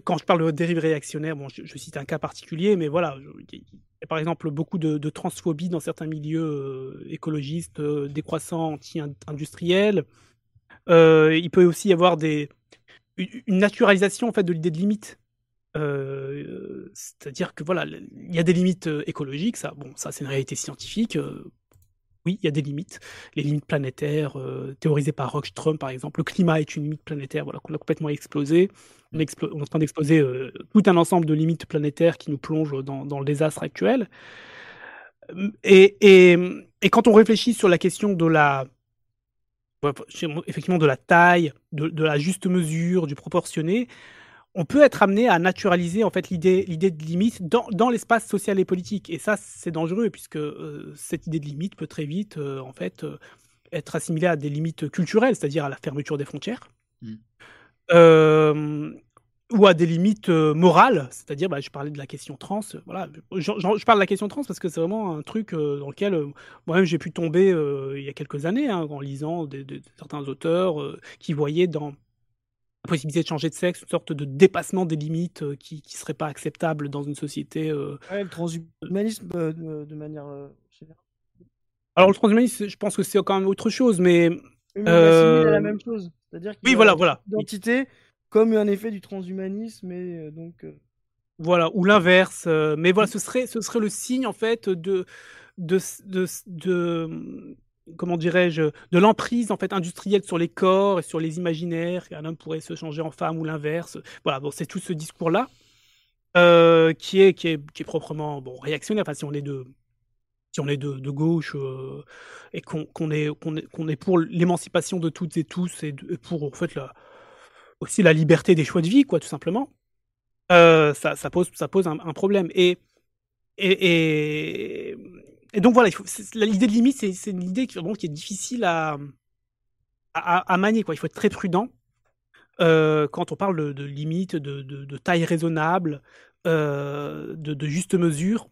quand je parle de dérive réactionnaire, bon, je, cite un cas particulier, mais voilà, il y a par exemple beaucoup de, transphobie dans certains milieux écologistes, décroissants, anti-industriels. il peut aussi y avoir des, une naturalisation en fait de l'idée de limite. Euh, c'est-à-dire que voilà, il y a des limites euh, écologiques, ça, bon, ça c'est une réalité scientifique. Euh, oui, il y a des limites, les limites planétaires théorisées par Rockström par exemple. Le climat est une limite planétaire, voilà, qu'on a complètement explosé. On, est en train d'exploser tout un ensemble de limites planétaires qui nous plongent dans, le désastre actuel. Et, et, et, quand on réfléchit sur la question de la effectivement de la taille, de, la juste mesure, du proportionné, on peut être amené à naturaliser en fait l'idée l'idée de limite dans, l'espace social et politique. Et ça c'est dangereux puisque euh, cette idée de limite peut très vite euh, en fait euh, être assimilée à des limites culturelles c'est-à-dire à la fermeture des frontières. Mmh ou à des limites morales, c'est-à-dire, bah, je parlais de la question trans, voilà, je parle de la question trans parce que c'est vraiment un truc dans lequel moi-même j'ai pu tomber il y a quelques années hein, en lisant certains auteurs qui voyaient dans la possibilité de changer de sexe une sorte de dépassement des limites qui ne serait pas acceptable dans une société. Ouais, le transhumanisme de, manière générale. Alors le transhumanisme, je pense que c'est quand même autre chose, mais. mais la même chose. C'est-à-dire oui, voilà, voilà. Identité comme un effet du transhumanisme et euh, donc euh, voilà ou l'inverse euh, mais voilà ce serait ce serait le signe en fait de de, de, de comment dirais-je de l'emprise en fait industrielle sur les corps et sur les imaginaires qu'un homme pourrait se changer en femme ou l'inverse voilà bon c'est tout ce discours là qui est qui est qui est proprement bon réactionnaire enfin si on est de si on est de, de gauche et qu'on est qu'on est est pour l'émancipation de toutes et tous et, pour en fait aussi la liberté des choix de vie, quoi, tout simplement, euh, ça, pose, ça pose un, problème. Et, et, et, donc voilà, l'idée de limite, c'est une idée qui, est difficile à, manier. Quoi. Il faut être très prudent euh, quand on parle de, limite, de, taille raisonnable, euh, de, juste mesure.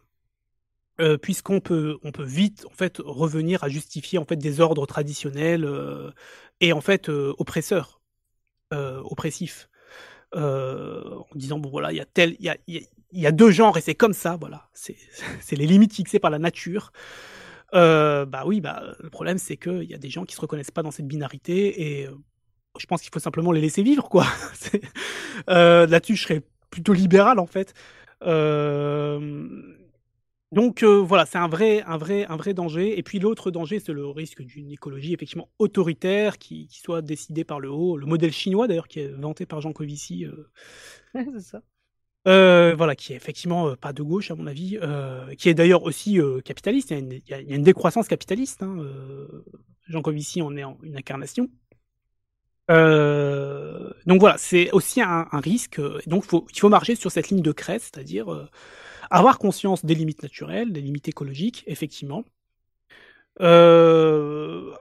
puisqu'on peut, vite en fait revenir à justifier en fait des ordres traditionnels et en fait oppresseurs. Euh, oppressif. Euh, en disant bon voilà il y a tel il y y a deux genres et c'est comme ça voilà c'est les limites fixées par la nature euh, bah oui bah le problème c'est qu'il y a des gens qui se reconnaissent pas dans cette binarité et je pense qu'il faut simplement les laisser vivre quoi là-dessus je serais plutôt libéral en fait donc euh, voilà, c'est un vrai, un, vrai, un vrai danger. Et puis l'autre danger, c'est le risque d'une écologie effectivement autoritaire qui, soit décidée par le haut. Le modèle chinois d'ailleurs, qui est vanté par Jean Covici. Euh, c'est ça. Euh, voilà, qui est effectivement pas de gauche à mon avis, qui est d'ailleurs aussi capitaliste. Il y, a une, décroissance capitaliste. Hein, Jean Covici en est une incarnation. donc voilà, c'est aussi un, risque. Donc il faut marcher sur cette ligne de crête, c'est-à-dire avoir conscience des limites naturelles, des limites écologiques, effectivement. Euh,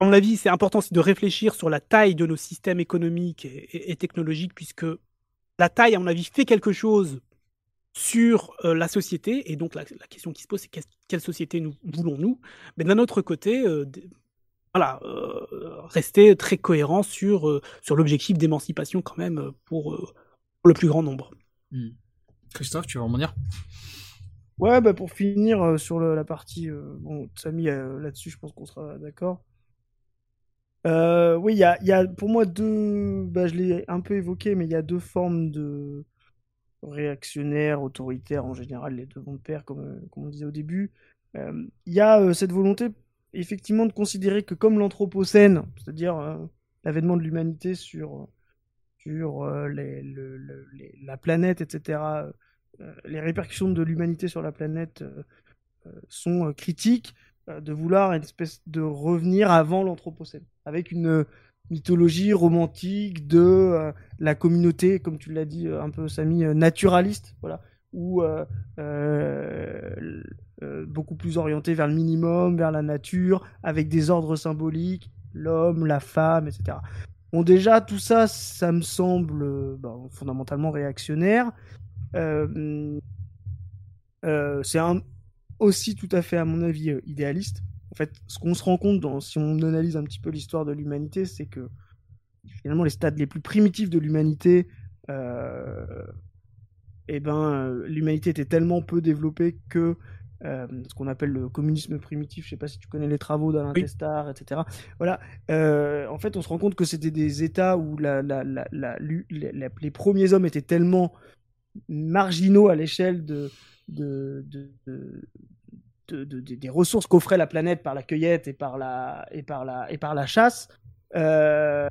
à mon avis, c'est important aussi de réfléchir sur la taille de nos systèmes économiques et, technologiques, puisque la taille, à mon avis, fait quelque chose sur euh, la société. Et donc, la, question qui se pose, c'est quelle société nous voulons-nous? Mais d'un autre côté, euh, voilà, rester très cohérent sur, sur l'objectif d'émancipation, quand même, pour, le plus grand nombre. Hmm. Christophe, tu veux rebondir? Ouais, bah pour finir euh, sur la partie, euh, bon, Samy, euh, là-dessus, je pense qu'on sera d'accord. Oui, il y a, pour moi deux, bah, je l'ai un peu évoqué, mais il y a deux formes de réactionnaires, autoritaires en général, les deux vont de pair, comme, on disait au début. Il y a cette volonté, effectivement, de considérer que comme l'Anthropocène, c'est-à-dire l'avènement de l'humanité sur la planète, etc., euh, les répercussions de l'humanité sur la planète euh, euh, sont critiques, de vouloir une espèce de revenir avant l'Anthropocène, avec une mythologie romantique de la communauté, comme tu l'as dit un peu Samy, naturaliste, voilà, ou beaucoup plus orienté vers le minimum, vers la nature, avec des ordres symboliques, l'homme, la femme, etc. Bon, déjà, tout ça, ça me semble euh, bah, fondamentalement réactionnaire. Euh, euh, c'est aussi tout à fait, à mon avis, idéaliste. En fait, ce qu'on se rend compte, dans, si on analyse un petit peu l'histoire de l'humanité, c'est que finalement, les stades les plus primitifs de l'humanité, eh ben, l'humanité était tellement peu développée que euh, ce qu'on appelle le communisme primitif. Je sais pas si tu connais les travaux d'Alain Testard, etc. Voilà. Euh, en fait, on se rend compte que c'était des États où la, la, la, les premiers hommes étaient tellement marginaux à l'échelle de, de, de, des ressources qu'offrait la planète par la cueillette et par la, et par la, et par la chasse. Euh,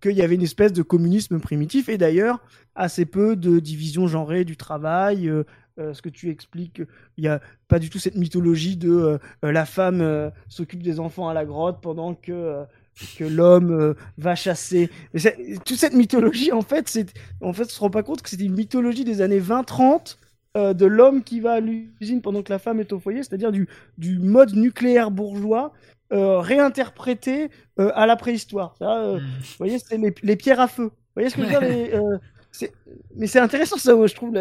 qu'il y avait une espèce de communisme primitif et d'ailleurs assez peu de division genrée du travail, euh, ce que tu expliques, il n'y a pas du tout cette mythologie de euh, euh, la femme s'occupe des enfants à la grotte pendant que que l'homme va chasser. toute cette mythologie, en fait, en fait, on se rend pas compte que c'est une mythologie des années 20-30 de l'homme qui va à l'usine pendant que la femme est au foyer, c'est-à-dire du, du mode nucléaire bourgeois réinterprété à la préhistoire. Hmm. Vous voyez, c'est les, pierres à feu. Vous voyez ce que je veux dire Mais c'est intéressant ça, je trouve.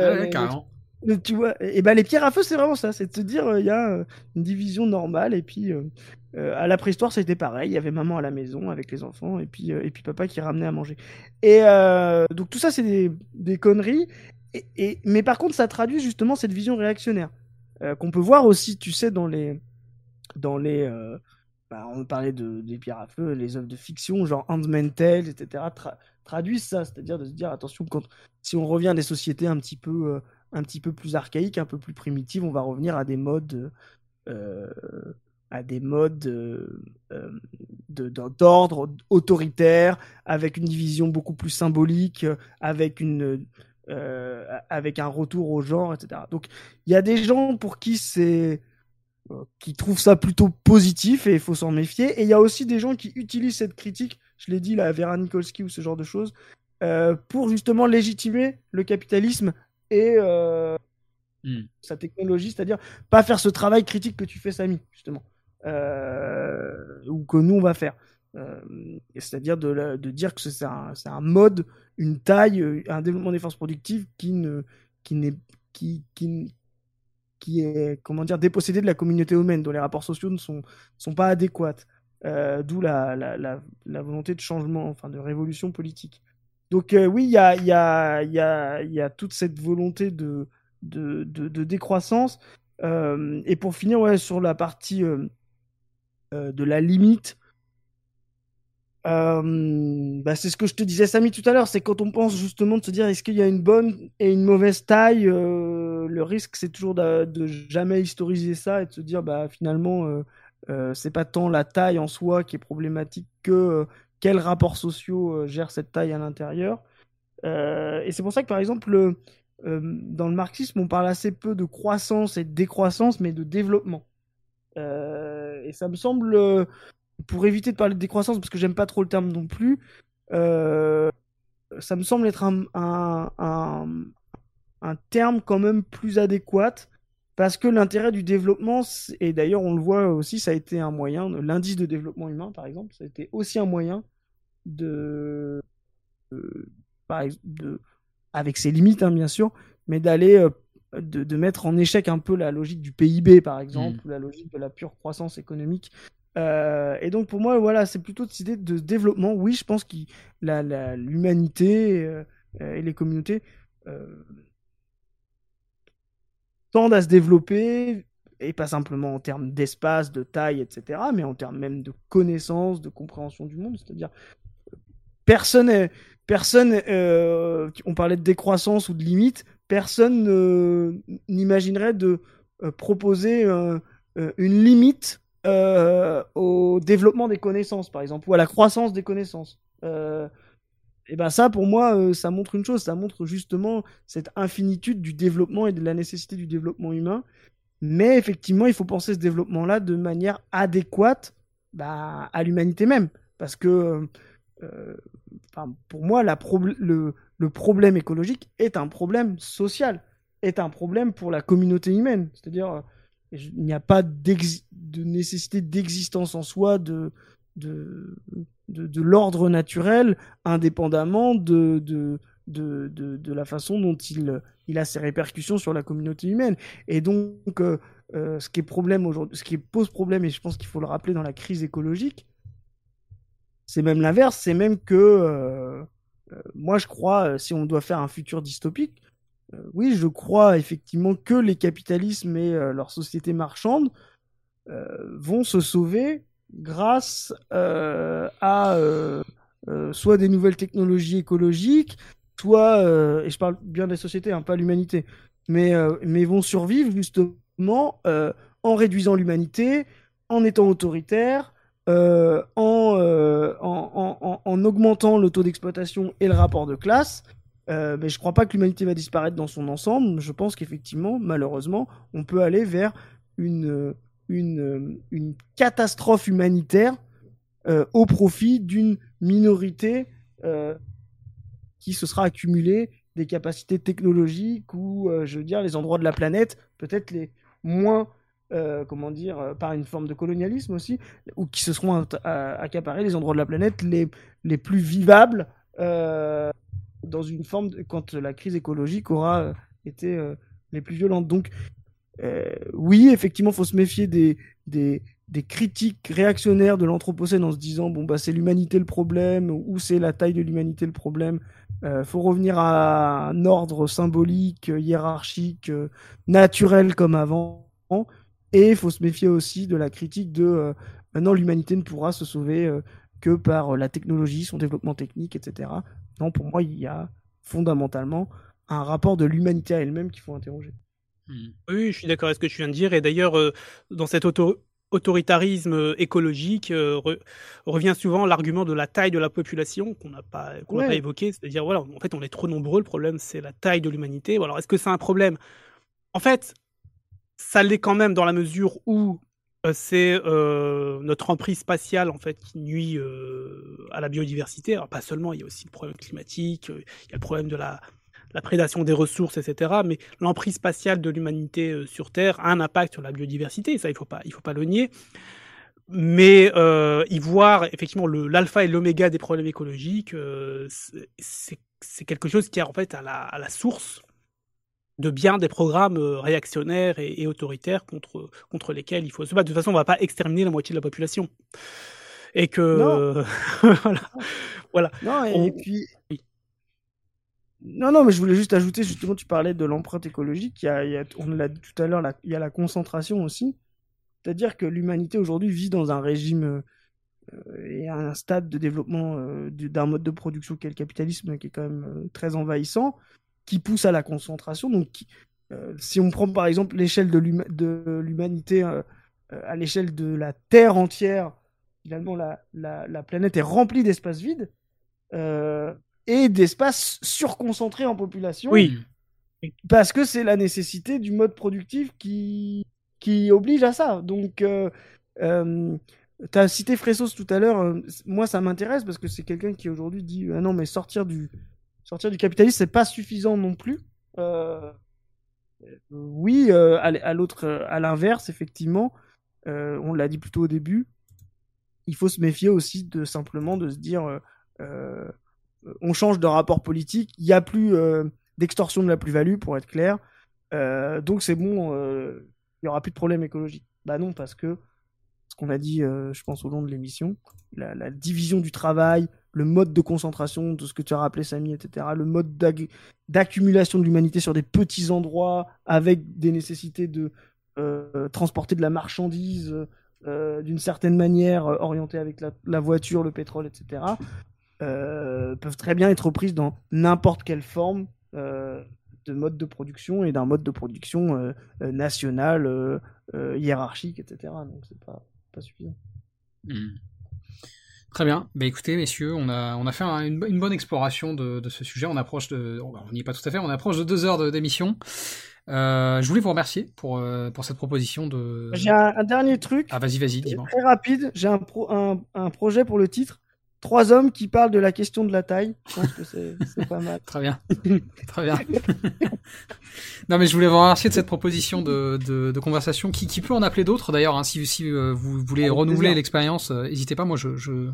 Tu vois, et ben les pierres à feu, c'est vraiment ça, c'est de se dire, il y a une division normale, et puis à la préhistoire, c'était pareil, il y avait maman à la maison avec les enfants, et puis, et puis papa qui ramenait à manger. Et donc tout ça, c'est des, des, conneries, et, mais par contre, ça traduit justement cette vision réactionnaire, qu'on peut voir aussi, tu sais, dans les... Dans les bah, on parlait de, des pierres à feu, les œuvres de fiction, genre Handmaid's Tale, etc., traduisent ça, c'est-à-dire de se dire, attention, quand, si on revient à des sociétés un petit peu un petit peu plus archaïque, un peu plus primitive, on va revenir à des modes euh, à des modes euh, euh, d'ordre autoritaire, avec une division beaucoup plus symbolique, avec une avec un retour au genre, etc. Donc il y a des gens pour qui c'est qui trouvent ça plutôt positif et il faut s'en méfier. Et il y a aussi des gens qui utilisent cette critique, je l'ai dit là, Vera Nikolsky ou ce genre de choses, pour justement légitimer le capitalisme et euh, hmm. sa technologie, c'est-à-dire pas faire ce travail critique que tu fais, Samy, justement, euh, ou que nous on va faire. Euh, c'est-à-dire de, de, dire que c'est un, un, mode, une taille, un développement des forces productives qui ne, qui n'est, qui, qui, qui est, comment dire, dépossédé de la communauté humaine, dont les rapports sociaux ne sont, sont pas adéquats. D'où la, la, la, volonté de changement, enfin de révolution politique. Donc euh, oui, il y a, y, a, y, a, y a toute cette volonté de, de, de, décroissance. Euh, et pour finir ouais, sur la partie euh, de la limite, bah, c'est ce que je te disais Samy tout à l'heure, c'est quand on pense justement de se dire est-ce qu'il y a une bonne et une mauvaise taille, le risque c'est toujours de, jamais historiser ça et de se dire bah finalement c'est pas tant la taille en soi qui est problématique que quels rapports sociaux euh, gèrent cette taille à l'intérieur. Euh, et c'est pour ça que, par exemple, euh, dans le marxisme, on parle assez peu de croissance et de décroissance, mais de développement. et ça me semble, pour éviter de parler de décroissance, parce que j'aime pas trop le terme non plus, ça me semble être un, un, un, terme quand même plus adéquat parce que l'intérêt du développement, et d'ailleurs on le voit aussi, ça a été un moyen, l'indice de développement humain par exemple, ça a été aussi un moyen de, de, avec ses limites hein, bien sûr, mais d'aller euh, de, mettre en échec un peu la logique du PIB par exemple, mmh. ou la logique de la pure croissance économique. Euh, et donc pour moi, voilà, c'est plutôt cette idée de développement. Oui, je pense que l'humanité euh, et les communautés tendent à se développer, et pas simplement en termes d'espace, de taille, etc., mais en termes même de connaissance, de compréhension du monde. C'est-à-dire, personne, personne, euh, on parlait de décroissance ou de limite, personne n'imaginerait de euh, proposer euh, une limite au développement des connaissances, par exemple, ou à la croissance des connaissances et ben ça, pour moi, euh, ça montre une chose, ça montre justement cette infinitude du développement et de la nécessité du développement humain. Mais effectivement, il faut penser ce développement-là de manière adéquate bah, à l'humanité même. Parce que, euh, pour moi, la le, le, problème écologique est un problème social, est un problème pour la communauté humaine. C'est-à-dire, euh, il n'y a pas de nécessité d'existence en soi de, de, de, l'ordre naturel, indépendamment de, de, de, de, la façon dont il, il a ses répercussions sur la communauté humaine. Et donc, euh, euh, ce qui est problème ce qui pose problème, et je pense qu'il faut le rappeler dans la crise écologique, c'est même l'inverse, c'est même que euh, moi je crois, si on doit faire un futur dystopique, oui, je crois effectivement que les capitalismes et leurs sociétés marchandes vont se sauver grâce à soit des nouvelles technologies écologiques, soit, euh, et je parle bien des sociétés, hein, pas l'humanité, mais, euh, mais vont survivre justement euh, en réduisant l'humanité, en étant autoritaires, en, en, en, augmentant le taux d'exploitation et le rapport de classe. Mais je ne crois pas que l'humanité va disparaître dans son ensemble. Je pense qu'effectivement, malheureusement, on peut aller vers une, catastrophe humanitaire au profit d'une minorité qui se sera accumulé des capacités technologiques ou, euh, je veux dire, les endroits de la planète, peut-être les moins, euh, comment dire, euh, par une forme de colonialisme aussi, ou qui se seront accaparés les endroits de la planète les plus vivables dans une forme, quand la crise écologique aura été les plus violentes. Donc, oui, effectivement, il faut se méfier des, des, critiques réactionnaires de l'Anthropocène en se disant bon bah c'est l'humanité le problème ou c'est la taille de l'humanité le problème. Euh, faut revenir à un ordre symbolique, hiérarchique, euh, naturel comme avant. Et faut se méfier aussi de la critique de euh, non l'humanité ne pourra se sauver euh, que par la technologie, son développement technique, etc. Non, pour moi il y a fondamentalement un rapport de l'humanité à elle-même qu'il faut interroger. Hmm. Oui, je suis d'accord avec ce que tu viens de dire. Et d'ailleurs, dans cette auto autoritarisme euh, écologique euh, revient souvent l'argument de la taille de la population qu'on n'a pas qu'on pas évoqué, c'est-à-dire voilà, en fait on est trop nombreux, le problème c'est la taille de l'humanité. Alors est-ce que c'est un problème? En fait, ça l'est quand même dans la mesure où euh, c'est notre emprise spatiale en fait qui nuit à la biodiversité. Alors pas seulement, il y a aussi le problème climatique, il y a le problème de la prédation des ressources, etc. Mais l'emprise spatiale de l'humanité euh, sur Terre a un impact sur la biodiversité, ça il ne faut, pas, faut pas le nier. Mais euh, y voir effectivement l'alpha et l'oméga des problèmes écologiques, euh, c'est quelque chose qui est en fait à la, source de bien des programmes euh, réactionnaires et, autoritaires contre, contre lesquels il faut se battre. De toute façon, on ne va pas exterminer la moitié de la population. Et que. voilà. voilà. Non, et, puis. Non, non, mais je voulais juste ajouter, justement, tu parlais de l'empreinte écologique, il y a, on l'a dit tout à l'heure, il y a la concentration aussi. C'est-à-dire que l'humanité aujourd'hui vit dans un régime euh, et un stade de développement euh, d'un mode de production qui est le capitalisme, qui est quand même euh, très envahissant, qui pousse à la concentration. Donc, si on prend par exemple l'échelle de l'humanité à l'échelle de la Terre entière, finalement, la, la, la planète est remplie d'espaces vides et d'espaces surconcentrés en population. Oui. Parce que c'est la nécessité du mode productif qui, qui oblige à ça. Donc, euh, euh, tu as cité Fressos tout à l'heure. Euh, moi, ça m'intéresse parce que c'est quelqu'un qui aujourd'hui dit ah non, mais sortir du, sortir du capitalisme, c'est pas suffisant non plus. oui, à l'autre, à l'inverse, effectivement, on l'a dit plutôt au début, il faut se méfier aussi de simplement de se dire on change de rapport politique, il n'y a plus euh, d'extorsion de la plus-value, pour être clair. Euh, donc c'est bon, euh, il n'y aura plus de problème écologique. Bah non, parce que ce qu'on a dit, je pense, au long de l'émission, la, division du travail, le mode de concentration, de ce que tu as rappelé, Samy, etc., le mode d'accumulation de l'humanité sur des petits endroits avec des nécessités de transporter de la marchandise d'une certaine manière, orientée avec la, voiture, le pétrole, etc. Euh, peuvent très bien être prises dans n'importe quelle forme euh, de mode de production et d'un mode de production euh, national, hiérarchique, etc. Donc c'est pas, pas suffisant. Hmm. Très bien. Bah, écoutez, messieurs, on a, on a fait une, bonne exploration de, de, ce sujet. On approche de, on n'y est pas tout à fait, on approche de deux heures d'émission. Euh, je voulais vous remercier pour, pour cette proposition de. J'ai un, dernier truc. Ah, vas-y, vas-y, dis-moi. Très rapide. J'ai un, un, un, projet pour le titre trois hommes qui parlent de la question de la taille. Je pense que c'est pas mal. Très bien. Très bien. Non, mais je voulais vous remercier de cette proposition de, de, de conversation qui, qui peut en appeler d'autres d'ailleurs. Hein, si, si euh, vous voulez renouveler l'expérience, euh, n'hésitez pas. Moi, je, je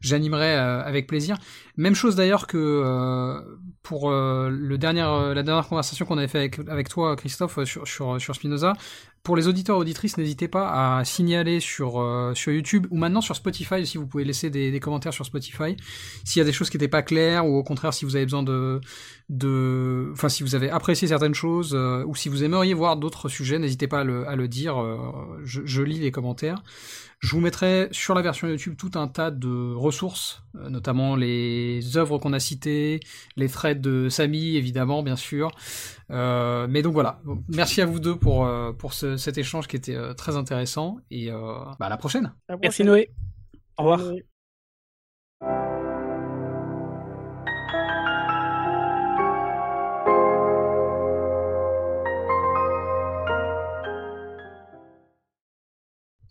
j'animerai euh, avec plaisir. Même chose d'ailleurs que pour le dernier, la dernière conversation qu'on avait fait avec, avec toi, Christophe, sur, sur, sur Spinoza. Pour les auditeurs et auditrices, n'hésitez pas à signaler sur, sur YouTube ou maintenant sur Spotify aussi. Vous pouvez laisser des, des commentaires sur Spotify s'il y a des choses qui n'étaient pas claires ou au contraire si vous avez besoin de, de, enfin si vous avez apprécié certaines choses euh, ou si vous aimeriez voir d'autres sujets, n'hésitez pas à le, à le dire. Euh, je, je, lis les commentaires. Je vous mettrai sur la version YouTube tout un tas de ressources, euh, notamment les œuvres qu'on a citées, les threads de Samy évidemment bien sûr. mais donc voilà, merci à vous deux pour pour ce, cet échange qui était très intéressant et bah à la prochaine. Merci Noé. Au revoir.